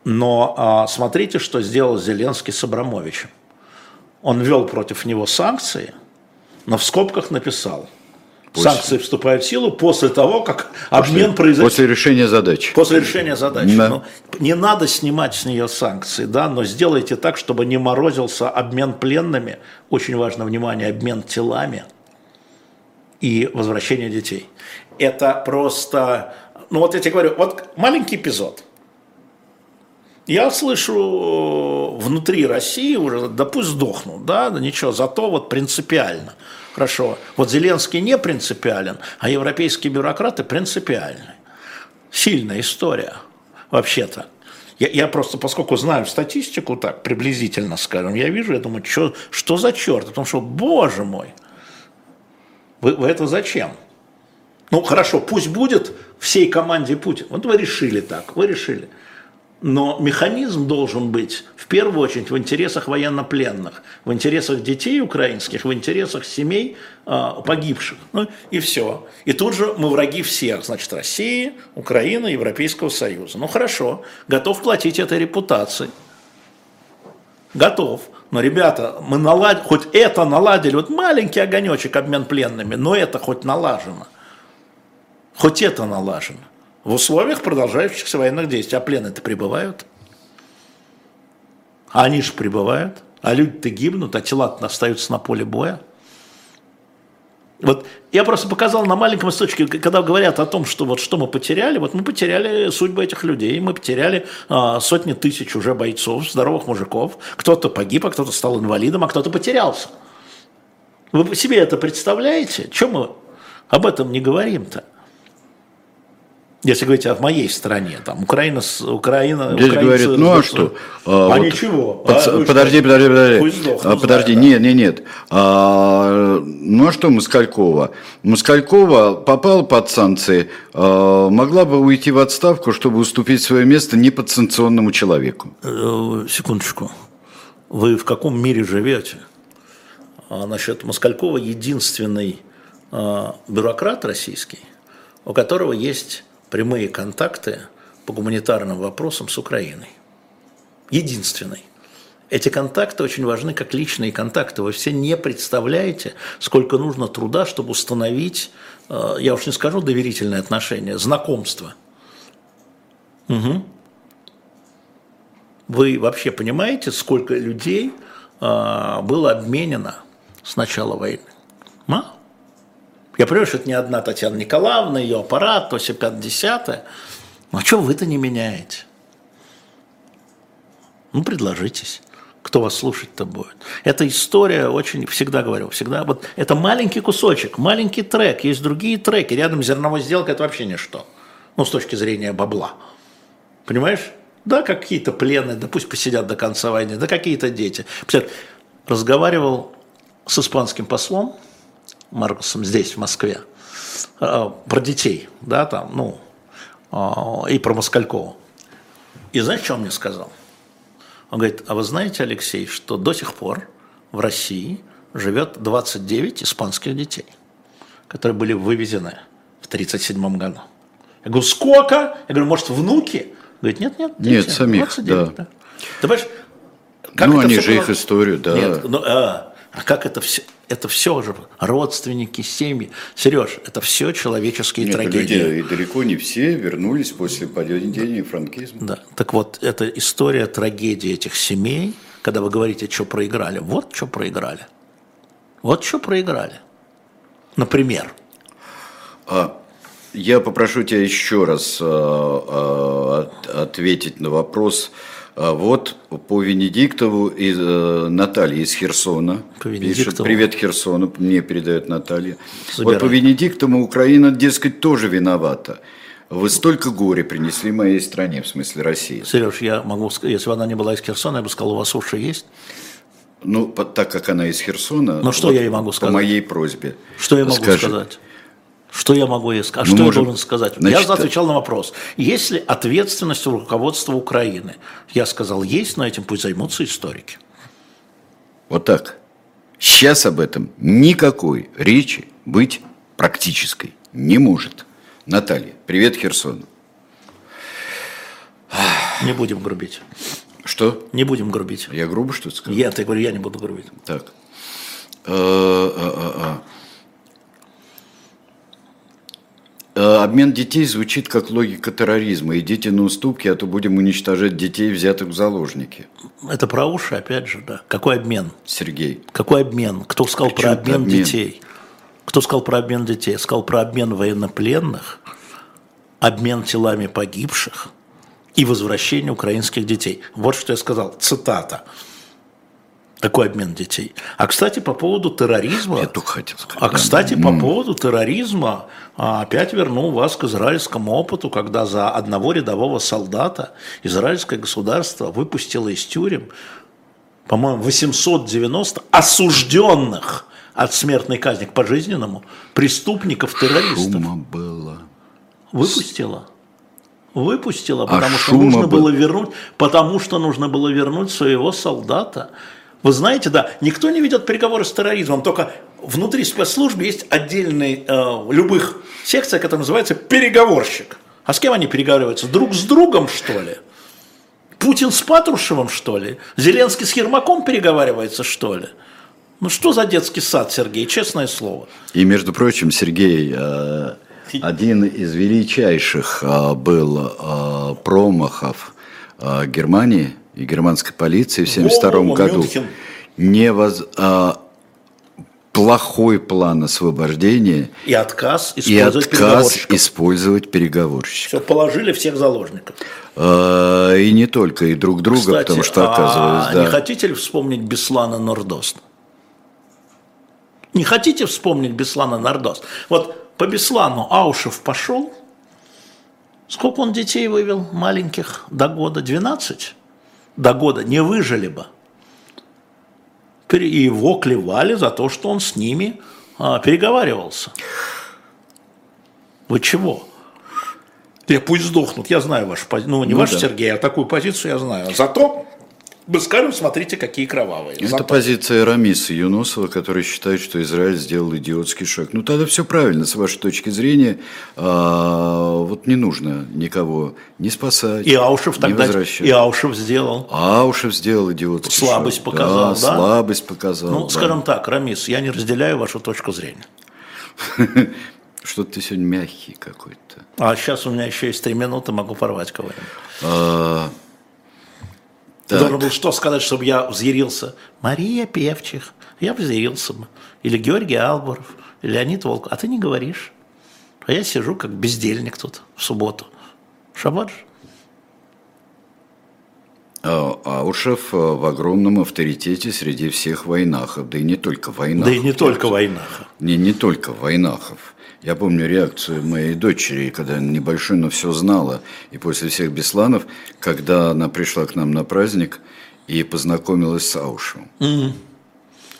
Но а, смотрите, что сделал Зеленский с Абрамовичем. Он ввел против него санкции, но в скобках написал. После... Санкции вступают в силу после того, как обмен произойдет. После решения задачи. После решения задачи. Да. Ну, не надо снимать с нее санкции, да, но сделайте так, чтобы не морозился обмен пленными. Очень важно, внимание, обмен телами и возвращение детей. Это просто, ну вот я тебе говорю, вот маленький эпизод. Я слышу э, внутри России уже, да пусть сдохнут, да, да ничего, зато вот принципиально. Хорошо, вот Зеленский не принципиален, а европейские бюрократы принципиальны. Сильная история, вообще-то. Я, я просто, поскольку знаю статистику так приблизительно, скажем, я вижу, я думаю, что, что за черт? Потому что, боже мой, вы, вы это зачем? Ну, хорошо, пусть будет всей команде Путин. Вот вы решили так, вы решили. Но механизм должен быть в первую очередь в интересах военнопленных, в интересах детей украинских, в интересах семей э, погибших. Ну и все. И тут же мы враги всех, значит, России, Украины, Европейского Союза. Ну хорошо, готов платить этой репутацией. Готов. Но, ребята, мы наладили, хоть это наладили, вот маленький огонечек обмен пленными, но это хоть налажено. Хоть это налажено в условиях продолжающихся военных действий. А плены-то прибывают. А они же прибывают. А люди-то гибнут, а тела остаются на поле боя. Вот я просто показал на маленьком источнике, когда говорят о том, что вот что мы потеряли, вот мы потеряли судьбы этих людей, мы потеряли а, сотни тысяч уже бойцов, здоровых мужиков, кто-то погиб, а кто-то стал инвалидом, а кто-то потерялся. Вы себе это представляете? Чем мы об этом не говорим-то? Если говорить о моей стране, там Украина, Украина, Здесь говорит, ну а что? А, а вот, ничего. Под, а, подожди, подожди, подожди, подожди. А, подожди, да. нет, нет, нет. А, ну а что Москалькова? Москалькова попала под санкции, а, могла бы уйти в отставку, чтобы уступить свое место неподсанкционному человеку. Э, секундочку. Вы в каком мире живете? А насчет Москалькова единственный а, бюрократ российский, у которого есть прямые контакты по гуманитарным вопросам с Украиной. Единственный. Эти контакты очень важны как личные контакты. Вы все не представляете, сколько нужно труда, чтобы установить, э, я уж не скажу доверительные отношения, знакомство. Угу. Вы вообще понимаете, сколько людей э, было обменено с начала войны? А? Я понимаю, что это не одна Татьяна Николаевна, ее аппарат, то все 50 Ну, а что вы-то не меняете? Ну, предложитесь. Кто вас слушать-то будет? Эта история очень, всегда говорю, всегда, вот это маленький кусочек, маленький трек, есть другие треки, рядом зерновой сделка это вообще ничто. Ну, с точки зрения бабла. Понимаешь? Да, какие-то пленные, да пусть посидят до конца войны, да какие-то дети. Разговаривал с испанским послом, Маркусом здесь, в Москве, а, про детей, да, там, ну, а, и про Москалькова. И знаешь, что он мне сказал? Он говорит, а вы знаете, Алексей, что до сих пор в России живет 29 испанских детей, которые были вывезены в 1937 году. Я говорю, сколько? Я говорю, может, внуки? Говорит, нет, нет. Дети. Нет, самих, 29, да. да. Ты понимаешь, как ну, они же было... их историю, да. Нет, ну, а, а как это все? Это все же родственники, семьи. Сереж, это все человеческие Нет, трагедии. Люди, и далеко не все вернулись после падения франкизма. Да. Так вот, это история трагедии этих семей, когда вы говорите, что проиграли. Вот что проиграли. Вот что проиграли. Например. А, я попрошу тебя еще раз а, а, ответить на вопрос. А вот по Венедиктову и э, Наталья из Херсона по пишет, привет Херсону, мне передает Наталья. Забирай. Вот по Венедиктову Украина, дескать, тоже виновата. Вы столько горя принесли моей стране, в смысле России. Сереж, я могу сказать, если бы она не была из Херсона, я бы сказал, у вас уши есть? Ну, так как она из Херсона, ну, что вот, я ей могу сказать? по моей просьбе. Что я могу скажи, сказать? Что я могу ей сказать? Ну, что можем... я должен сказать? Значит, я отвечал на вопрос. Есть ли ответственность у руководства Украины? Я сказал, есть, но этим пусть займутся историки. Вот так. Сейчас об этом никакой речи быть практической не может. Наталья, привет Херсону. Не будем грубить. Что? Не будем грубить. Я грубо что-то сказал? Я, ты говорю, я не буду грубить. Так. А, а, а, Э, обмен детей звучит как логика терроризма. Идите на уступки, а то будем уничтожать детей, взятых в заложники. Это про уши, опять же, да. Какой обмен? Сергей. Какой обмен? Кто сказал про обмен, обмен детей? Кто сказал про обмен детей? Сказал про обмен военнопленных, обмен телами погибших и возвращение украинских детей. Вот что я сказал. Цитата. Такой обмен детей. А, кстати, по поводу терроризма... Я только хотел сказать. А, кстати, да. по поводу терроризма а, опять верну вас к израильскому опыту, когда за одного рядового солдата израильское государство выпустило из тюрем, по-моему, 890 осужденных от смертной казни к пожизненному преступников-террористов. Шума было. Выпустила выпустила, потому а что нужно был... было вернуть, потому что нужно было вернуть своего солдата. Вы знаете, да, никто не ведет переговоры с терроризмом, только внутри спецслужб есть отдельный, э, любых секция, которая называется переговорщик. А с кем они переговариваются? Друг с другом, что ли? Путин с Патрушевым, что ли? Зеленский с Ермаком переговаривается, что ли? Ну что за детский сад, Сергей, честное слово. И, между прочим, Сергей, э, один из величайших э, был э, промахов Германии – и германской полиции в 1972 году не воз, а, плохой план освобождения и отказ использовать, и отказ использовать переговорщиков. Все, положили всех заложников. А, и не только, и друг друга, Кстати, потому что оказывалось, а да. не хотите ли вспомнить Беслана Нордост? Не хотите вспомнить Беслана Нордост? Вот по Беслану Аушев пошел, сколько он детей вывел маленьких до года? 12? До года не выжили бы. И его клевали за то, что он с ними а, переговаривался. Вы чего? Я пусть сдохнут, я знаю вашу позицию. Ну, не ну, вашу, да. Сергей, а такую позицию я знаю. Зато мы скажем, смотрите, какие кровавые. Это Зато... позиция Рамиса Юнусова, который считает, что Израиль сделал идиотский шаг. Ну, тогда все правильно, с вашей точки зрения. А, вот не нужно никого не спасать, и Аушев не тогда, возвращать. И Аушев сделал. Аушев сделал идиотский слабость шаг. Показал, да, да? Слабость показал, Ну, да. скажем так, Рамис, я не разделяю вашу точку зрения. Что-то ты сегодня мягкий какой-то. А сейчас у меня еще есть три минуты, могу порвать кого-нибудь. А, так. Ты должен был что сказать, чтобы я взъярился? Мария Певчих. Я взъярился бы. Или Георгий Алборов, или Леонид Волков. А ты не говоришь. А я сижу как бездельник тут в субботу. Шаббат же. А, Аушев э, в огромном авторитете среди всех войнахов, да и не только войнахов. Да и не только войнахов. Не, не только войнахов. Я помню реакцию моей дочери, когда небольшой, но все знала. И после всех Бесланов, когда она пришла к нам на праздник и познакомилась с Аушем. Mm-hmm.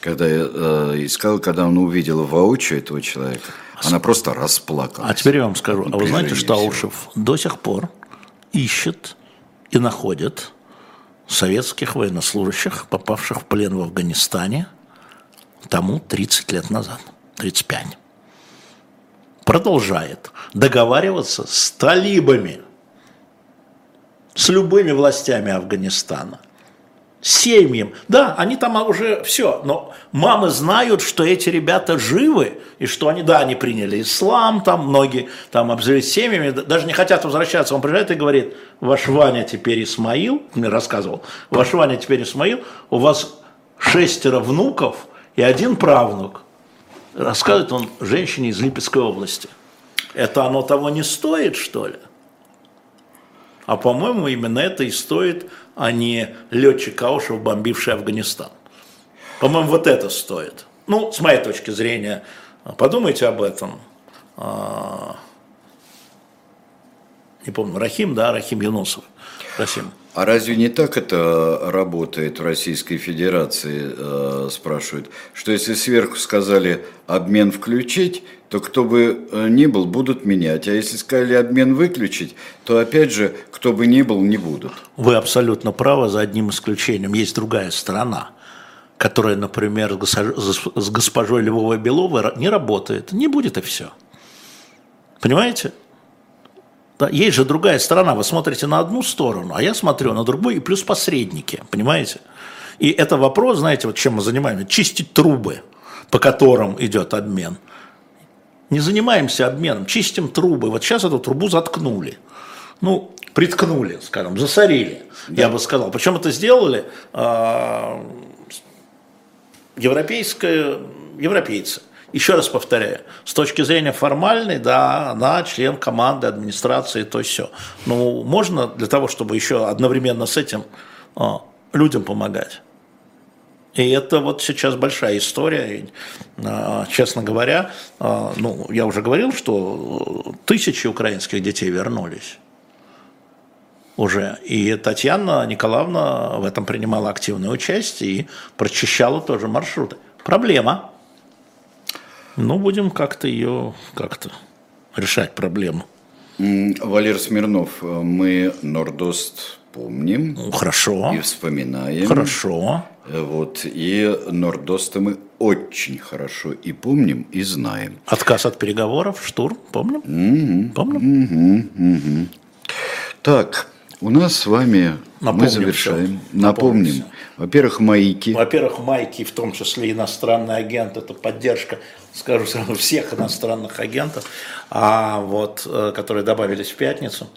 Когда я э, искал, когда она увидела воочию этого человека, она просто расплакалась. А теперь я вам скажу. А вы знаете, что Аушев до сих пор ищет и находит советских военнослужащих, попавших в плен в Афганистане, тому 30 лет назад, 35. Продолжает договариваться с талибами, с любыми властями Афганистана семьям. Да, они там уже все, но мамы знают, что эти ребята живы, и что они, да, они приняли ислам, там многие там обзавелись семьями, даже не хотят возвращаться. Он приезжает и говорит, ваш Ваня теперь Исмаил, мне рассказывал, ваш Ваня теперь Исмаил, у вас шестеро внуков и один правнук. Рассказывает он женщине из Липецкой области. Это оно того не стоит, что ли? А по-моему, именно это и стоит а не летчик Каушев, бомбивший Афганистан. По-моему, вот это стоит. Ну, с моей точки зрения, подумайте об этом. А, не помню, Рахим, да, Рахим Юнусов. Рахим. А разве не так это работает в Российской Федерации, э, спрашивают, что если сверху сказали обмен включить, то кто бы э, ни был, будут менять. А если сказали обмен выключить, то опять же, кто бы ни был, не будут. Вы абсолютно правы, за одним исключением. Есть другая сторона, которая, например, с госпожой Львовой Беловой не работает. Не будет и все. Понимаете? Да, есть же другая сторона. Вы смотрите на одну сторону, а я смотрю на другую, и плюс посредники. Понимаете? И это вопрос, знаете, вот чем мы занимаемся? Чистить трубы, по которым идет обмен – не занимаемся обменом, чистим трубы. Вот сейчас эту трубу заткнули. Ну, приткнули, скажем, засорили, да. я бы сказал. Причем это сделали э, европейское, европейцы. Еще раз повторяю, с точки зрения формальной, да, она член команды, администрации, то все. Но можно для того, чтобы еще одновременно с этим э, людям помогать. И это вот сейчас большая история. А, честно говоря, а, ну, я уже говорил, что тысячи украинских детей вернулись уже. И Татьяна Николаевна в этом принимала активное участие и прочищала тоже маршруты. Проблема. Ну, будем как-то ее как-то решать проблему. Валер Смирнов, мы Нордост помним. Ну, хорошо. И вспоминаем. Хорошо. Вот, и Нордоста мы очень хорошо и помним, и знаем. Отказ от переговоров, штурм, помним? Угу, помним? Угу, угу. Так, у нас с вами Напомним мы завершаем. Все. Напомним. Во-первых, майки. Во-первых, майки, в том числе иностранный агент, это поддержка, скажу сразу, всех иностранных агентов, а вот, э, которые добавились в пятницу.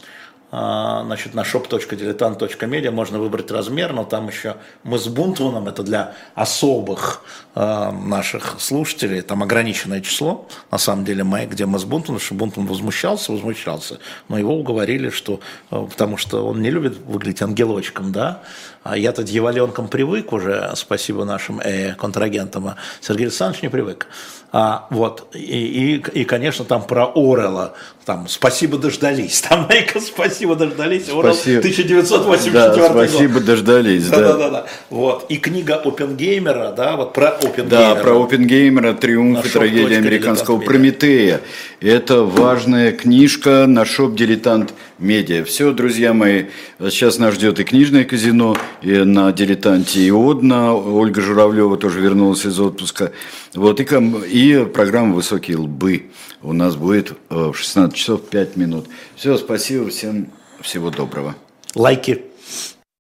А, значит, на shop.diletant.media можно выбрать размер, но там еще мы с Бунтваном, это для особых э, наших слушателей, там ограниченное число, на самом деле, май, где мы с Бунтваном, что Бунтван возмущался, возмущался, но его уговорили, что, э, потому что он не любит выглядеть ангелочком, да, а я-то дьяволенком привык уже, спасибо нашим э, контрагентам, а Сергей Александрович не привык. А, вот, и, и, и, конечно, там про Орела, там, спасибо дождались, там, Майка, спасибо дождались, Орел, 1984 да, спасибо год. дождались, да. Да, да, да, вот, и книга Опенгеймера, да, вот про Опенгеймера. Да, про Опенгеймера, триумф и трагедия американского Прометея. Это важная книжка на шоп «Дилетант Медиа». Все, друзья мои, сейчас нас ждет и книжное казино, и на «Дилетанте» и «Одна». Ольга Журавлева тоже вернулась из отпуска. Вот, и, и программа «Высокие лбы» у нас будет э, в 16 часов 5 минут. Все, спасибо всем, всего доброго. Лайки.